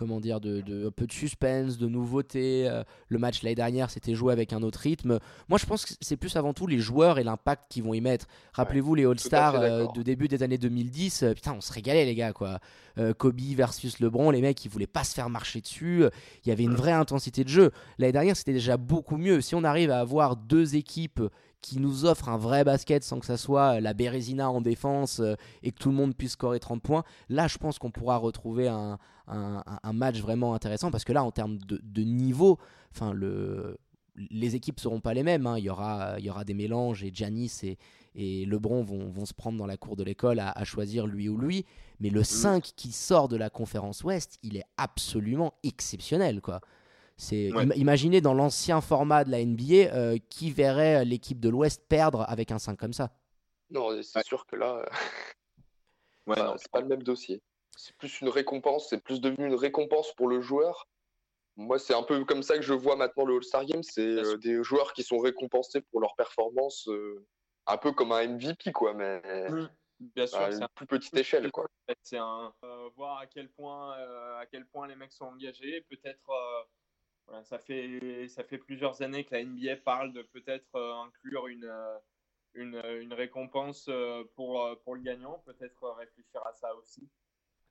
comment dire, de, un peu de suspense, de nouveauté. Euh, le match l'année dernière, c'était joué avec un autre rythme. Moi, je pense que c'est plus avant tout les joueurs et l'impact qu'ils vont y mettre. Rappelez-vous les All-Stars euh, de début des années 2010. Euh, putain, on se régalait, les gars, quoi. Kobe versus LeBron, les mecs, ils voulaient pas se faire marcher dessus. Il y avait une vraie intensité de jeu. L'année dernière, c'était déjà beaucoup mieux. Si on arrive à avoir deux équipes qui nous offre un vrai basket sans que ça soit euh, la Bérésina en défense euh, et que tout le monde puisse scorer 30 points, là je pense qu'on pourra retrouver un, un, match vraiment intéressant parce que là en termes de, niveau, enfin le les équipes seront pas les mêmes. Hein. Il, y aura, il y aura des mélanges et Giannis et, et LeBron vont, vont, se prendre dans la cour de l'école à, choisir lui ou lui. Mais le 5 mm. qui sort de la conférence Ouest, il est absolument exceptionnel. quoi. C'est imaginez dans l'ancien format de la NBA euh, qui verrait l'équipe de l'Ouest perdre avec un 5 comme ça? Non, c'est sûr que là, ouais, c'est pas le même dossier. C'est plus une récompense, c'est plus devenu une récompense pour le joueur moi, c'est un peu comme ça que je vois maintenant le All-Star Game. C'est euh, des joueurs qui sont récompensés pour leur performance, euh, un peu comme un MVP, quoi, mais mmh, bien sûr, à une plus petite échelle, quoi. C'est un euh, voir à quel point, à quel point les mecs sont engagés. Peut-être, ça fait ça fait plusieurs années que la NBA parle de peut-être inclure une, une, une récompense pour pour le gagnant. Peut-être réfléchir à ça aussi.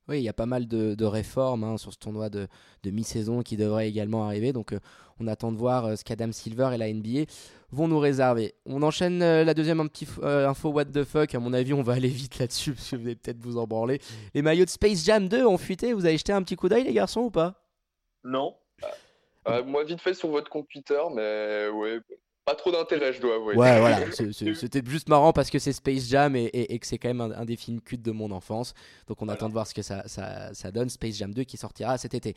Oui, il y a pas mal de, réformes hein, sur ce tournoi de, mi-saison qui devrait également arriver. Donc euh, on attend de voir euh, ce qu'Adam Silver et la NBA vont nous réserver. On enchaîne euh, la deuxième un petit, info what the fuck. À mon avis, on va aller vite là-dessus parce que vous allez peut-être vous en branler. Les maillots de Space Jam 2 ont fuité. Vous avez jeté un petit coup d'œil, les garçons, ou pas? Non. Moi, vite fait sur votre compte Twitter, mais ouais, pas trop d'intérêt, je dois avouer. Ouais, voilà. C'était juste marrant parce que c'est Space Jam et, que c'est quand même un, des films cultes de mon enfance. Donc on attend de voir ce que ça, ça, donne. Space Jam 2 qui sortira cet été.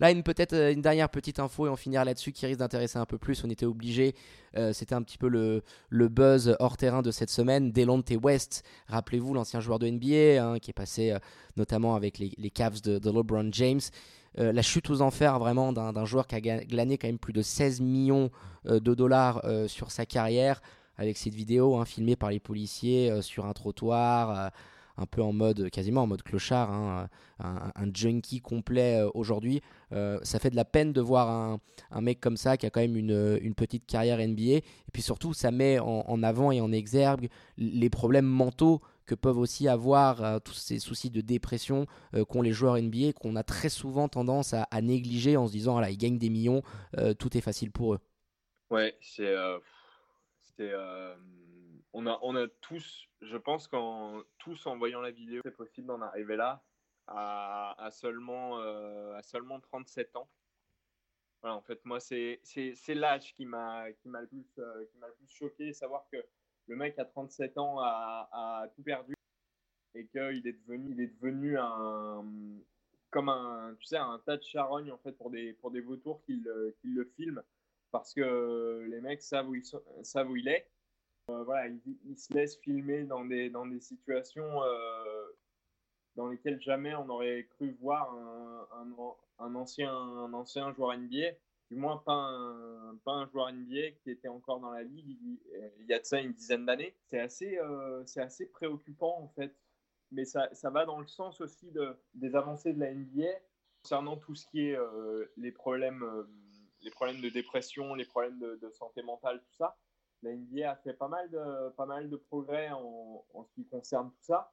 Là, une peut-être euh, une dernière petite info et on finira là-dessus qui risque d'intéresser un peu plus. On était obligé. Euh, c'était un petit peu le, le, buzz hors terrain de cette semaine. Delonte West, rappelez-vous l'ancien joueur de NBA hein, qui est passé euh, notamment avec les, les Cavs de, de LeBron James. Euh, la chute aux enfers vraiment d'un joueur qui a glané quand même plus de 16 millions euh, de dollars euh, sur sa carrière avec cette vidéo hein, filmée par les policiers sur un trottoir un peu en mode quasiment en mode clochard, hein, un, junkie complet aujourd'hui. ça fait de la peine de voir un, mec comme ça qui a quand même une, petite carrière NBA. Et puis surtout, ça met en avant et en exergue les problèmes mentaux que peuvent aussi avoir euh, tous ces soucis de dépression euh, qu'ont les joueurs NBA, qu'on a très souvent tendance à, négliger en se disant, voilà, ils gagnent des millions, euh, tout est facile pour eux. Ouais, c'est. on, a, on a tous, je pense qu'en tous en voyant la vidéo, c'est possible d'en arriver là à, seulement, à seulement 37 ans. Voilà, en fait, moi, c'est l'âge qui m'a le, plus, le plus choqué, savoir que le mec à 37 ans a, tout perdu et qu'il est devenu, il est comme un, tu sais, un tas de charogne en fait pour des, pour des vautours qui le, qui le filment parce que les mecs savent où, savent où il est. Euh, voilà, il, se laisse filmer dans des, dans des situations euh, dans lesquelles jamais on aurait cru voir un, un, un, ancien, un ancien joueur NBA du moins pas un, joueur NBA qui était encore dans la ligue il, y a de ça une dizaine d'années. C'est assez, euh, assez préoccupant en fait. Mais ça, ça, va dans le sens aussi de, des avancées de la NBA concernant tout ce qui est euh, les, problèmes, euh, les problèmes de dépression, les problèmes de, santé mentale, tout ça. La NBA a fait pas mal de, pas mal de progrès en, ce qui concerne tout ça.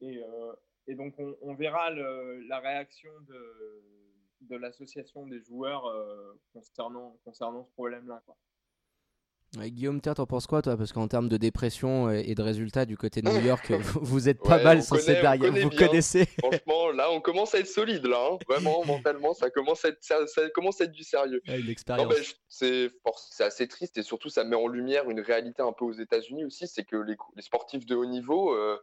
Et, et donc on, verra la réaction de de l'association des joueurs euh, concernant, concernant ce problème-là. Guillaume, t'en penses quoi toi? Parce qu'en termes de dépression et de résultats du côté de New York, vous êtes pas mal sur cette barrière. Vous connaissez Franchement, là, on commence à être solide, là. Hein. Vraiment, mentalement, ça commence à être, ça, commence à être du sérieux. c'est assez triste et surtout, ça met en lumière une réalité un peu aux États-Unis aussi c'est que les, les, sportifs de haut niveau, euh,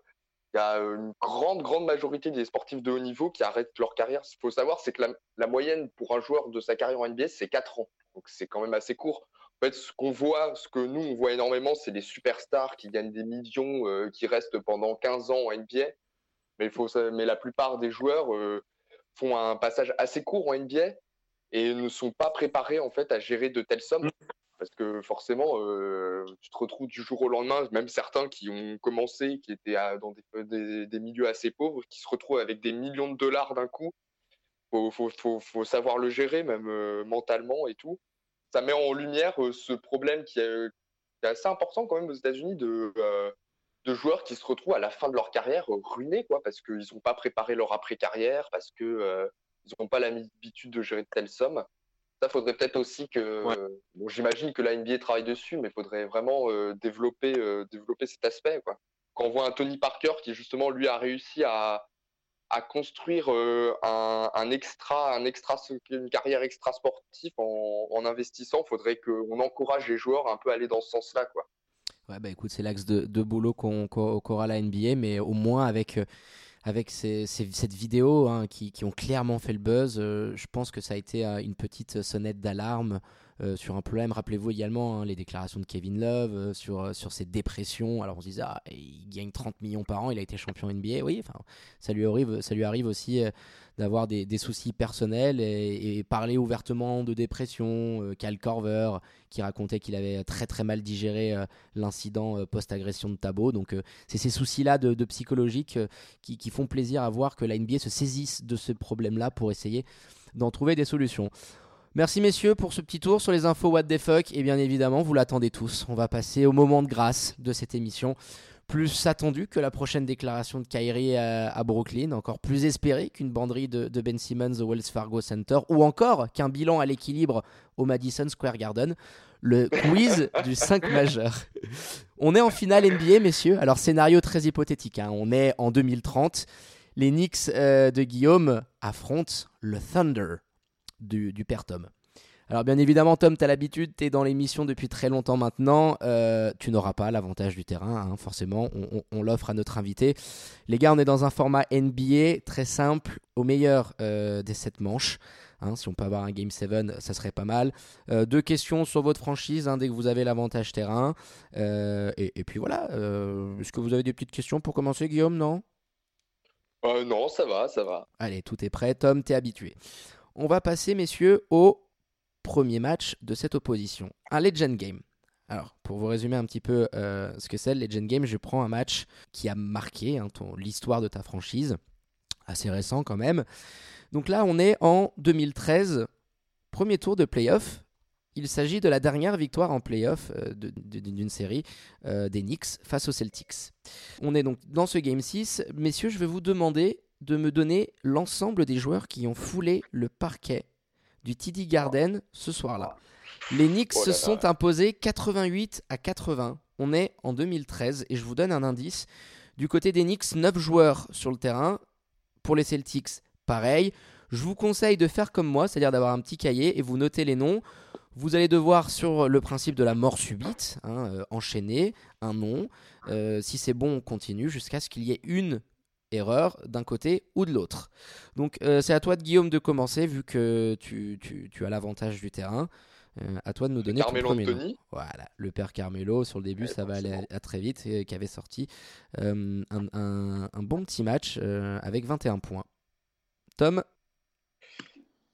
il y a une grande, grande majorité des sportifs de haut niveau qui arrêtent leur carrière. Ce qu'il faut savoir, c'est que la, moyenne pour un joueur de sa carrière en NBA, c'est 4 ans. Donc c'est quand même assez court. En fait, ce qu'on voit, ce que nous, on voit énormément, c'est des superstars qui gagnent des millions, euh, qui restent pendant 15 ans en NBA. Mais, faut, mais la plupart des joueurs euh, font un passage assez court en NBA et ne sont pas préparés en fait à gérer de telles sommes. Parce que forcément, euh, tu te retrouves du jour au lendemain, même certains qui ont commencé, qui étaient dans des, des, milieux assez pauvres, qui se retrouvent avec des millions de dollars d'un coup. Faut, faut, savoir le gérer, même euh, mentalement et tout. Ça met en lumière euh, ce problème qui est, assez important quand même aux États-Unis de, de joueurs qui se retrouvent à la fin de leur carrière ruinés, quoi, parce qu'ils n'ont pas préparé leur après-carrière, parce qu'ils n'ont pas l'habitude de gérer de telles sommes. Ça, faudrait peut-être aussi que. Bon, j'imagine que la NBA travaille dessus, mais il faudrait vraiment euh, développer, euh, développer cet aspect. Quoi. Quand on voit un Tony Parker qui, justement, lui, a réussi à, à construire un, extra, un extra, une carrière extra sportive en, investissant. Il faudrait qu'on encourage les joueurs un peu à aller dans ce sens-là, quoi. Ouais, bah écoute, c'est l'axe de, boulot qu'on qu'aura la NBA, mais au moins avec avec ces, cette vidéo hein, qui, qui, ont clairement fait le buzz, je pense que ça a été une petite sonnette d'alarme euh, sur un problème. Rappelez-vous également hein, les déclarations de Kevin Love euh, sur, euh, sur ses dépressions. Alors on se disait, ah, il gagne 30 millions par an, il a été champion NBA. Oui, enfin, ça lui arrive, ça lui arrive aussi d'avoir des, des, soucis personnels et, parler ouvertement de dépression. Cal Corver qui racontait qu'il avait très très mal digéré l'incident post-agression de Tabo. Donc c'est ces soucis-là de, de, psychologique qui, qui, font plaisir à voir que la NBA se saisisse de ce problème-là pour essayer d'en trouver des solutions. Merci messieurs pour ce petit tour sur les infos What the fuck et bien évidemment vous l'attendez tous. On va passer au moment de grâce de cette émission. Plus attendu que la prochaine déclaration de Kyrie à, Brooklyn, encore plus espéré qu'une banderie de, Ben Simmons au Wells Fargo Center, ou encore qu'un bilan à l'équilibre au Madison Square Garden. Le quiz du 5 majeur. On est en finale NBA, messieurs. Alors, scénario très hypothétique. Hein. On est en 2030. Les Knicks euh, de Guillaume affrontent le Thunder du, père Tom. Alors bien évidemment, Tom, tu as l'habitude, tu es dans l'émission depuis très longtemps maintenant, euh, tu n'auras pas l'avantage du terrain, hein, forcément, on, l'offre à notre invité. Les gars, on est dans un format NBA très simple, au meilleur euh, des 7 manches. Hein, si on peut avoir un Game 7, ça serait pas mal. Euh, deux questions sur votre franchise hein, dès que vous avez l'avantage terrain. Et, et, puis voilà, est-ce que vous avez des petites questions pour commencer, Guillaume Non? Non, ça va, ça va. Allez, tout est prêt. Tom, t'es habitué. On va passer, messieurs, au premier match de cette opposition. Un Legend Game. Alors, pour vous résumer un petit peu euh, ce que c'est le Legend Game, je prends un match qui a marqué hein, l'histoire de ta franchise, assez récent quand même. Donc là, on est en 2013, premier tour de playoff. Il s'agit de la dernière victoire en playoff euh, d'une série euh, des Knicks face aux Celtics. On est donc dans ce Game 6. Messieurs, je vais vous demander de me donner l'ensemble des joueurs qui ont foulé le parquet du TD Garden ce soir-là. Les Knicks oh se sont imposés 88 à 80. On est en 2013 et je vous donne un indice. Du côté des Knicks, 9 joueurs sur le terrain. Pour les Celtics, pareil. Je vous conseille de faire comme moi, c'est-à-dire d'avoir un petit cahier et vous notez les noms. Vous allez devoir, sur le principe de la mort subite, hein, euh, enchaîner un nom. Euh, si c'est bon, on continue jusqu'à ce qu'il y ait une erreur d'un côté ou de l'autre. Donc euh, c'est à toi de Guillaume de commencer vu que tu, tu, as l'avantage du terrain. Euh, à toi de nous donner Carmelo ton premier Voilà, le père Carmelo sur le début, ça va aller à, très vite, euh, qui avait sorti un, un, bon petit match avec 21 points. Tom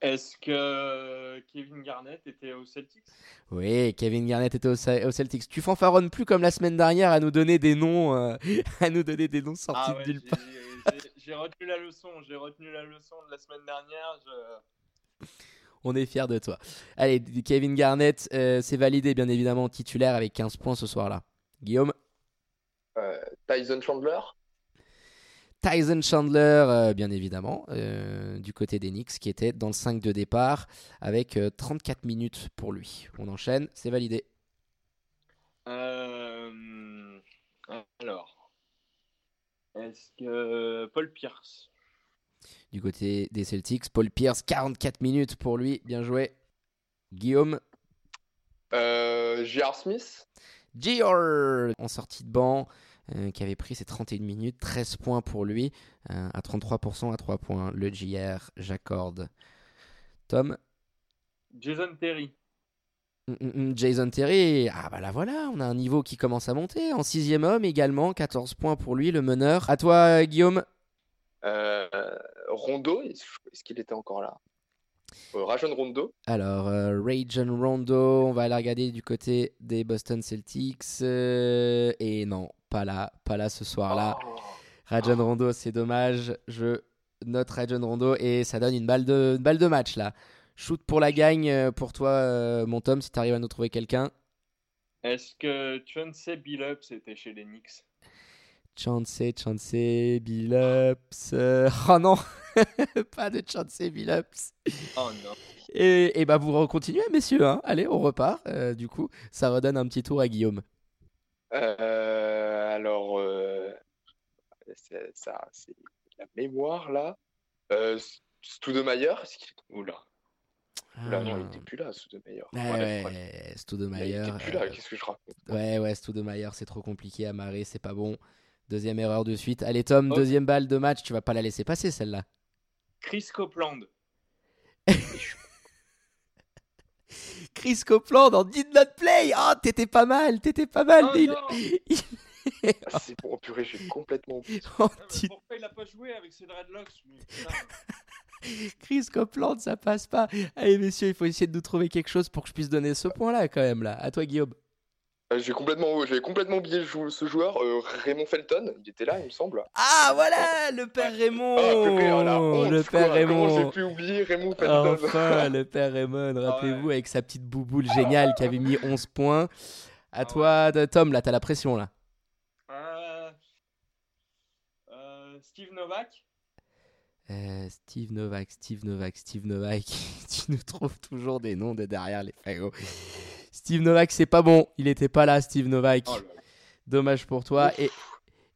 est-ce que Kevin Garnett était au Celtics? Oui, Kevin Garnett était au, Celtics. Tu fanfaronnes plus comme la semaine dernière à nous donner des noms, à nous donner des noms sortis ah de nulle part j'ai retenu la leçon. J'ai retenu la leçon de la semaine dernière. On est fiers de toi. Allez, Kevin Garnett, euh, c'est validé bien évidemment titulaire avec 15 points ce soir-là. Guillaume? Euh, Tyson Chandler? Tyson Chandler, euh, bien évidemment, du côté des Knicks, qui était dans le 5 de départ avec 34 minutes pour lui. On enchaîne, c'est validé. alors, est-ce que Paul Pierce? Du côté des Celtics, Paul Pierce, 44 minutes pour lui. Bien joué. Guillaume? Euh, J.R. Smith J.R. en sortie de banc, euh, qui avait pris ses 31 minutes, 13 points pour lui, euh, à 33% à 3 points. Le J.R. j'accorde. Tom Jason Terry. Mm, mm, mm, Jason Terry, ah bah là voilà, on a un niveau qui commence à monter. En sixième homme également, 14 points pour lui, le meneur. À toi, Guillaume. Euh, Rondo, est-ce qu'il était encore là? Euh, Rajon Rondo Alors, euh, Rajon Rondo, on va aller regarder du côté des Boston Celtics. et non, pas là, pas là ce soir-là. Oh. Rajon Rondo, c'est dommage. Je note Rajon Rondo et ça donne une balle de, une balle de match là. Shoot pour la gagne euh, pour toi, euh, mon Tom, si tu arrives à nous trouver quelqu'un. Est-ce que Chauncey Billups était chez les Knicks? Chauncey, Chauncey, Billups. Euh, oh non Pas de Chauncey Billups. Oh non. Et, et bah vous continuez, messieurs. Hein. Allez, on repart. du coup, ça redonne un petit tour à Guillaume. Alors, ça, c'est la mémoire là. Euh, Studemeyer, oula. Oula, non, il n'était plus là, Studemeyer. Ouais, ouais, ouais Studemeyer. Il plus là, qu'est-ce que je raconte Ouais, ouais, Studemeyer, c'est trop compliqué à marrer, c'est pas bon. Deuxième erreur de suite. Allez, Tom, deuxième balle de match, tu vas pas la laisser passer celle-là. Chris Copeland. Chris Copeland en Did Not Play. Oh, t'étais pas mal, t'étais pas mal. Oh, ah, c'est bon, purée, j'ai complètement oublié. Oh, pourquoi il a pas joué avec ses dreadlocks Chris Copeland, ça passe pas. Allez, messieurs, il faut essayer de nous trouver quelque chose pour que je puisse donner ce point-là, quand même. là. À toi, Guillaume. Euh, j'ai complètement, j'ai complètement oublié ce joueur, euh, Raymond Felton. Il était là, il me semble. Ah voilà, le père Raymond. Ah, le père Raymond. J'ai pu oublier Raymond Felton. Enfin, le père Raymond. Rappelez-vous avec sa petite bouboule géniale qui avait mis 11 points. À ah toi, Tom. Là, t'as la pression là. Euh, Steve Novak. Steve Novak, Steve Novak, Steve Novak. tu nous trouves toujours des noms de derrière les frérots. Steve Novak, c'est pas bon. Il était pas là, Steve Novak. Oh Dommage pour toi. Et,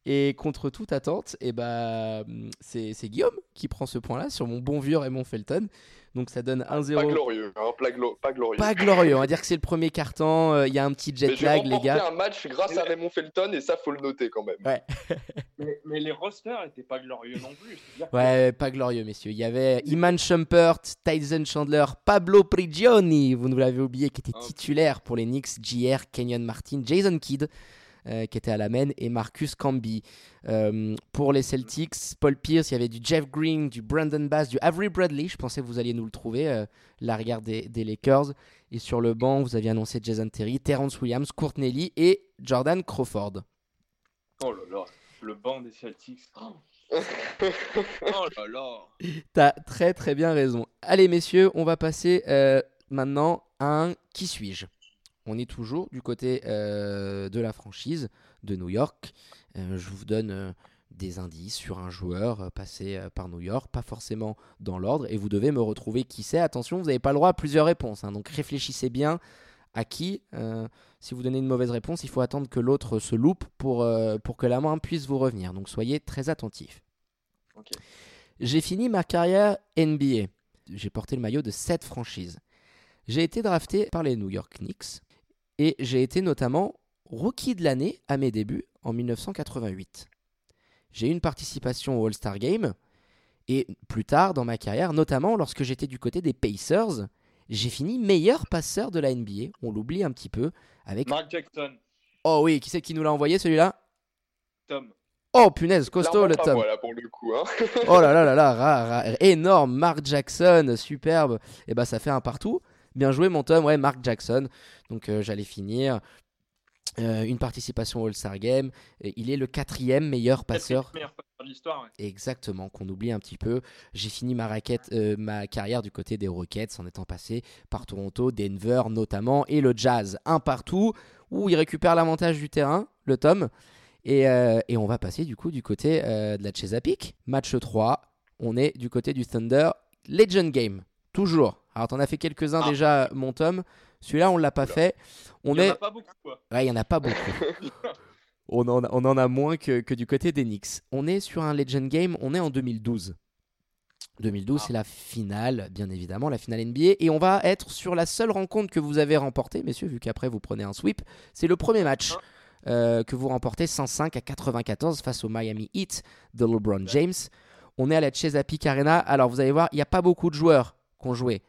et contre toute attente, et eh bah, c'est Guillaume qui prend ce point-là sur mon bon vieux Raymond Felton. Donc ça donne 1-0. Pas glorieux, hein, pas, glorieux. Pas glorieux, on va dire que c'est le premier carton. Euh, il y a un petit jet lag, les gars. un match grâce à Raymond Felton et ça, faut le noter quand même. Ouais. mais, les rosters n'étaient pas glorieux non plus. Ouais, pas glorieux, messieurs. Il y avait Iman Shumpert, Tyson Chandler, Pablo Prigioni, vous nous l'avez oublié, qui était ah. titulaire pour les Knicks, JR, Kenyon Martin, Jason Kidd. Euh, qui était à la main, et Marcus Camby. Euh, pour les Celtics, Paul Pierce, il y avait du Jeff Green, du Brandon Bass, du Avery Bradley. Je pensais que vous alliez nous le trouver, euh, l'arrière des, Lakers. Et sur le banc, vous aviez annoncé Jason Terry, Terrence Williams, Courtney Lee et Jordan Crawford. Oh là là, le banc des Celtics. oh là là. T'as très très bien raison. Allez messieurs, on va passer maintenant à un qui suis-je? On est toujours du côté euh, de la franchise de New York. Euh, je vous donne euh, des indices sur un joueur passé par New York, pas forcément dans l'ordre, et vous devez me retrouver qui c'est. Attention, vous n'avez pas le droit à plusieurs réponses, hein. donc réfléchissez bien à qui. si vous donnez une mauvaise réponse, il faut attendre que l'autre se loupe pour, pour que la main puisse vous revenir. Donc soyez très attentifs. J'ai fini ma carrière NBA. J'ai porté le maillot de 7 franchises. J'ai été drafté par les New York Knicks et j'ai été notamment rookie de l'année à mes débuts en 1988. J'ai eu une participation au All-Star Game et plus tard dans ma carrière, notamment lorsque j'étais du côté des Pacers, j'ai fini meilleur passeur de la NBA. On l'oublie un petit peu avec. Mark Jackson. Oh oui, qui c'est qui nous l'a envoyé celui-là? Tom. Oh punaise, costaud le Tom. Voilà pour le coup. Hein. oh là là là là, énorme, Mark Jackson, superbe. Et eh bah ben, ça fait un partout. Bien joué, mon Tom. Ouais, Mark Jackson. Donc, euh, j'allais finir. Euh, une participation au All-Star Game. il est le quatrième meilleur passeur. Meilleur passeur de l'histoire. Exactement, qu'on oublie un petit peu. J'ai fini ma, raquette, euh, ma carrière du côté des Rockets en étant passé par Toronto, Denver notamment, et le Jazz. Un partout, où il récupère l'avantage du terrain, le Tom. Et, et, on va passer du coup du côté de la Chesapeake. Match 3, on est du côté du Thunder. Legend Game, toujours. Alors, t'en as fait quelques-uns ah. déjà, mon Tom. Celui-là, on l'a pas fait. On il n'y en a pas beaucoup. Quoi. Ouais, il y en a pas beaucoup. on, en a, on en a moins que, que du côté des Knicks. On est sur un Legend Game, on est en 2012. 2012, ah. c'est la finale, bien évidemment, la finale NBA. Et on va être sur la seule rencontre que vous avez remportée, messieurs, vu qu'après vous prenez un sweep. C'est le premier match ah. euh, que vous remportez 105 à 94 face au Miami Heat de LeBron James. On est à la Chesapeake Arena. Alors vous allez voir, il n'y a pas beaucoup de joueurs qui ont joué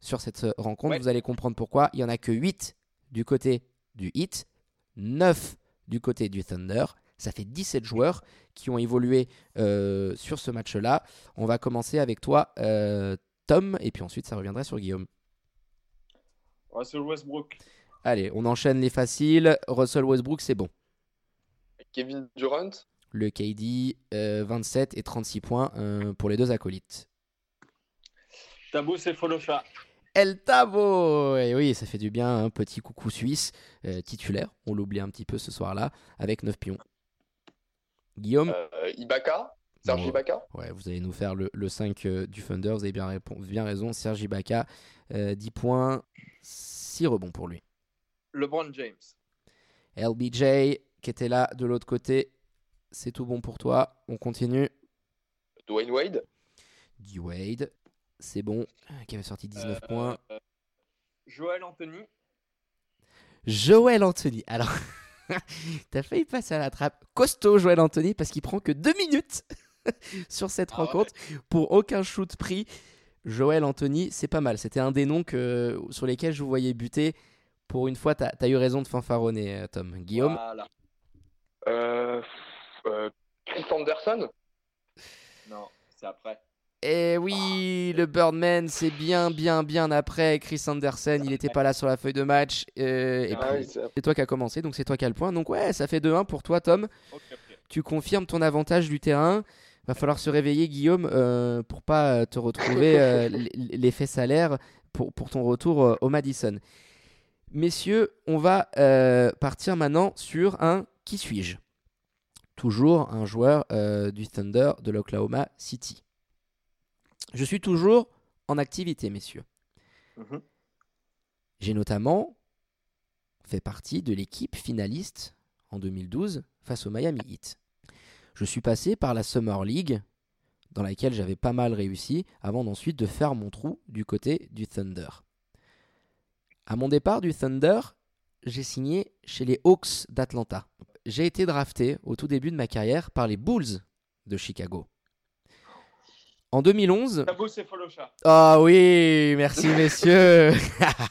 sur cette euh, rencontre. Vous allez comprendre pourquoi. Il n'y en a que 8 du côté du Heat, 9 du côté du Thunder. Ça fait 17 joueurs qui ont évolué euh, sur ce match-là. On va commencer avec toi, euh, Tom, et puis ensuite ça reviendra sur Guillaume. Russell Westbrook. Allez, on enchaîne les faciles. Russell Westbrook, c'est bon. Kevin Durant. Le KD, 27 et 36 points pour les deux acolytes. Tabo Folocha. El Tabo Et oui, ça fait du bien, un petit coucou suisse, euh, titulaire, on l'oublie un petit peu ce soir-là, avec 9 pions. Guillaume euh, Ibaka Serge Ibaka Ouais, vous allez nous faire le, 5 euh, du Thunder, vous avez bien, bien raison, Serge Ibaka, 10 points, 6 rebonds pour lui. LeBron James. LBJ, qui était là de l'autre côté, c'est tout bon pour toi, on continue Dwayne Wade. Wade, c'est bon, qui avait sorti 19 points. Joël Anthony. Joël Anthony. Alors, t'as failli passer à la trappe. Costaud Joël Anthony parce qu'il prend que deux minutes sur cette ah rencontre pour aucun shoot pris. Joël Anthony, c'est pas mal. C'était un des noms que, sur lesquels je vous voyais buter. Pour une fois, t'as as eu raison de fanfaronner, euh, Tom. Guillaume voilà. Euh, euh, Chris Anderson? Non, c'est après. Eh oui, le Birdman, c'est bien, bien, bien après. Chris Anderson, il n'était pas là sur la feuille de match. et ah c'est toi qui as commencé, donc c'est toi qui as le point. Donc ouais, ça fait 2-1 pour toi, Tom. Tu confirmes ton avantage du terrain. Va falloir se réveiller, Guillaume, euh, pour pas te retrouver euh, l'effet salaire pour, pour, ton retour euh, au Madison. Messieurs, on va euh, partir maintenant sur un qui suis-je? Toujours un joueur du Thunder de l'Oklahoma City. Je suis toujours en activité, messieurs. Mhm. J'ai notamment fait partie de l'équipe finaliste en 2012 face au Miami Heat. Je suis passé par la Summer League, dans laquelle j'avais pas mal réussi, avant ensuite de faire mon trou du côté du Thunder. À mon départ du Thunder, j'ai signé chez les Hawks d'Atlanta. J'ai été drafté au tout début de ma carrière par les Bulls de Chicago. En 2011. Ah oui, merci messieurs.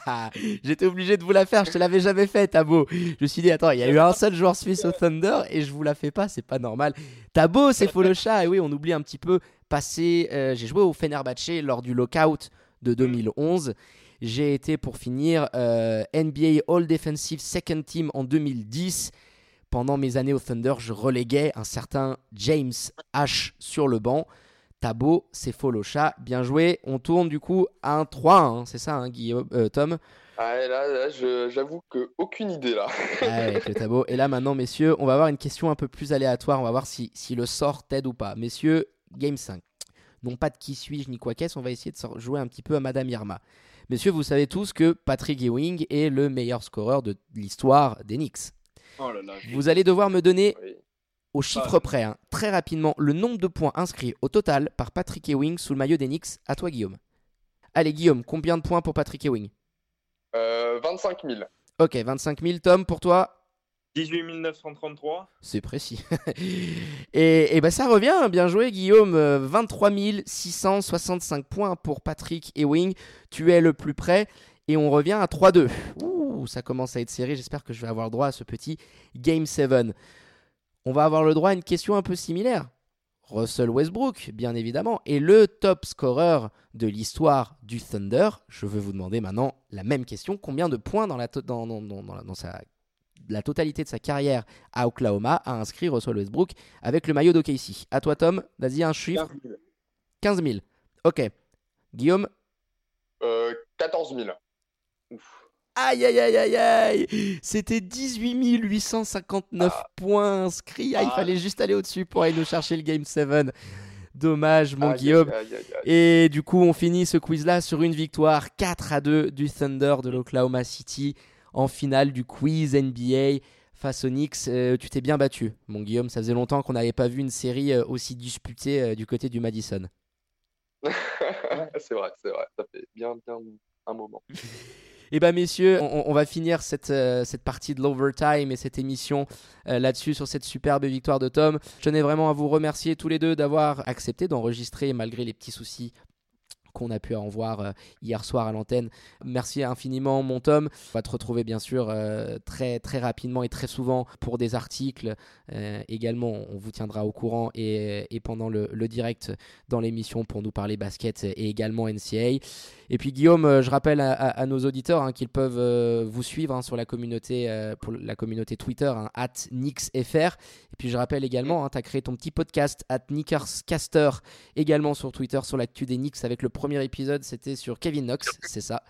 J'étais obligé de vous la faire, je te l'avais jamais fait, Tabo. Je me suis dit, attends, il y a eu un seul joueur suisse au Thunder et je vous la fais pas, c'est pas normal. Tabo, c'est Folocha. Et oui, on oublie un petit peu. Passé, euh, j'ai joué au Fenerbahce lors du lockout de 2011. J'ai été pour finir euh, NBA All Defensive Second Team en 2010 pendant mes années au Thunder, je reléguais un certain James H sur le banc. Tabo, c'est Folocha. Bien joué. On tourne du coup à un 3, hein. c'est ça, hein, Guillaume, euh, Tom ah, là, là j'avoue que aucune idée là. ah, avec le Tabo. Et là maintenant, messieurs, on va avoir une question un peu plus aléatoire. On va voir si, si le sort t'aide ou pas. Messieurs, game 5. Non pas de qui suis-je ni quoi qu'est-ce, on va essayer de jouer un petit peu à Madame Irma. Messieurs, vous savez tous que Patrick Ewing est le meilleur scoreur de l'histoire des Knicks. Oh là là, vous allez devoir me donner au chiffre près, hein, très rapidement, le nombre de points inscrits au total par Patrick Ewing sous le maillot d'Enix. À toi, Guillaume. Allez, Guillaume, combien de points pour Patrick Ewing? Euh, 25 000. Ok, 25 000. Tom, pour toi? 18 933. C'est précis. et, et bah, ça revient, bien joué Guillaume. 23 euh, 665 points pour Patrick Ewing. Tu es le plus près. Et on revient à 3-2. Ouh, ça commence à être serré. J'espère que je vais avoir droit à ce petit Game 7 on va avoir le droit à une question un peu similaire. Russell Westbrook, bien évidemment, est le top scorer de l'histoire du Thunder. Je veux vous demander maintenant la même question. Combien de points dans la, la totalité de sa carrière à Oklahoma a inscrit Russell Westbrook avec le maillot d'OKC À toi, Tom, vas-y, un chiffre. 15 000. Ok. Guillaume? Euh, 14 000. Ouf. Aïe aïe aïe aïe aïe C'était 18 859 ah. points inscrits. Ah, il ah. fallait juste aller au-dessus pour aller nous chercher le Game 7. Dommage, mon Guillaume. Et du coup, on finit ce quiz-là sur une victoire 4 à 2 du Thunder de l'Oklahoma City en finale du quiz NBA face aux Knicks. Euh, tu t'es bien battu, mon Guillaume. Ça faisait longtemps qu'on n'avait pas vu une série euh, aussi disputée euh, du côté du Madison. c'est vrai, c'est vrai. Ça fait bien, bien un moment. Eh bien, messieurs, on, va finir cette, euh, cette partie de l'overtime et cette émission euh, là-dessus sur cette superbe victoire de Tom. Je tenais vraiment à vous remercier tous les deux d'avoir accepté d'enregistrer malgré les petits soucis qu'on a pu en voir euh, hier soir à l'antenne. Merci infiniment, mon Tom. On va te retrouver bien sûr très, très rapidement et très souvent pour des articles. Également, on vous tiendra au courant et, pendant le, direct dans l'émission pour nous parler basket et également NCA. Et puis Guillaume, je rappelle à, nos auditeurs hein, qu'ils peuvent vous suivre hein, sur la communauté, pour la communauté Twitter, hein, at NixFR. Et puis je rappelle également, tu as créé ton petit podcast at NickersCaster, également sur Twitter, sur l'actu des Knicks avec le premier premier épisode, c'était sur Kevin Knox, c'est ça.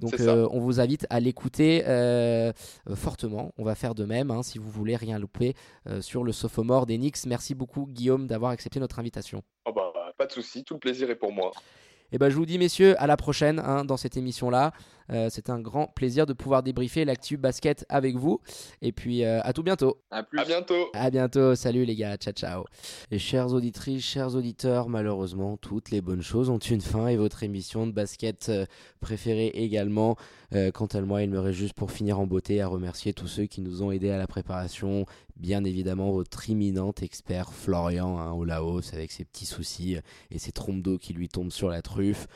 Donc euh, on vous invite à l'écouter euh, fortement. On va faire de même hein, si vous voulez rien louper euh, sur le sophomore d'Enix. Merci beaucoup Guillaume d'avoir accepté notre invitation. Oh bah, pas de souci, tout le plaisir est pour moi. Et eh ben, je vous dis messieurs, à la prochaine hein, dans cette émission-là. Euh, c'est un grand plaisir de pouvoir débriefer l'actu basket avec vous. Et puis à tout bientôt. À, plus. à bientôt. À bientôt. Salut les gars. Ciao ciao. Et chères auditrices, chers auditeurs, malheureusement, toutes les bonnes choses ont une fin et votre émission de basket préférée également. quant à moi, il me reste juste pour finir en beauté à remercier tous ceux qui nous ont aidés à la préparation. Bien évidemment, votre imminent expert Florian hein, au Laos avec ses petits soucis et ses trompes d'eau qui lui tombent sur la truffe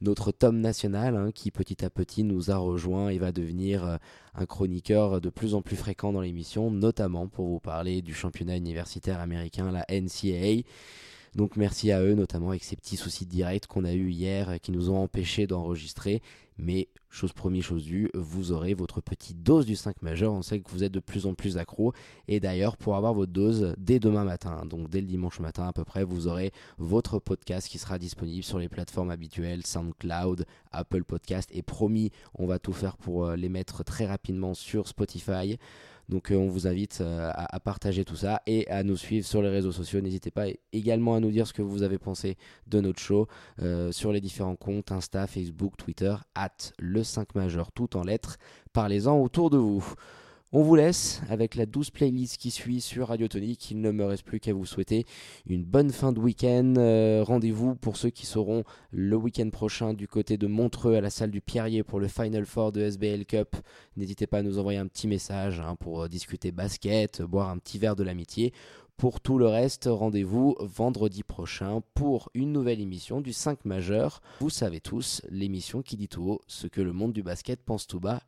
notre Tom national hein, qui petit à petit nous a rejoint et va devenir euh, un chroniqueur de plus en plus fréquent dans l'émission, notamment pour vous parler du championnat universitaire américain, la NCAA. Donc merci à eux, notamment avec ces petits soucis directs qu'on a eu hier qui nous ont empêchés d'enregistrer. Mais chose promis, chose due, vous aurez votre petite dose du 5 majeur. On sait que vous êtes de plus en plus accro. Et d'ailleurs, pour avoir votre dose dès demain matin, donc dès le dimanche matin à peu près, vous aurez votre podcast qui sera disponible sur les plateformes habituelles, SoundCloud, Apple Podcast. Et promis, on va tout faire pour euh, les mettre très rapidement sur Spotify. Donc euh, on vous invite euh, à, partager tout ça et à nous suivre sur les réseaux sociaux. N'hésitez pas également à nous dire ce que vous avez pensé de notre show euh, sur les différents comptes Insta, Facebook, Twitter, at le 5 majeur, tout en lettres. Parlez-en autour de vous. On vous laisse avec la douce playlist qui suit sur Radio Tonic. Il ne me reste plus qu'à vous souhaiter une bonne fin de week-end. Euh, rendez-vous pour ceux qui seront le week-end prochain du côté de Montreux à la salle du Pierrier pour le Final Four de SBL Cup. N'hésitez pas à nous envoyer un petit message hein, pour euh, discuter basket, boire un petit verre de l'amitié. Pour tout le reste, rendez-vous vendredi prochain pour une nouvelle émission du 5 majeur. Vous savez tous, l'émission qui dit tout haut ce que le monde du basket pense tout bas